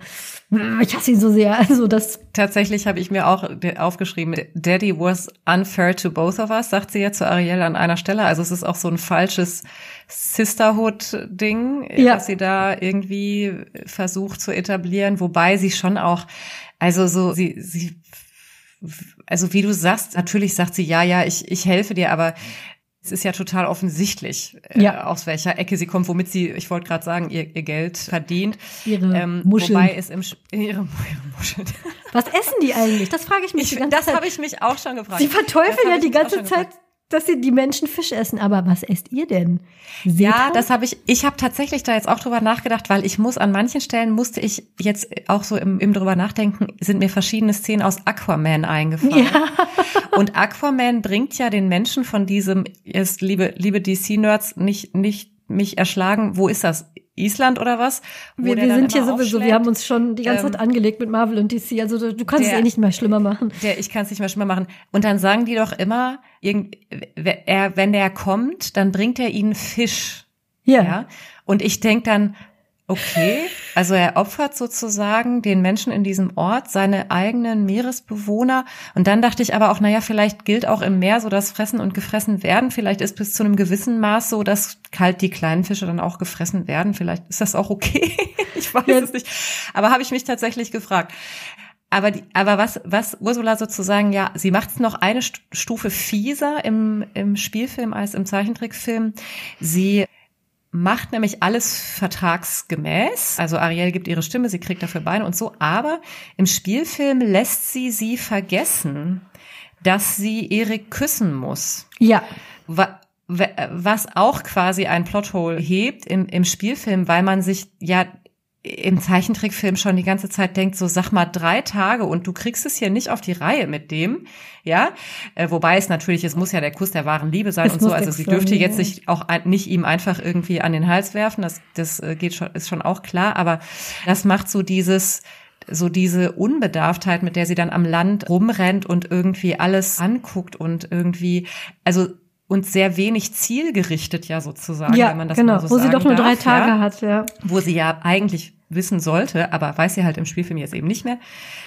Ich hasse ihn so sehr. *laughs* Also das. Tatsächlich habe ich mir auch aufgeschrieben, Daddy was unfair to both of us, sagt sie ja zu Ariel an einer Stelle. Also es ist auch so ein falsches Sisterhood-Ding, ja. was sie da irgendwie versucht zu etablieren, wobei sie schon auch, also so, sie, sie also wie du sagst, natürlich sagt sie, ja, ja, ich, ich helfe dir, aber es ist ja total offensichtlich, äh, ja. aus welcher Ecke sie kommt, womit sie, ich wollte gerade sagen, ihr, ihr, Geld verdient. Ihre ähm, Muscheln. Wobei es im *laughs* ihre, ihre Muscheln. Was essen die eigentlich? Das frage ich mich ich, die ganze das habe ich mich auch schon gefragt. Sie verteufeln ja die ganze Zeit dass sie die Menschen Fisch essen. Aber was esst ihr denn? Seht ja, das habe ich. Ich habe tatsächlich da jetzt auch drüber nachgedacht, weil ich muss an manchen Stellen musste ich jetzt auch so im, im drüber nachdenken, sind mir verschiedene Szenen aus Aquaman eingefallen. Ja. *laughs* Und Aquaman bringt ja den Menschen von diesem, jetzt liebe liebe DC-Nerds, nicht nicht mich erschlagen. Wo ist das? Island oder was? Wir, wir sind hier sowieso, wir haben uns schon die ganze ähm, Zeit angelegt mit Marvel und DC. Also du, du kannst der, es eh nicht mehr schlimmer machen. Der, ich kann es nicht mehr schlimmer machen. Und dann sagen die doch immer, irgend, er, wenn der kommt, dann bringt er ihnen Fisch. Ja. ja? Und ich denk dann, Okay, also er opfert sozusagen den Menschen in diesem Ort seine eigenen Meeresbewohner. Und dann dachte ich aber auch, naja, vielleicht gilt auch im Meer so das Fressen und gefressen werden. Vielleicht ist bis zu einem gewissen Maß so, dass kalt die kleinen Fische dann auch gefressen werden. Vielleicht ist das auch okay. *laughs* ich weiß ja. es nicht. Aber habe ich mich tatsächlich gefragt. Aber, die, aber was, was Ursula sozusagen, ja, sie macht es noch eine Stufe fieser im, im Spielfilm als im Zeichentrickfilm. Sie macht nämlich alles vertragsgemäß. Also Ariel gibt ihre Stimme, sie kriegt dafür Beine und so. Aber im Spielfilm lässt sie sie vergessen, dass sie Erik küssen muss. Ja. Was auch quasi ein Plothole hebt im, im Spielfilm, weil man sich ja im Zeichentrickfilm schon die ganze Zeit denkt, so sag mal drei Tage und du kriegst es hier nicht auf die Reihe mit dem, ja. Äh, wobei es natürlich, es muss ja der Kuss der wahren Liebe sein es und so. Also sie dürfte jetzt sich auch nicht ihm einfach irgendwie an den Hals werfen. Das, das äh, geht schon, ist schon auch klar. Aber das macht so dieses, so diese Unbedarftheit, mit der sie dann am Land rumrennt und irgendwie alles anguckt und irgendwie, also und sehr wenig zielgerichtet ja sozusagen, ja, wenn man das genau, mal so wo sagen sie doch nur darf, drei Tage ja, hat, ja. Wo sie ja eigentlich wissen sollte, aber weiß sie halt im Spielfilm jetzt eben nicht mehr,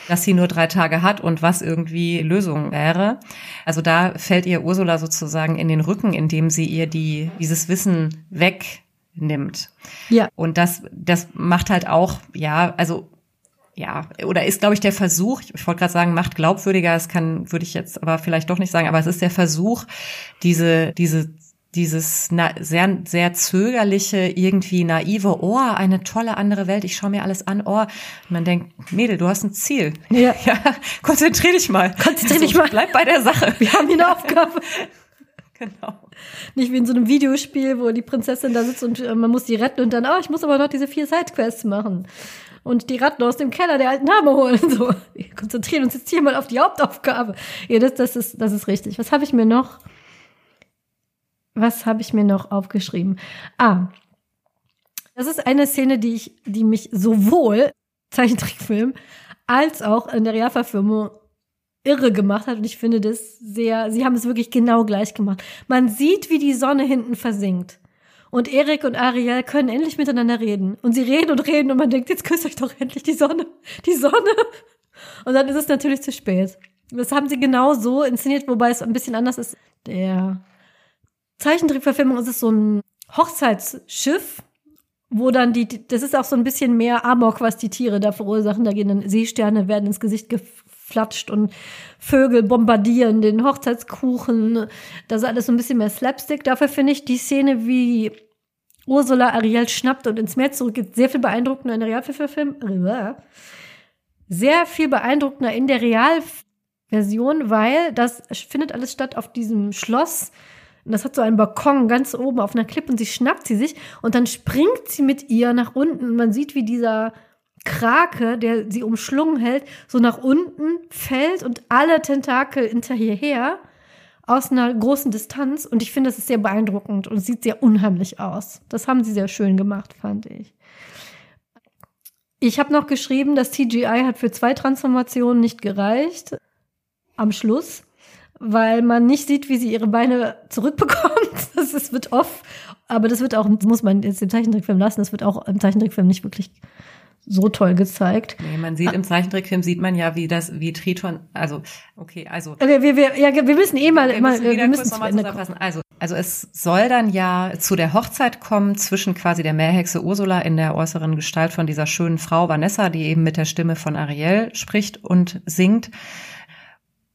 dass sie nur drei Tage hat und was irgendwie Lösung wäre. Also da fällt ihr Ursula sozusagen in den Rücken, indem sie ihr die, dieses Wissen wegnimmt. Ja. Und das, das macht halt auch, ja, also ja, oder ist, glaube ich, der Versuch, ich wollte gerade sagen, macht glaubwürdiger, das kann, würde ich jetzt aber vielleicht doch nicht sagen, aber es ist der Versuch, diese, diese, dieses na, sehr, sehr zögerliche, irgendwie naive, oh, eine tolle andere Welt, ich schaue mir alles an, oh, und man denkt, Mädel, du hast ein Ziel. Ja. *laughs* ja konzentrier dich mal. Konzentrier dich mal. Bleib bei der Sache. Wir haben hier eine Aufgabe. *laughs* Genau. Nicht wie in so einem Videospiel, wo die Prinzessin da sitzt und äh, man muss die retten und dann, oh, ich muss aber noch diese vier Sidequests machen und die Ratten aus dem Keller der alten Dame holen. *laughs* So, wir konzentrieren uns jetzt hier mal auf die Hauptaufgabe. Ja, das, das ist, das ist richtig. Was habe ich mir noch? Was habe ich mir noch aufgeschrieben? Ah, das ist eine Szene, die ich, die mich sowohl Zeichentrickfilm als auch in der Realverfilmung irre gemacht hat. Und ich finde das sehr, sie haben es wirklich genau gleich gemacht. Man sieht, wie die Sonne hinten versinkt. Und Erik und Ariel können endlich miteinander reden. Und sie reden und reden und man denkt, jetzt küsst euch doch endlich die Sonne. Die Sonne. Und dann ist es natürlich zu spät. Das haben sie genau so inszeniert, wobei es ein bisschen anders ist. Der Zeichentrickverfilmung ist es so ein Hochzeitsschiff, wo dann die, das ist auch so ein bisschen mehr Amok, was die Tiere da verursachen. Da gehen dann Seesterne, werden ins Gesicht geflatscht und Vögel bombardieren den Hochzeitskuchen. Das ist alles so ein bisschen mehr Slapstick. Dafür finde ich die Szene, wie Ursula Ariel schnappt und ins Meer zurückgeht, sehr viel beeindruckender in der Realverfilm. Sehr viel beeindruckender in der Realversion, weil das findet alles statt auf diesem Schloss. Und das hat so einen Balkon ganz oben auf einer Klippe und sie schnappt sie sich und dann springt sie mit ihr nach unten. Und man sieht, wie dieser Krake, der sie umschlungen hält, so nach unten fällt und alle Tentakel hinter ihr aus einer großen Distanz. Und ich finde, das ist sehr beeindruckend und sieht sehr unheimlich aus. Das haben sie sehr schön gemacht, fand ich. Ich habe noch geschrieben, das CGI hat für zwei Transformationen nicht gereicht. Am Schluss weil man nicht sieht, wie sie ihre Beine zurückbekommt. *laughs* Das ist, wird off, aber das wird auch, das muss man jetzt im Zeichentrickfilm lassen, das wird auch im Zeichentrickfilm nicht wirklich so toll gezeigt. Nee, man sieht im Zeichentrickfilm sieht man ja, wie das, wie Triton, also okay, also. Wir, wir, wir, ja, wir müssen eh mal, wir mal, müssen, wir müssen zu Ende Also, also es soll dann ja zu der Hochzeit kommen zwischen quasi der Meerhexe Ursula in der äußeren Gestalt von dieser schönen Frau Vanessa, die eben mit der Stimme von Ariel spricht und singt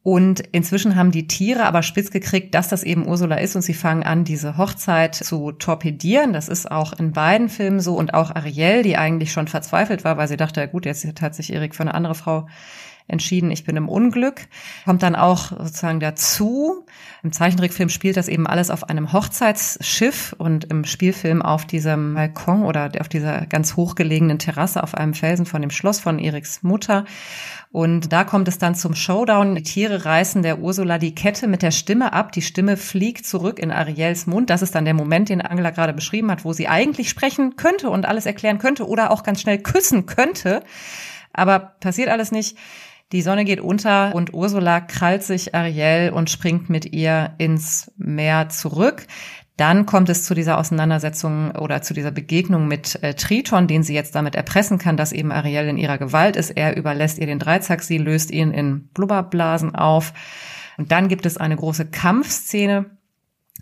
und inzwischen haben die Tiere aber spitz gekriegt, dass das eben Ursula ist und sie fangen an, diese Hochzeit zu torpedieren. Das ist auch in beiden Filmen so und auch Ariel, die eigentlich schon verzweifelt war, weil sie dachte, ja gut, jetzt hat sich Erik für eine andere Frau entschieden, ich bin im Unglück. Kommt dann auch sozusagen dazu. Im Zeichentrickfilm spielt das eben alles auf einem Hochzeitsschiff und im Spielfilm auf diesem Balkon oder auf dieser ganz hochgelegenen Terrasse auf einem Felsen von dem Schloss von Eriks Mutter. Und da kommt es dann zum Showdown. Die Tiere reißen der Ursula die Kette mit der Stimme ab. Die Stimme fliegt zurück in Ariels Mund. Das ist dann der Moment, den Angela gerade beschrieben hat, wo sie eigentlich sprechen könnte und alles erklären könnte oder auch ganz schnell küssen könnte. Aber passiert alles nicht. Die Sonne geht unter und Ursula krallt sich Ariel und springt mit ihr ins Meer zurück. Dann kommt es zu dieser Auseinandersetzung oder zu dieser Begegnung mit äh, Triton, den sie jetzt damit erpressen kann, dass eben Ariel in ihrer Gewalt ist. Er überlässt ihr den Dreizack, sie löst ihn in Blubberblasen auf. Und dann gibt es eine große Kampfszene,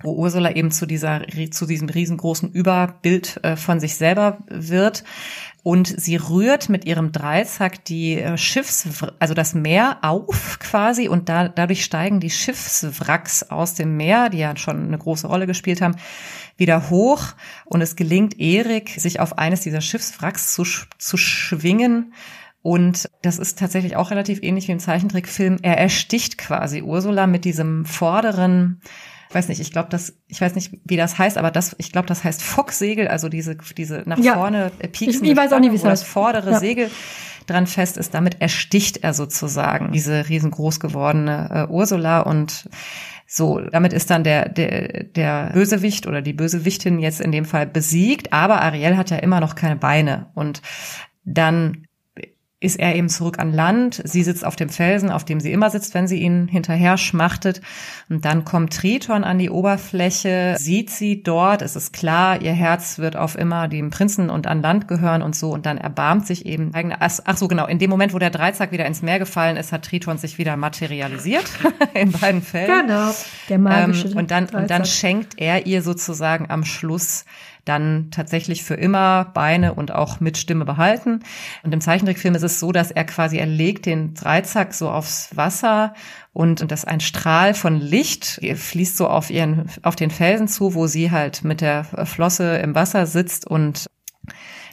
wo Ursula eben zu dieser zu diesem riesengroßen Überbild äh, von sich selber wird. Und sie rührt mit ihrem Dreizack die äh, Schiffs, also das Meer auf quasi. Und da, dadurch steigen die Schiffswracks aus dem Meer, die ja schon eine große Rolle gespielt haben, wieder hoch. Und es gelingt Erik, sich auf eines dieser Schiffswracks zu, zu schwingen. Und das ist tatsächlich auch relativ ähnlich wie im Zeichentrickfilm. Er ersticht quasi Ursula mit diesem vorderen, weiß nicht, ich glaube, das, ich weiß nicht, wie das heißt, aber das, ich glaube, das heißt Focksegel, also diese, diese nach Ja. vorne äh, pieksen. Ich- ich weiß auch nicht, wie es wo das heißt. vordere Ja. Segel dran fest ist. Damit ersticht er sozusagen diese riesengroß gewordene äh, Ursula und so, damit ist dann der, der, der Bösewicht oder die Bösewichtin jetzt in dem Fall besiegt, aber Ariel hat ja immer noch keine Beine und dann ist er eben zurück an Land. Sie sitzt auf dem Felsen, auf dem sie immer sitzt, wenn sie ihn hinterher schmachtet. Und dann kommt Triton an die Oberfläche, sieht sie dort. Es ist klar, ihr Herz wird auf immer dem Prinzen und an Land gehören und so. Und dann erbarmt sich eben eigene, ach, so, genau. In dem Moment, wo der Dreizack wieder ins Meer gefallen ist, hat Triton sich wieder materialisiert. *laughs* in beiden Fällen. Genau. Der magische. Ähm, und dann, und dann Dreizack. schenkt er ihr sozusagen am Schluss dann tatsächlich für immer Beine und auch mit Stimme behalten. Und im Zeichentrickfilm ist es so, dass er quasi, er legt den Dreizack so aufs Wasser und, und das ein Strahl von Licht fließt so auf ihren, auf den Felsen zu, wo sie halt mit der Flosse im Wasser sitzt und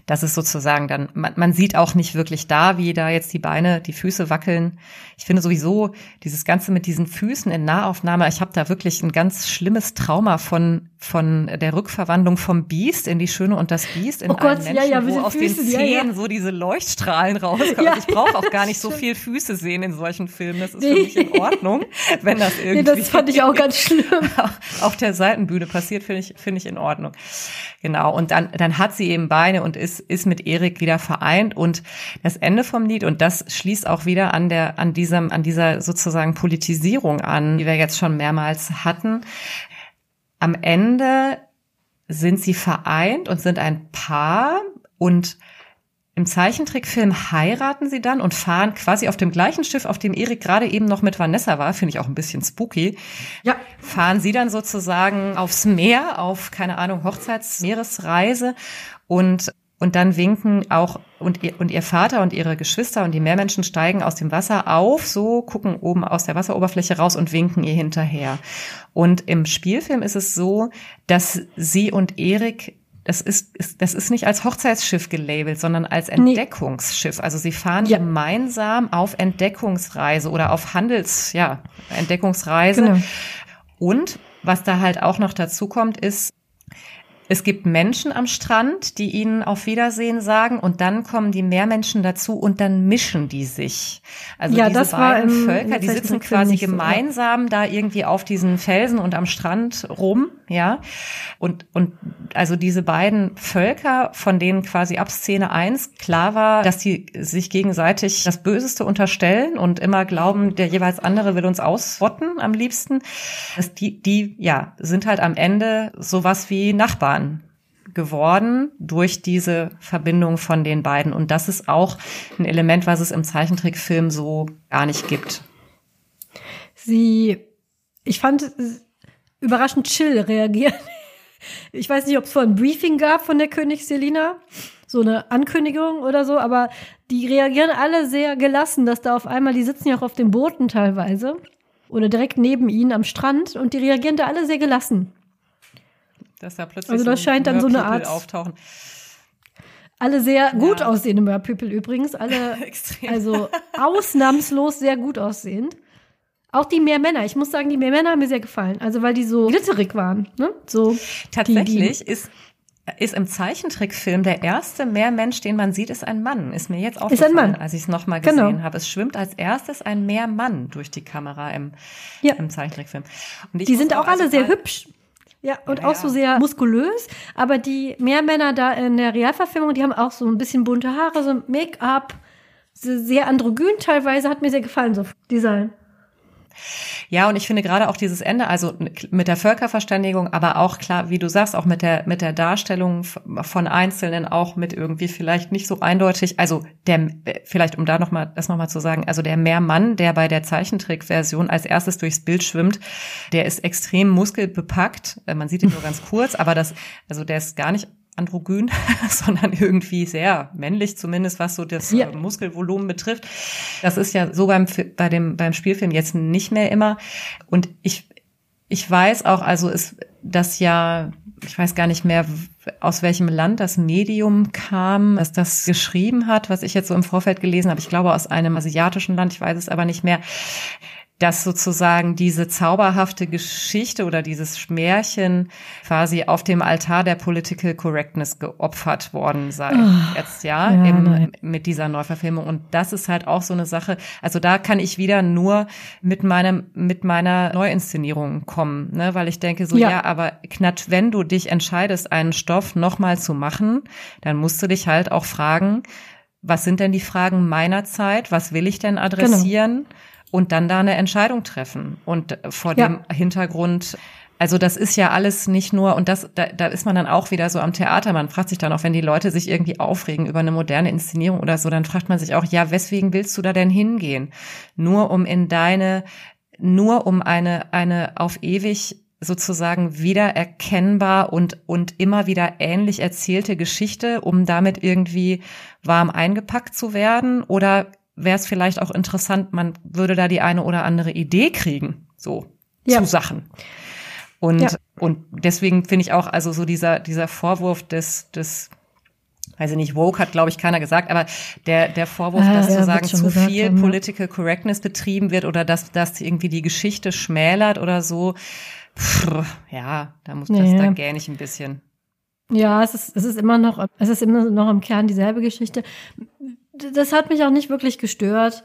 das ist sozusagen dann, man, man sieht auch nicht wirklich da, wie da jetzt die Beine, die Füße wackeln. Ich finde sowieso dieses Ganze mit diesen Füßen in Nahaufnahme, ich habe da wirklich ein ganz schlimmes Trauma von, von der Rückverwandlung vom Biest in die Schöne und das Biest in Oh Gott, ja, Menschen, ja, mit wo aus Füßen, den ja, ja. Zähnen so diese Leuchtstrahlen rauskommen. Ja, Also ich brauche auch gar nicht so viel Füße sehen in solchen Filmen. Das ist Nee. für mich in Ordnung, wenn das *laughs* Nee, irgendwie das fand ich auch ganz schlimm. *laughs* auf der Seitenbühne passiert, finde ich, finde ich in Ordnung. Genau. Und dann, dann hat sie eben Beine und ist, ist mit Erik wieder vereint. Und das Ende vom Lied, und das schließt auch wieder an der, an diesem, an dieser sozusagen Politisierung an, die wir jetzt schon mehrmals hatten. Am Ende sind sie vereint und sind ein Paar und im Zeichentrickfilm heiraten sie dann und fahren quasi auf dem gleichen Schiff, auf dem Erik gerade eben noch mit Vanessa war, finde ich auch ein bisschen spooky Ja. fahren sie dann sozusagen aufs Meer, auf, keine Ahnung, Hochzeitsmeeresreise und und dann winken auch und ihr, und ihr Vater und ihre Geschwister und die Meermenschen steigen aus dem Wasser auf, so gucken oben aus der Wasseroberfläche raus und winken ihr hinterher. Und im Spielfilm ist es so, dass sie und Erik das ist, ist, das ist nicht als Hochzeitsschiff gelabelt, sondern als. Entdeckungsschiff. Also sie fahren Ja. gemeinsam auf Entdeckungsreise oder auf Handels, ja, Entdeckungsreise. Genau. Und was da halt auch noch dazu kommt, ist, es gibt Menschen am Strand, die ihnen auf Wiedersehen sagen und dann kommen die Meermenschen dazu und dann mischen die sich. Also Ja, diese beiden im- Völker, die sitzen quasi nicht so, ja. gemeinsam da irgendwie auf diesen Felsen und am Strand rum, ja. Und, und also diese beiden Völker, von denen quasi ab Szene eins klar war, dass die sich gegenseitig das Böseste unterstellen und immer glauben, der jeweils andere will uns ausrotten am liebsten. Dass die, die, ja, sind halt am Ende sowas wie Nachbarn geworden durch diese Verbindung von den beiden. Und das ist auch ein Element, was es im Zeichentrickfilm so gar nicht gibt. Sie, ich fand überraschend chill reagieren. Ich weiß nicht, ob es vorhin ein Briefing gab von der König Selina, so eine Ankündigung oder so, aber die reagieren alle sehr gelassen, dass da auf einmal, die sitzen ja auch auf den Booten teilweise oder direkt neben ihnen am Strand und die reagieren da alle sehr gelassen. Dass da plötzlich Also das so scheint dann so eine Art- auftauchen. Alle sehr gut Ja. aussehende Mörpüppel übrigens, alle *laughs* Extrem. also ausnahmslos sehr gut aussehend. Auch die Meermänner, ich muss sagen, die Meermänner haben mir sehr gefallen, also weil die so glitterig waren, ne? So Tatsächlich ist ist im Zeichentrickfilm der erste Meermensch, den man sieht, ist ein Mann. Ist mir jetzt Ist aufgefallen, ein Mann. als ich es nochmal Genau. gesehen habe. Es schwimmt als erstes ein Meermann durch die Kamera im, Ja. im Zeichentrickfilm. Die sind auch also alle sehr hübsch. Ja, und Ja, auch ja. so sehr muskulös. Aber die Meermänner da in der Realverfilmung, die haben auch so ein bisschen bunte Haare, so Make-up, sehr androgyn teilweise, hat mir sehr gefallen, so Design. Ja, und ich finde gerade auch dieses Ende, also mit der Völkerverständigung, aber auch klar, wie du sagst, auch mit der, mit der Darstellung von Einzelnen, auch mit irgendwie vielleicht nicht so eindeutig, also der, vielleicht um da nochmal, das nochmal zu sagen, also der Meermann, der bei der Zeichentrickversion als erstes durchs Bild schwimmt, der ist extrem muskelbepackt. Äh, Man sieht ihn nur ganz kurz, aber das, also der ist gar nicht androgyn, *laughs* sondern irgendwie sehr männlich, zumindest was so das Ja. äh, Muskelvolumen betrifft. Das ist ja so beim, bei dem, beim Spielfilm jetzt nicht mehr immer. Und ich, ich weiß auch, also ist, dass ja ich weiß gar nicht mehr, aus welchem Land das Medium kam, das das geschrieben hat, was ich jetzt so im Vorfeld gelesen habe. Ich glaube aus einem asiatischen Land, ich weiß es aber nicht mehr dass sozusagen diese zauberhafte Geschichte oder dieses Märchen quasi auf dem Altar der Political Correctness geopfert worden sei. Oh, jetzt ja, ja im, mit dieser Neuverfilmung. Und das ist halt auch so eine Sache. Also da kann ich wieder nur mit meinem, mit meiner Neuinszenierung kommen, ne? weil ich denke so, ja, ja aber Knatsch, wenn du dich entscheidest, einen Stoff nochmal zu machen, dann musst du dich halt auch fragen, was sind denn die Fragen meiner Zeit? Was will ich denn genau. adressieren? Genau und dann da eine Entscheidung treffen. Und vor ja. dem Hintergrund, also das ist ja alles nicht nur, und das, da, da ist man dann auch wieder so am Theater, man fragt sich dann auch, wenn die Leute sich irgendwie aufregen über eine moderne Inszenierung oder so, dann fragt man sich auch, ja, weswegen willst du da denn hingehen? Nur um in deine, nur um eine, eine auf ewig sozusagen wiedererkennbar und, und immer wieder ähnlich erzählte Geschichte, um damit irgendwie warm eingepackt zu werden? Oder wäre es vielleicht auch interessant, man würde da die eine oder andere Idee kriegen, so ja. zu Sachen. Und, ja. und deswegen finde ich auch, also so dieser, dieser Vorwurf des, des, weiß ich nicht, woke hat, glaube ich, keiner gesagt, aber der, der Vorwurf, ah, dass ja, sozusagen zu gesagt, viel haben, Political Correctness betrieben wird oder dass, dass irgendwie die Geschichte schmälert oder so, pff, ja, da muss das, da gähne ich ein bisschen. Ja, es ist, es ist immer noch, es ist immer noch im Kern dieselbe Geschichte das hat mich auch nicht wirklich gestört.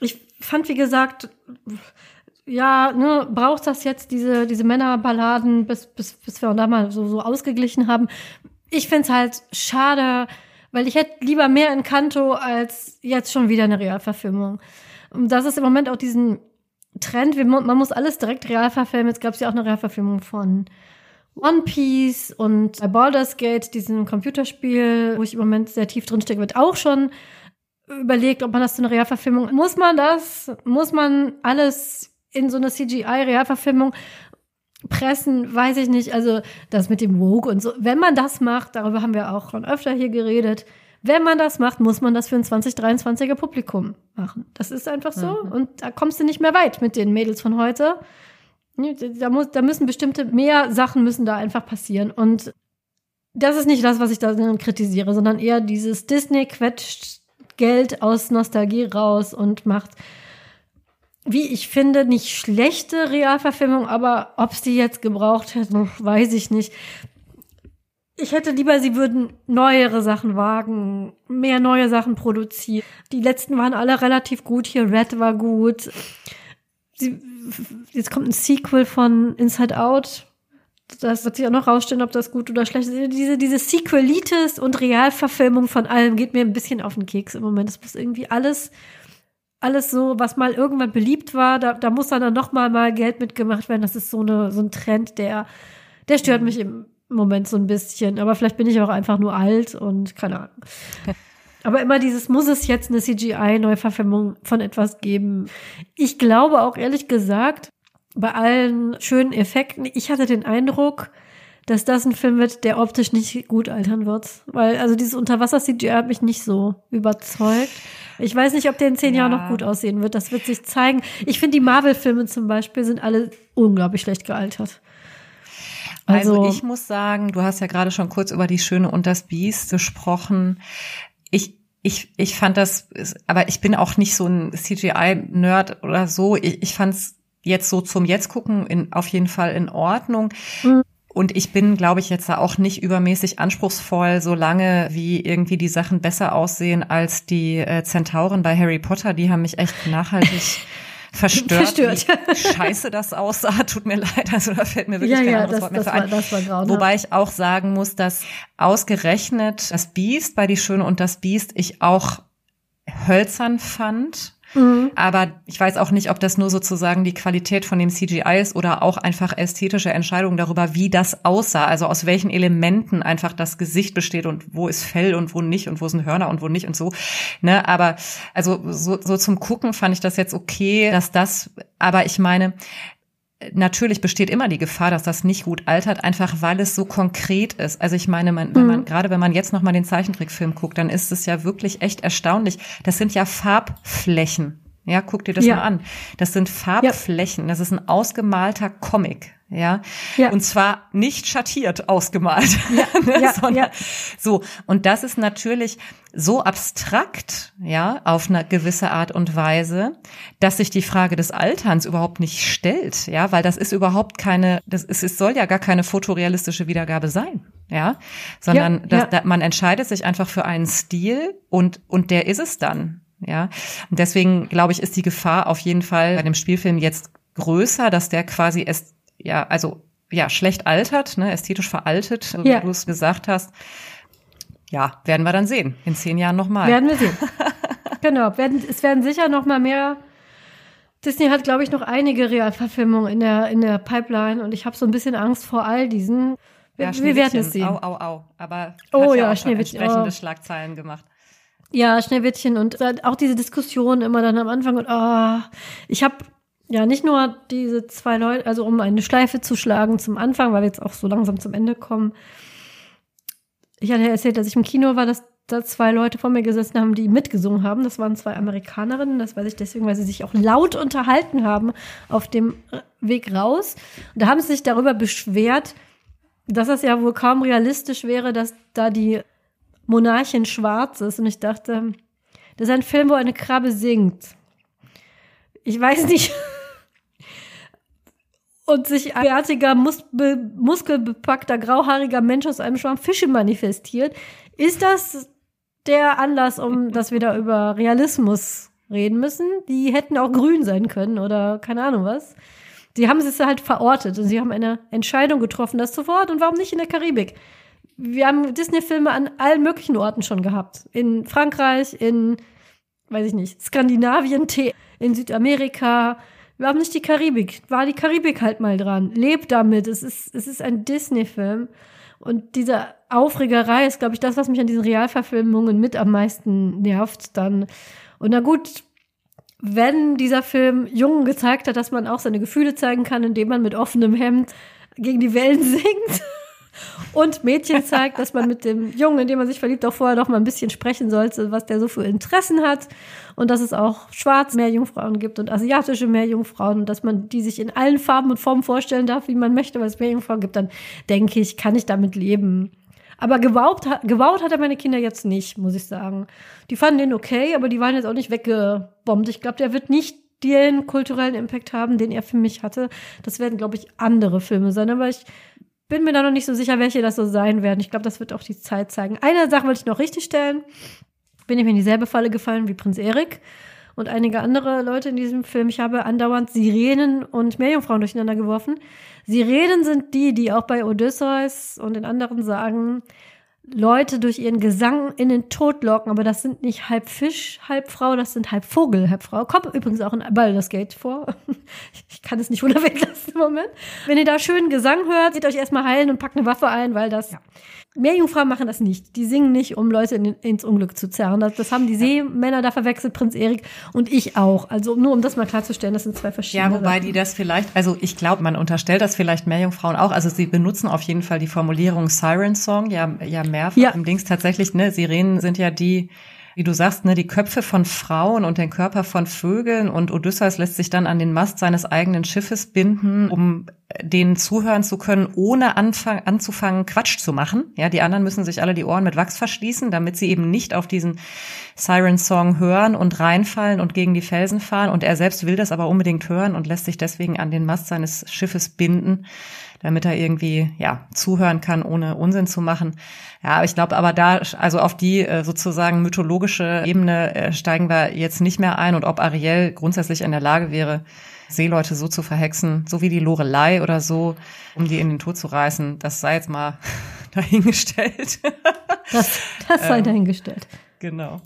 Ich fand, wie gesagt, ja, ne, braucht das jetzt diese, diese Männerballaden, bis, bis, bis wir da mal so, so ausgeglichen haben. Ich find's halt schade, weil ich hätte lieber mehr in Kanto als jetzt schon wieder eine Realverfilmung. Und das ist im Moment auch diesen Trend, man muss alles direkt real verfilmen. Jetzt gab es ja auch eine Realverfilmung von One Piece und bei Baldur's Gate, diesem Computerspiel, wo ich im Moment sehr tief drinstecke, wird auch schon überlegt, ob man das zu einer Realverfilmung, muss man das, muss man alles in so eine CGI-Realverfilmung pressen, weiß ich nicht. Also das mit dem Vogue und so. Wenn man das macht, darüber haben wir auch schon öfter hier geredet, wenn man das macht, muss man das für ein 2023er Publikum machen. Das ist einfach so. Mhm. Und da kommst du nicht mehr weit mit den Mädels von heute. Da, muss, da müssen bestimmte mehr Sachen müssen da einfach passieren. Und das ist nicht das, was ich da kritisiere, sondern eher dieses Disney quetscht Geld aus Nostalgie raus und macht, wie ich finde, nicht schlechte Realverfilmung, aber ob sie jetzt gebraucht hätten, *laughs* weiß ich nicht. Ich hätte lieber, sie würden neuere Sachen wagen, mehr neue Sachen produzieren. Die letzten waren alle relativ gut. Hier Red war gut. Sie, jetzt kommt ein Sequel von Inside Out das wird sich auch noch rausstellen, ob das gut oder schlecht ist. Diese, diese Sequelitis und Realverfilmung von allem geht mir ein bisschen auf den Keks im Moment. Das muss irgendwie alles, alles so, was mal irgendwann beliebt war, da, da muss dann noch mal, mal Geld mitgemacht werden. Das ist so, eine, so ein Trend, der, der stört mich im Moment so ein bisschen. Aber vielleicht bin ich auch einfach nur alt und keine Ahnung. *laughs* Aber immer dieses, muss es jetzt eine CGI-Neuverfilmung von etwas geben? Ich glaube auch ehrlich gesagt, bei allen schönen Effekten, ich hatte den Eindruck, dass das ein Film wird, der optisch nicht gut altern wird. Weil, also dieses Unterwasser-CGI hat mich nicht so überzeugt. Ich weiß nicht, ob der in zehn ja. Jahren noch gut aussehen wird. Das wird sich zeigen. Ich finde, die Marvel-Filme zum Beispiel sind alle unglaublich schlecht gealtert. Also, also ich muss sagen, du hast ja gerade schon kurz über die Schöne und das Biest gesprochen. Ich, ich, ich fand das, aber ich bin auch nicht so ein CGI-Nerd oder so. Ich, ich fand es jetzt so zum Jetzt gucken in, auf jeden Fall in Ordnung. Mhm. Und ich bin, glaube ich, jetzt auch nicht übermäßig anspruchsvoll, solange wie irgendwie die Sachen besser aussehen als die äh, Zentauren bei Harry Potter. Die haben mich echt nachhaltig *laughs* verstört, verstört. scheiße das aussah. Tut mir leid, also da fällt mir wirklich ja, kein ja, anderes das, Wort mehr das ein. War, das war grauenhaft. Wobei ich auch sagen muss, dass ausgerechnet das Biest bei Die Schöne und das Biest ich auch hölzern fand Mhm. Aber ich weiß auch nicht, ob das nur sozusagen die Qualität von dem CGI ist oder auch einfach ästhetische Entscheidungen darüber, wie das aussah. Also aus welchen Elementen einfach das Gesicht besteht und wo ist Fell und wo nicht und wo sind Hörner und wo nicht und so. Ne, aber also so, so zum Gucken fand ich das jetzt okay, dass das, aber ich meine, natürlich besteht immer die Gefahr, dass das nicht gut altert, einfach weil es so konkret ist. Also ich meine, man, wenn man, mhm. gerade wenn man jetzt noch mal den Zeichentrickfilm guckt, dann ist es ja wirklich echt erstaunlich. Das sind ja Farbflächen. Ja, guck dir das Ja. mal an. Das sind Farbflächen. Das ist ein ausgemalter Comic. Ja. Ja. Und zwar nicht schattiert ausgemalt. *laughs* ne, ja, sondern ja. so. Und das ist natürlich so abstrakt, ja, auf eine gewisse Art und Weise, dass sich die Frage des Alterns überhaupt nicht stellt, ja, weil das ist überhaupt keine, das ist, es soll ja gar keine fotorealistische Wiedergabe sein, ja, sondern Ja, das, ja. Da, man entscheidet sich einfach für einen Stil und, und der ist es dann, ja. Und deswegen, glaube ich, ist die Gefahr auf jeden Fall bei dem Spielfilm jetzt größer, dass der quasi es, ja, also, ja, schlecht altert, ne, ästhetisch veraltet, so Ja. wie du es gesagt hast. Ja, werden wir dann sehen. In zehn Jahren nochmal. Werden wir sehen. *laughs* genau, werden, es werden sicher noch mal mehr. Disney hat, glaube ich, noch einige Realverfilmungen in der, in der Pipeline und ich habe so ein bisschen Angst vor all diesen. Wir, Ja, wir werden es sehen. Au, au, au. Aber Oh ja, auch schon entsprechende oh. Schlagzeilen gemacht. Ja, Schneewittchen und auch diese Diskussion immer dann am Anfang und oh, ich habe ja nicht nur diese zwei Leute, also um eine Schleife zu schlagen zum Anfang, weil wir jetzt auch so langsam zum Ende kommen. Ich hatte ja erzählt, dass ich im Kino war, dass da zwei Leute vor mir gesessen haben, die mitgesungen haben. Das waren zwei Amerikanerinnen, das weiß ich deswegen, weil sie sich auch laut unterhalten haben auf dem Weg raus. Und da haben sie sich darüber beschwert, dass das ja wohl kaum realistisch wäre, dass da die Monarchin schwarz ist. Und ich dachte, das ist ein Film, wo eine Krabbe singt. Ich weiß nicht. *laughs* Und sich ein bärtiger, mus be muskelbepackter, grauhaariger Mensch aus einem Schwarm Fische manifestiert. Ist das der Anlass, um dass wir da über Realismus reden müssen? Die hätten auch grün sein können oder keine Ahnung was. Sie haben es halt verortet und sie haben eine Entscheidung getroffen, das sofort und warum nicht in der Karibik? Wir haben Disney-Filme an allen möglichen Orten schon gehabt. In Frankreich, in, weiß ich nicht, Skandinavien, in Südamerika. Wir haben nicht die Karibik. War die Karibik halt mal dran. Lebt damit. Es ist, es ist ein Disney-Film. Und diese Aufregerei ist, glaube ich, das, was mich an diesen Realverfilmungen mit am meisten nervt dann. Und na gut, wenn dieser Film Jungen gezeigt hat, dass man auch seine Gefühle zeigen kann, indem man mit offenem Hemd gegen die Wellen *laughs* singt. Und Mädchen zeigt, dass man mit dem Jungen, in dem man sich verliebt, auch vorher noch mal ein bisschen sprechen sollte, was der so für Interessen hat. Und dass es auch schwarz Meerjungfrauen gibt und asiatische Meerjungfrauen und dass man die sich in allen Farben und Formen vorstellen darf, wie man möchte, weil es Meerjungfrauen gibt, dann denke ich, kann ich damit leben. Aber gebaut, hat- gebaut hat er meine Kinder jetzt nicht, muss ich sagen. Die fanden den okay, aber die waren jetzt auch nicht weggebombt. Ich glaube, der wird nicht den kulturellen Impact haben, den er für mich hatte. Das werden, glaube ich, andere Filme sein. Aber ich bin mir da noch nicht so sicher, welche das so sein werden. Ich glaube, das wird auch die Zeit zeigen. Eine Sache wollte ich noch richtig stellen. Bin ich mir in dieselbe Falle gefallen wie Prinz Erik und einige andere Leute in diesem Film. Ich habe andauernd Sirenen und Meerjungfrauen durcheinander geworfen. Sirenen sind die, die auch bei Odysseus und den anderen sagen, Leute durch ihren Gesang in den Tod locken, aber das sind nicht halb Fisch, halb Frau, das sind halb Vogel, halb Frau. Kommt übrigens auch in Baldur's Gate vor. *laughs* Ich kann es nicht *laughs* unerwähnt lassen im Moment. Wenn ihr da schönen Gesang hört, seht euch erstmal heilen und packt eine Waffe ein, weil das. Meerjungfrauen machen das nicht. Die singen nicht, um Leute in, ins Unglück zu zerren. Das, das haben die Seemänner da verwechselt, Prinz Erik und ich auch. Also nur um das mal klarzustellen, das sind zwei verschiedene. Ja, wobei Sachen. die das vielleicht, also ich glaube, man unterstellt das vielleicht Meerjungfrauen auch. Also sie benutzen auf jeden Fall die Formulierung Siren Song, ja, ja mehrfach Ja. im Dings tatsächlich, ne? Sirenen sind ja die, wie du sagst, ne, die Köpfe von Frauen und den Körper von Vögeln und Odysseus lässt sich dann an den Mast seines eigenen Schiffes binden, um denen zuhören zu können, ohne anfang, anzufangen, Quatsch zu machen. Ja, die anderen müssen sich alle die Ohren mit Wachs verschließen, damit sie eben nicht auf diesen Siren-Song hören und reinfallen und gegen die Felsen fahren. Und er selbst will das aber unbedingt hören und lässt sich deswegen an den Mast seines Schiffes binden, damit er irgendwie, ja, zuhören kann, ohne Unsinn zu machen. Ja, ich glaube, aber da, also auf die äh, sozusagen mythologische Ebene äh, steigen wir jetzt nicht mehr ein und ob Ariel grundsätzlich in der Lage wäre, Seeleute so zu verhexen, so wie die Lorelei oder so, um die in den Tod zu reißen, das sei jetzt mal *laughs* dahingestellt. *laughs* Das, das sei Ähm. dahingestellt. genau.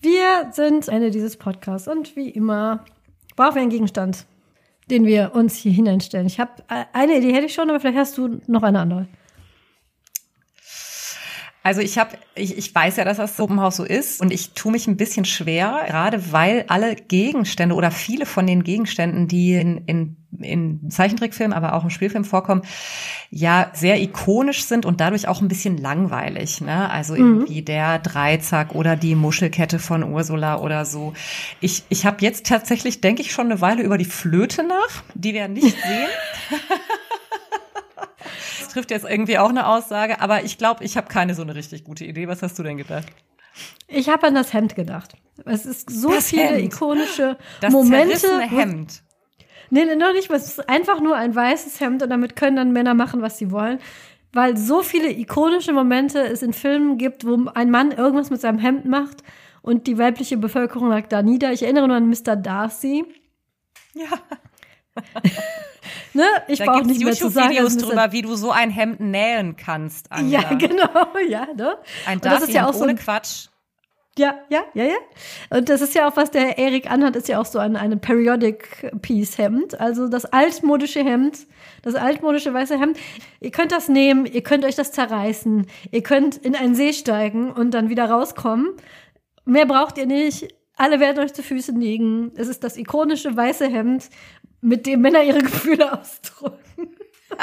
Wir sind Ende dieses Podcasts und wie immer brauchen wir einen Gegenstand, den wir uns hier hineinstellen. Ich habe eine Idee hätte ich schon, aber vielleicht hast du noch eine andere. Also ich habe, ich, ich weiß ja, dass das Puppenhaus so ist und ich tue mich ein bisschen schwer, gerade weil alle Gegenstände oder viele von den Gegenständen, die in, in, in Zeichentrickfilmen, aber auch im Spielfilm vorkommen, ja sehr ikonisch sind und dadurch auch ein bisschen langweilig. Ne? Also mhm. irgendwie der Dreizack oder die Muschelkette von Ursula oder so. Ich, ich habe jetzt tatsächlich, denke ich, schon eine Weile über die Flöte nach, die wir nicht sehen. *laughs* trifft jetzt irgendwie auch eine Aussage, aber ich glaube, ich habe keine so eine richtig gute Idee. Was hast du denn gedacht? Ich habe an das Hemd gedacht. Es ist so das viele Hemd. ikonische Das Momente. zerrissene Hemd. Nee, nee, noch nicht. Es ist einfach nur ein weißes Hemd und damit können dann Männer machen, was sie wollen. Weil so viele ikonische Momente es in Filmen gibt, wo ein Mann irgendwas mit seinem Hemd macht und die weibliche Bevölkerung lag da nieder. Ich erinnere nur an Mr. Darcy. Ja. Ne? Ich Da brauche nicht mehr zu sagen. YouTube-Videos dass Mr. drüber, wie du so ein Hemd nähen kannst, *laughs* Angela. Ja, genau, ja, ne? Ein Und das ist ja auch so ohne ein- Quatsch. Ja, ja, ja, ja. Und das ist ja auch, was der Erik anhat, ist ja auch so ein, eine Periodic Piece Hemd. Also das altmodische Hemd, das altmodische weiße Hemd. Ihr könnt das nehmen, ihr könnt euch das zerreißen, ihr könnt in einen See steigen und dann wieder rauskommen. Mehr braucht ihr nicht. Alle werden euch zu Füßen liegen. Es ist das ikonische weiße Hemd, mit dem Männer ihre Gefühle ausdrücken. *laughs*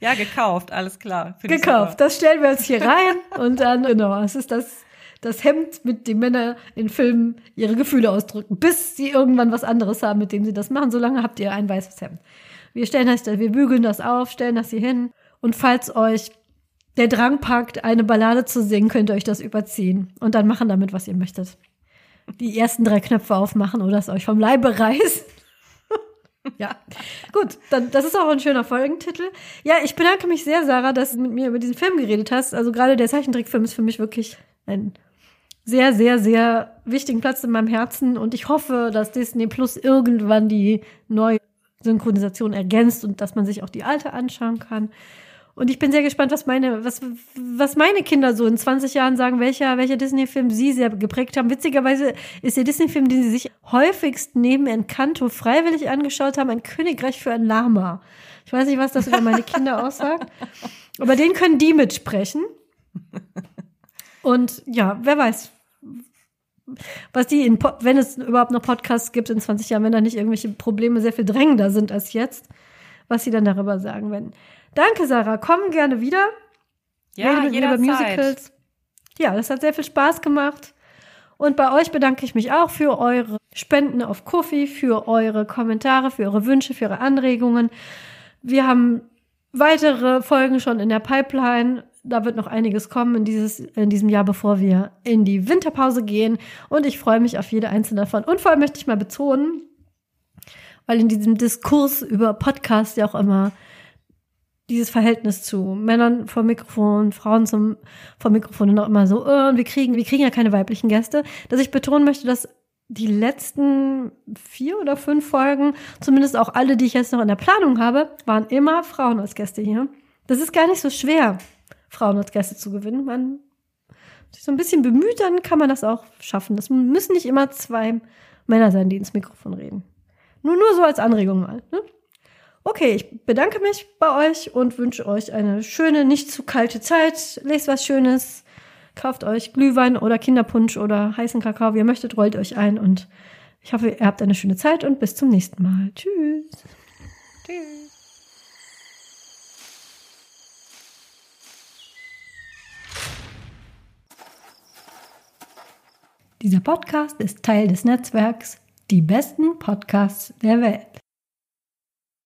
Ja, gekauft, alles klar. Gekauft. Das stellen wir uns hier rein und dann, genau, es ist das, das Hemd, mit dem Männer in Filmen ihre Gefühle ausdrücken, bis sie irgendwann was anderes haben, mit dem sie das machen. Solange habt ihr ein weißes Hemd. Wir stellen das, wir bügeln das auf, stellen das hier hin. Und falls euch der Drang packt, eine Ballade zu singen, könnt ihr euch das überziehen und dann machen damit, was ihr möchtet. Die ersten drei Knöpfe aufmachen oder es euch vom Leibe reißen. *laughs* Ja, gut, dann das ist auch ein schöner Folgentitel. Ja, ich bedanke mich sehr, Sarah, dass du mit mir über diesen Film geredet hast. Also gerade der Zeichentrickfilm ist für mich wirklich ein sehr, sehr, sehr wichtigen Platz in meinem Herzen und ich hoffe, dass Disney Plus irgendwann die neue Synchronisation ergänzt und dass man sich auch die alte anschauen kann. Und ich bin sehr gespannt, was meine, was, was meine Kinder so in 20 Jahren sagen, welcher, welcher Disney-Film sie sehr geprägt haben. Witzigerweise ist der Disney-Film, den sie sich häufigst neben Encanto freiwillig angeschaut haben, ein Königreich für ein Lama. Ich weiß nicht, was das über meine Kinder *laughs* aussagt. Aber den können die mitsprechen. Und ja, wer weiß, was die in, wenn es überhaupt noch Podcasts gibt in 20 Jahren, wenn da nicht irgendwelche Probleme sehr viel drängender sind als jetzt, was sie dann darüber sagen werden. Danke, Sarah. Komm gerne wieder. Ja, Rede mit mir über jederzeit. Musicals. Ja, das hat sehr viel Spaß gemacht. Und bei euch bedanke ich mich auch für eure Spenden auf Kofi, für eure Kommentare, für eure Wünsche, für eure Anregungen. Wir haben weitere Folgen schon in der Pipeline. Da wird noch einiges kommen in, dieses, in diesem Jahr, bevor wir in die Winterpause gehen. Und ich freue mich auf jede einzelne davon. Und vor allem möchte ich mal betonen, weil in diesem Diskurs über Podcasts ja auch immer dieses Verhältnis zu Männern vor Mikrofon, Frauen zum vor Mikrofon und auch immer so, äh, und wir kriegen, wir kriegen ja keine weiblichen Gäste, dass ich betonen möchte, dass die letzten vier oder fünf Folgen, zumindest auch alle, die ich jetzt noch in der Planung habe, waren immer Frauen als Gäste hier. Das ist gar nicht so schwer, Frauen als Gäste zu gewinnen. Man sich so ein bisschen bemüht, dann kann man das auch schaffen. Das müssen nicht immer zwei Männer sein, die ins Mikrofon reden. Nur, nur so als Anregung mal. Ne? Okay, ich bedanke mich bei euch und wünsche euch eine schöne, nicht zu kalte Zeit. Lest was Schönes, kauft euch Glühwein oder Kinderpunsch oder heißen Kakao, wie ihr möchtet, rollt euch ein und ich hoffe, ihr habt eine schöne Zeit und bis zum nächsten Mal. Tschüss. Tschüss. Dieser Podcast ist Teil des Netzwerks Die besten Podcasts der Welt.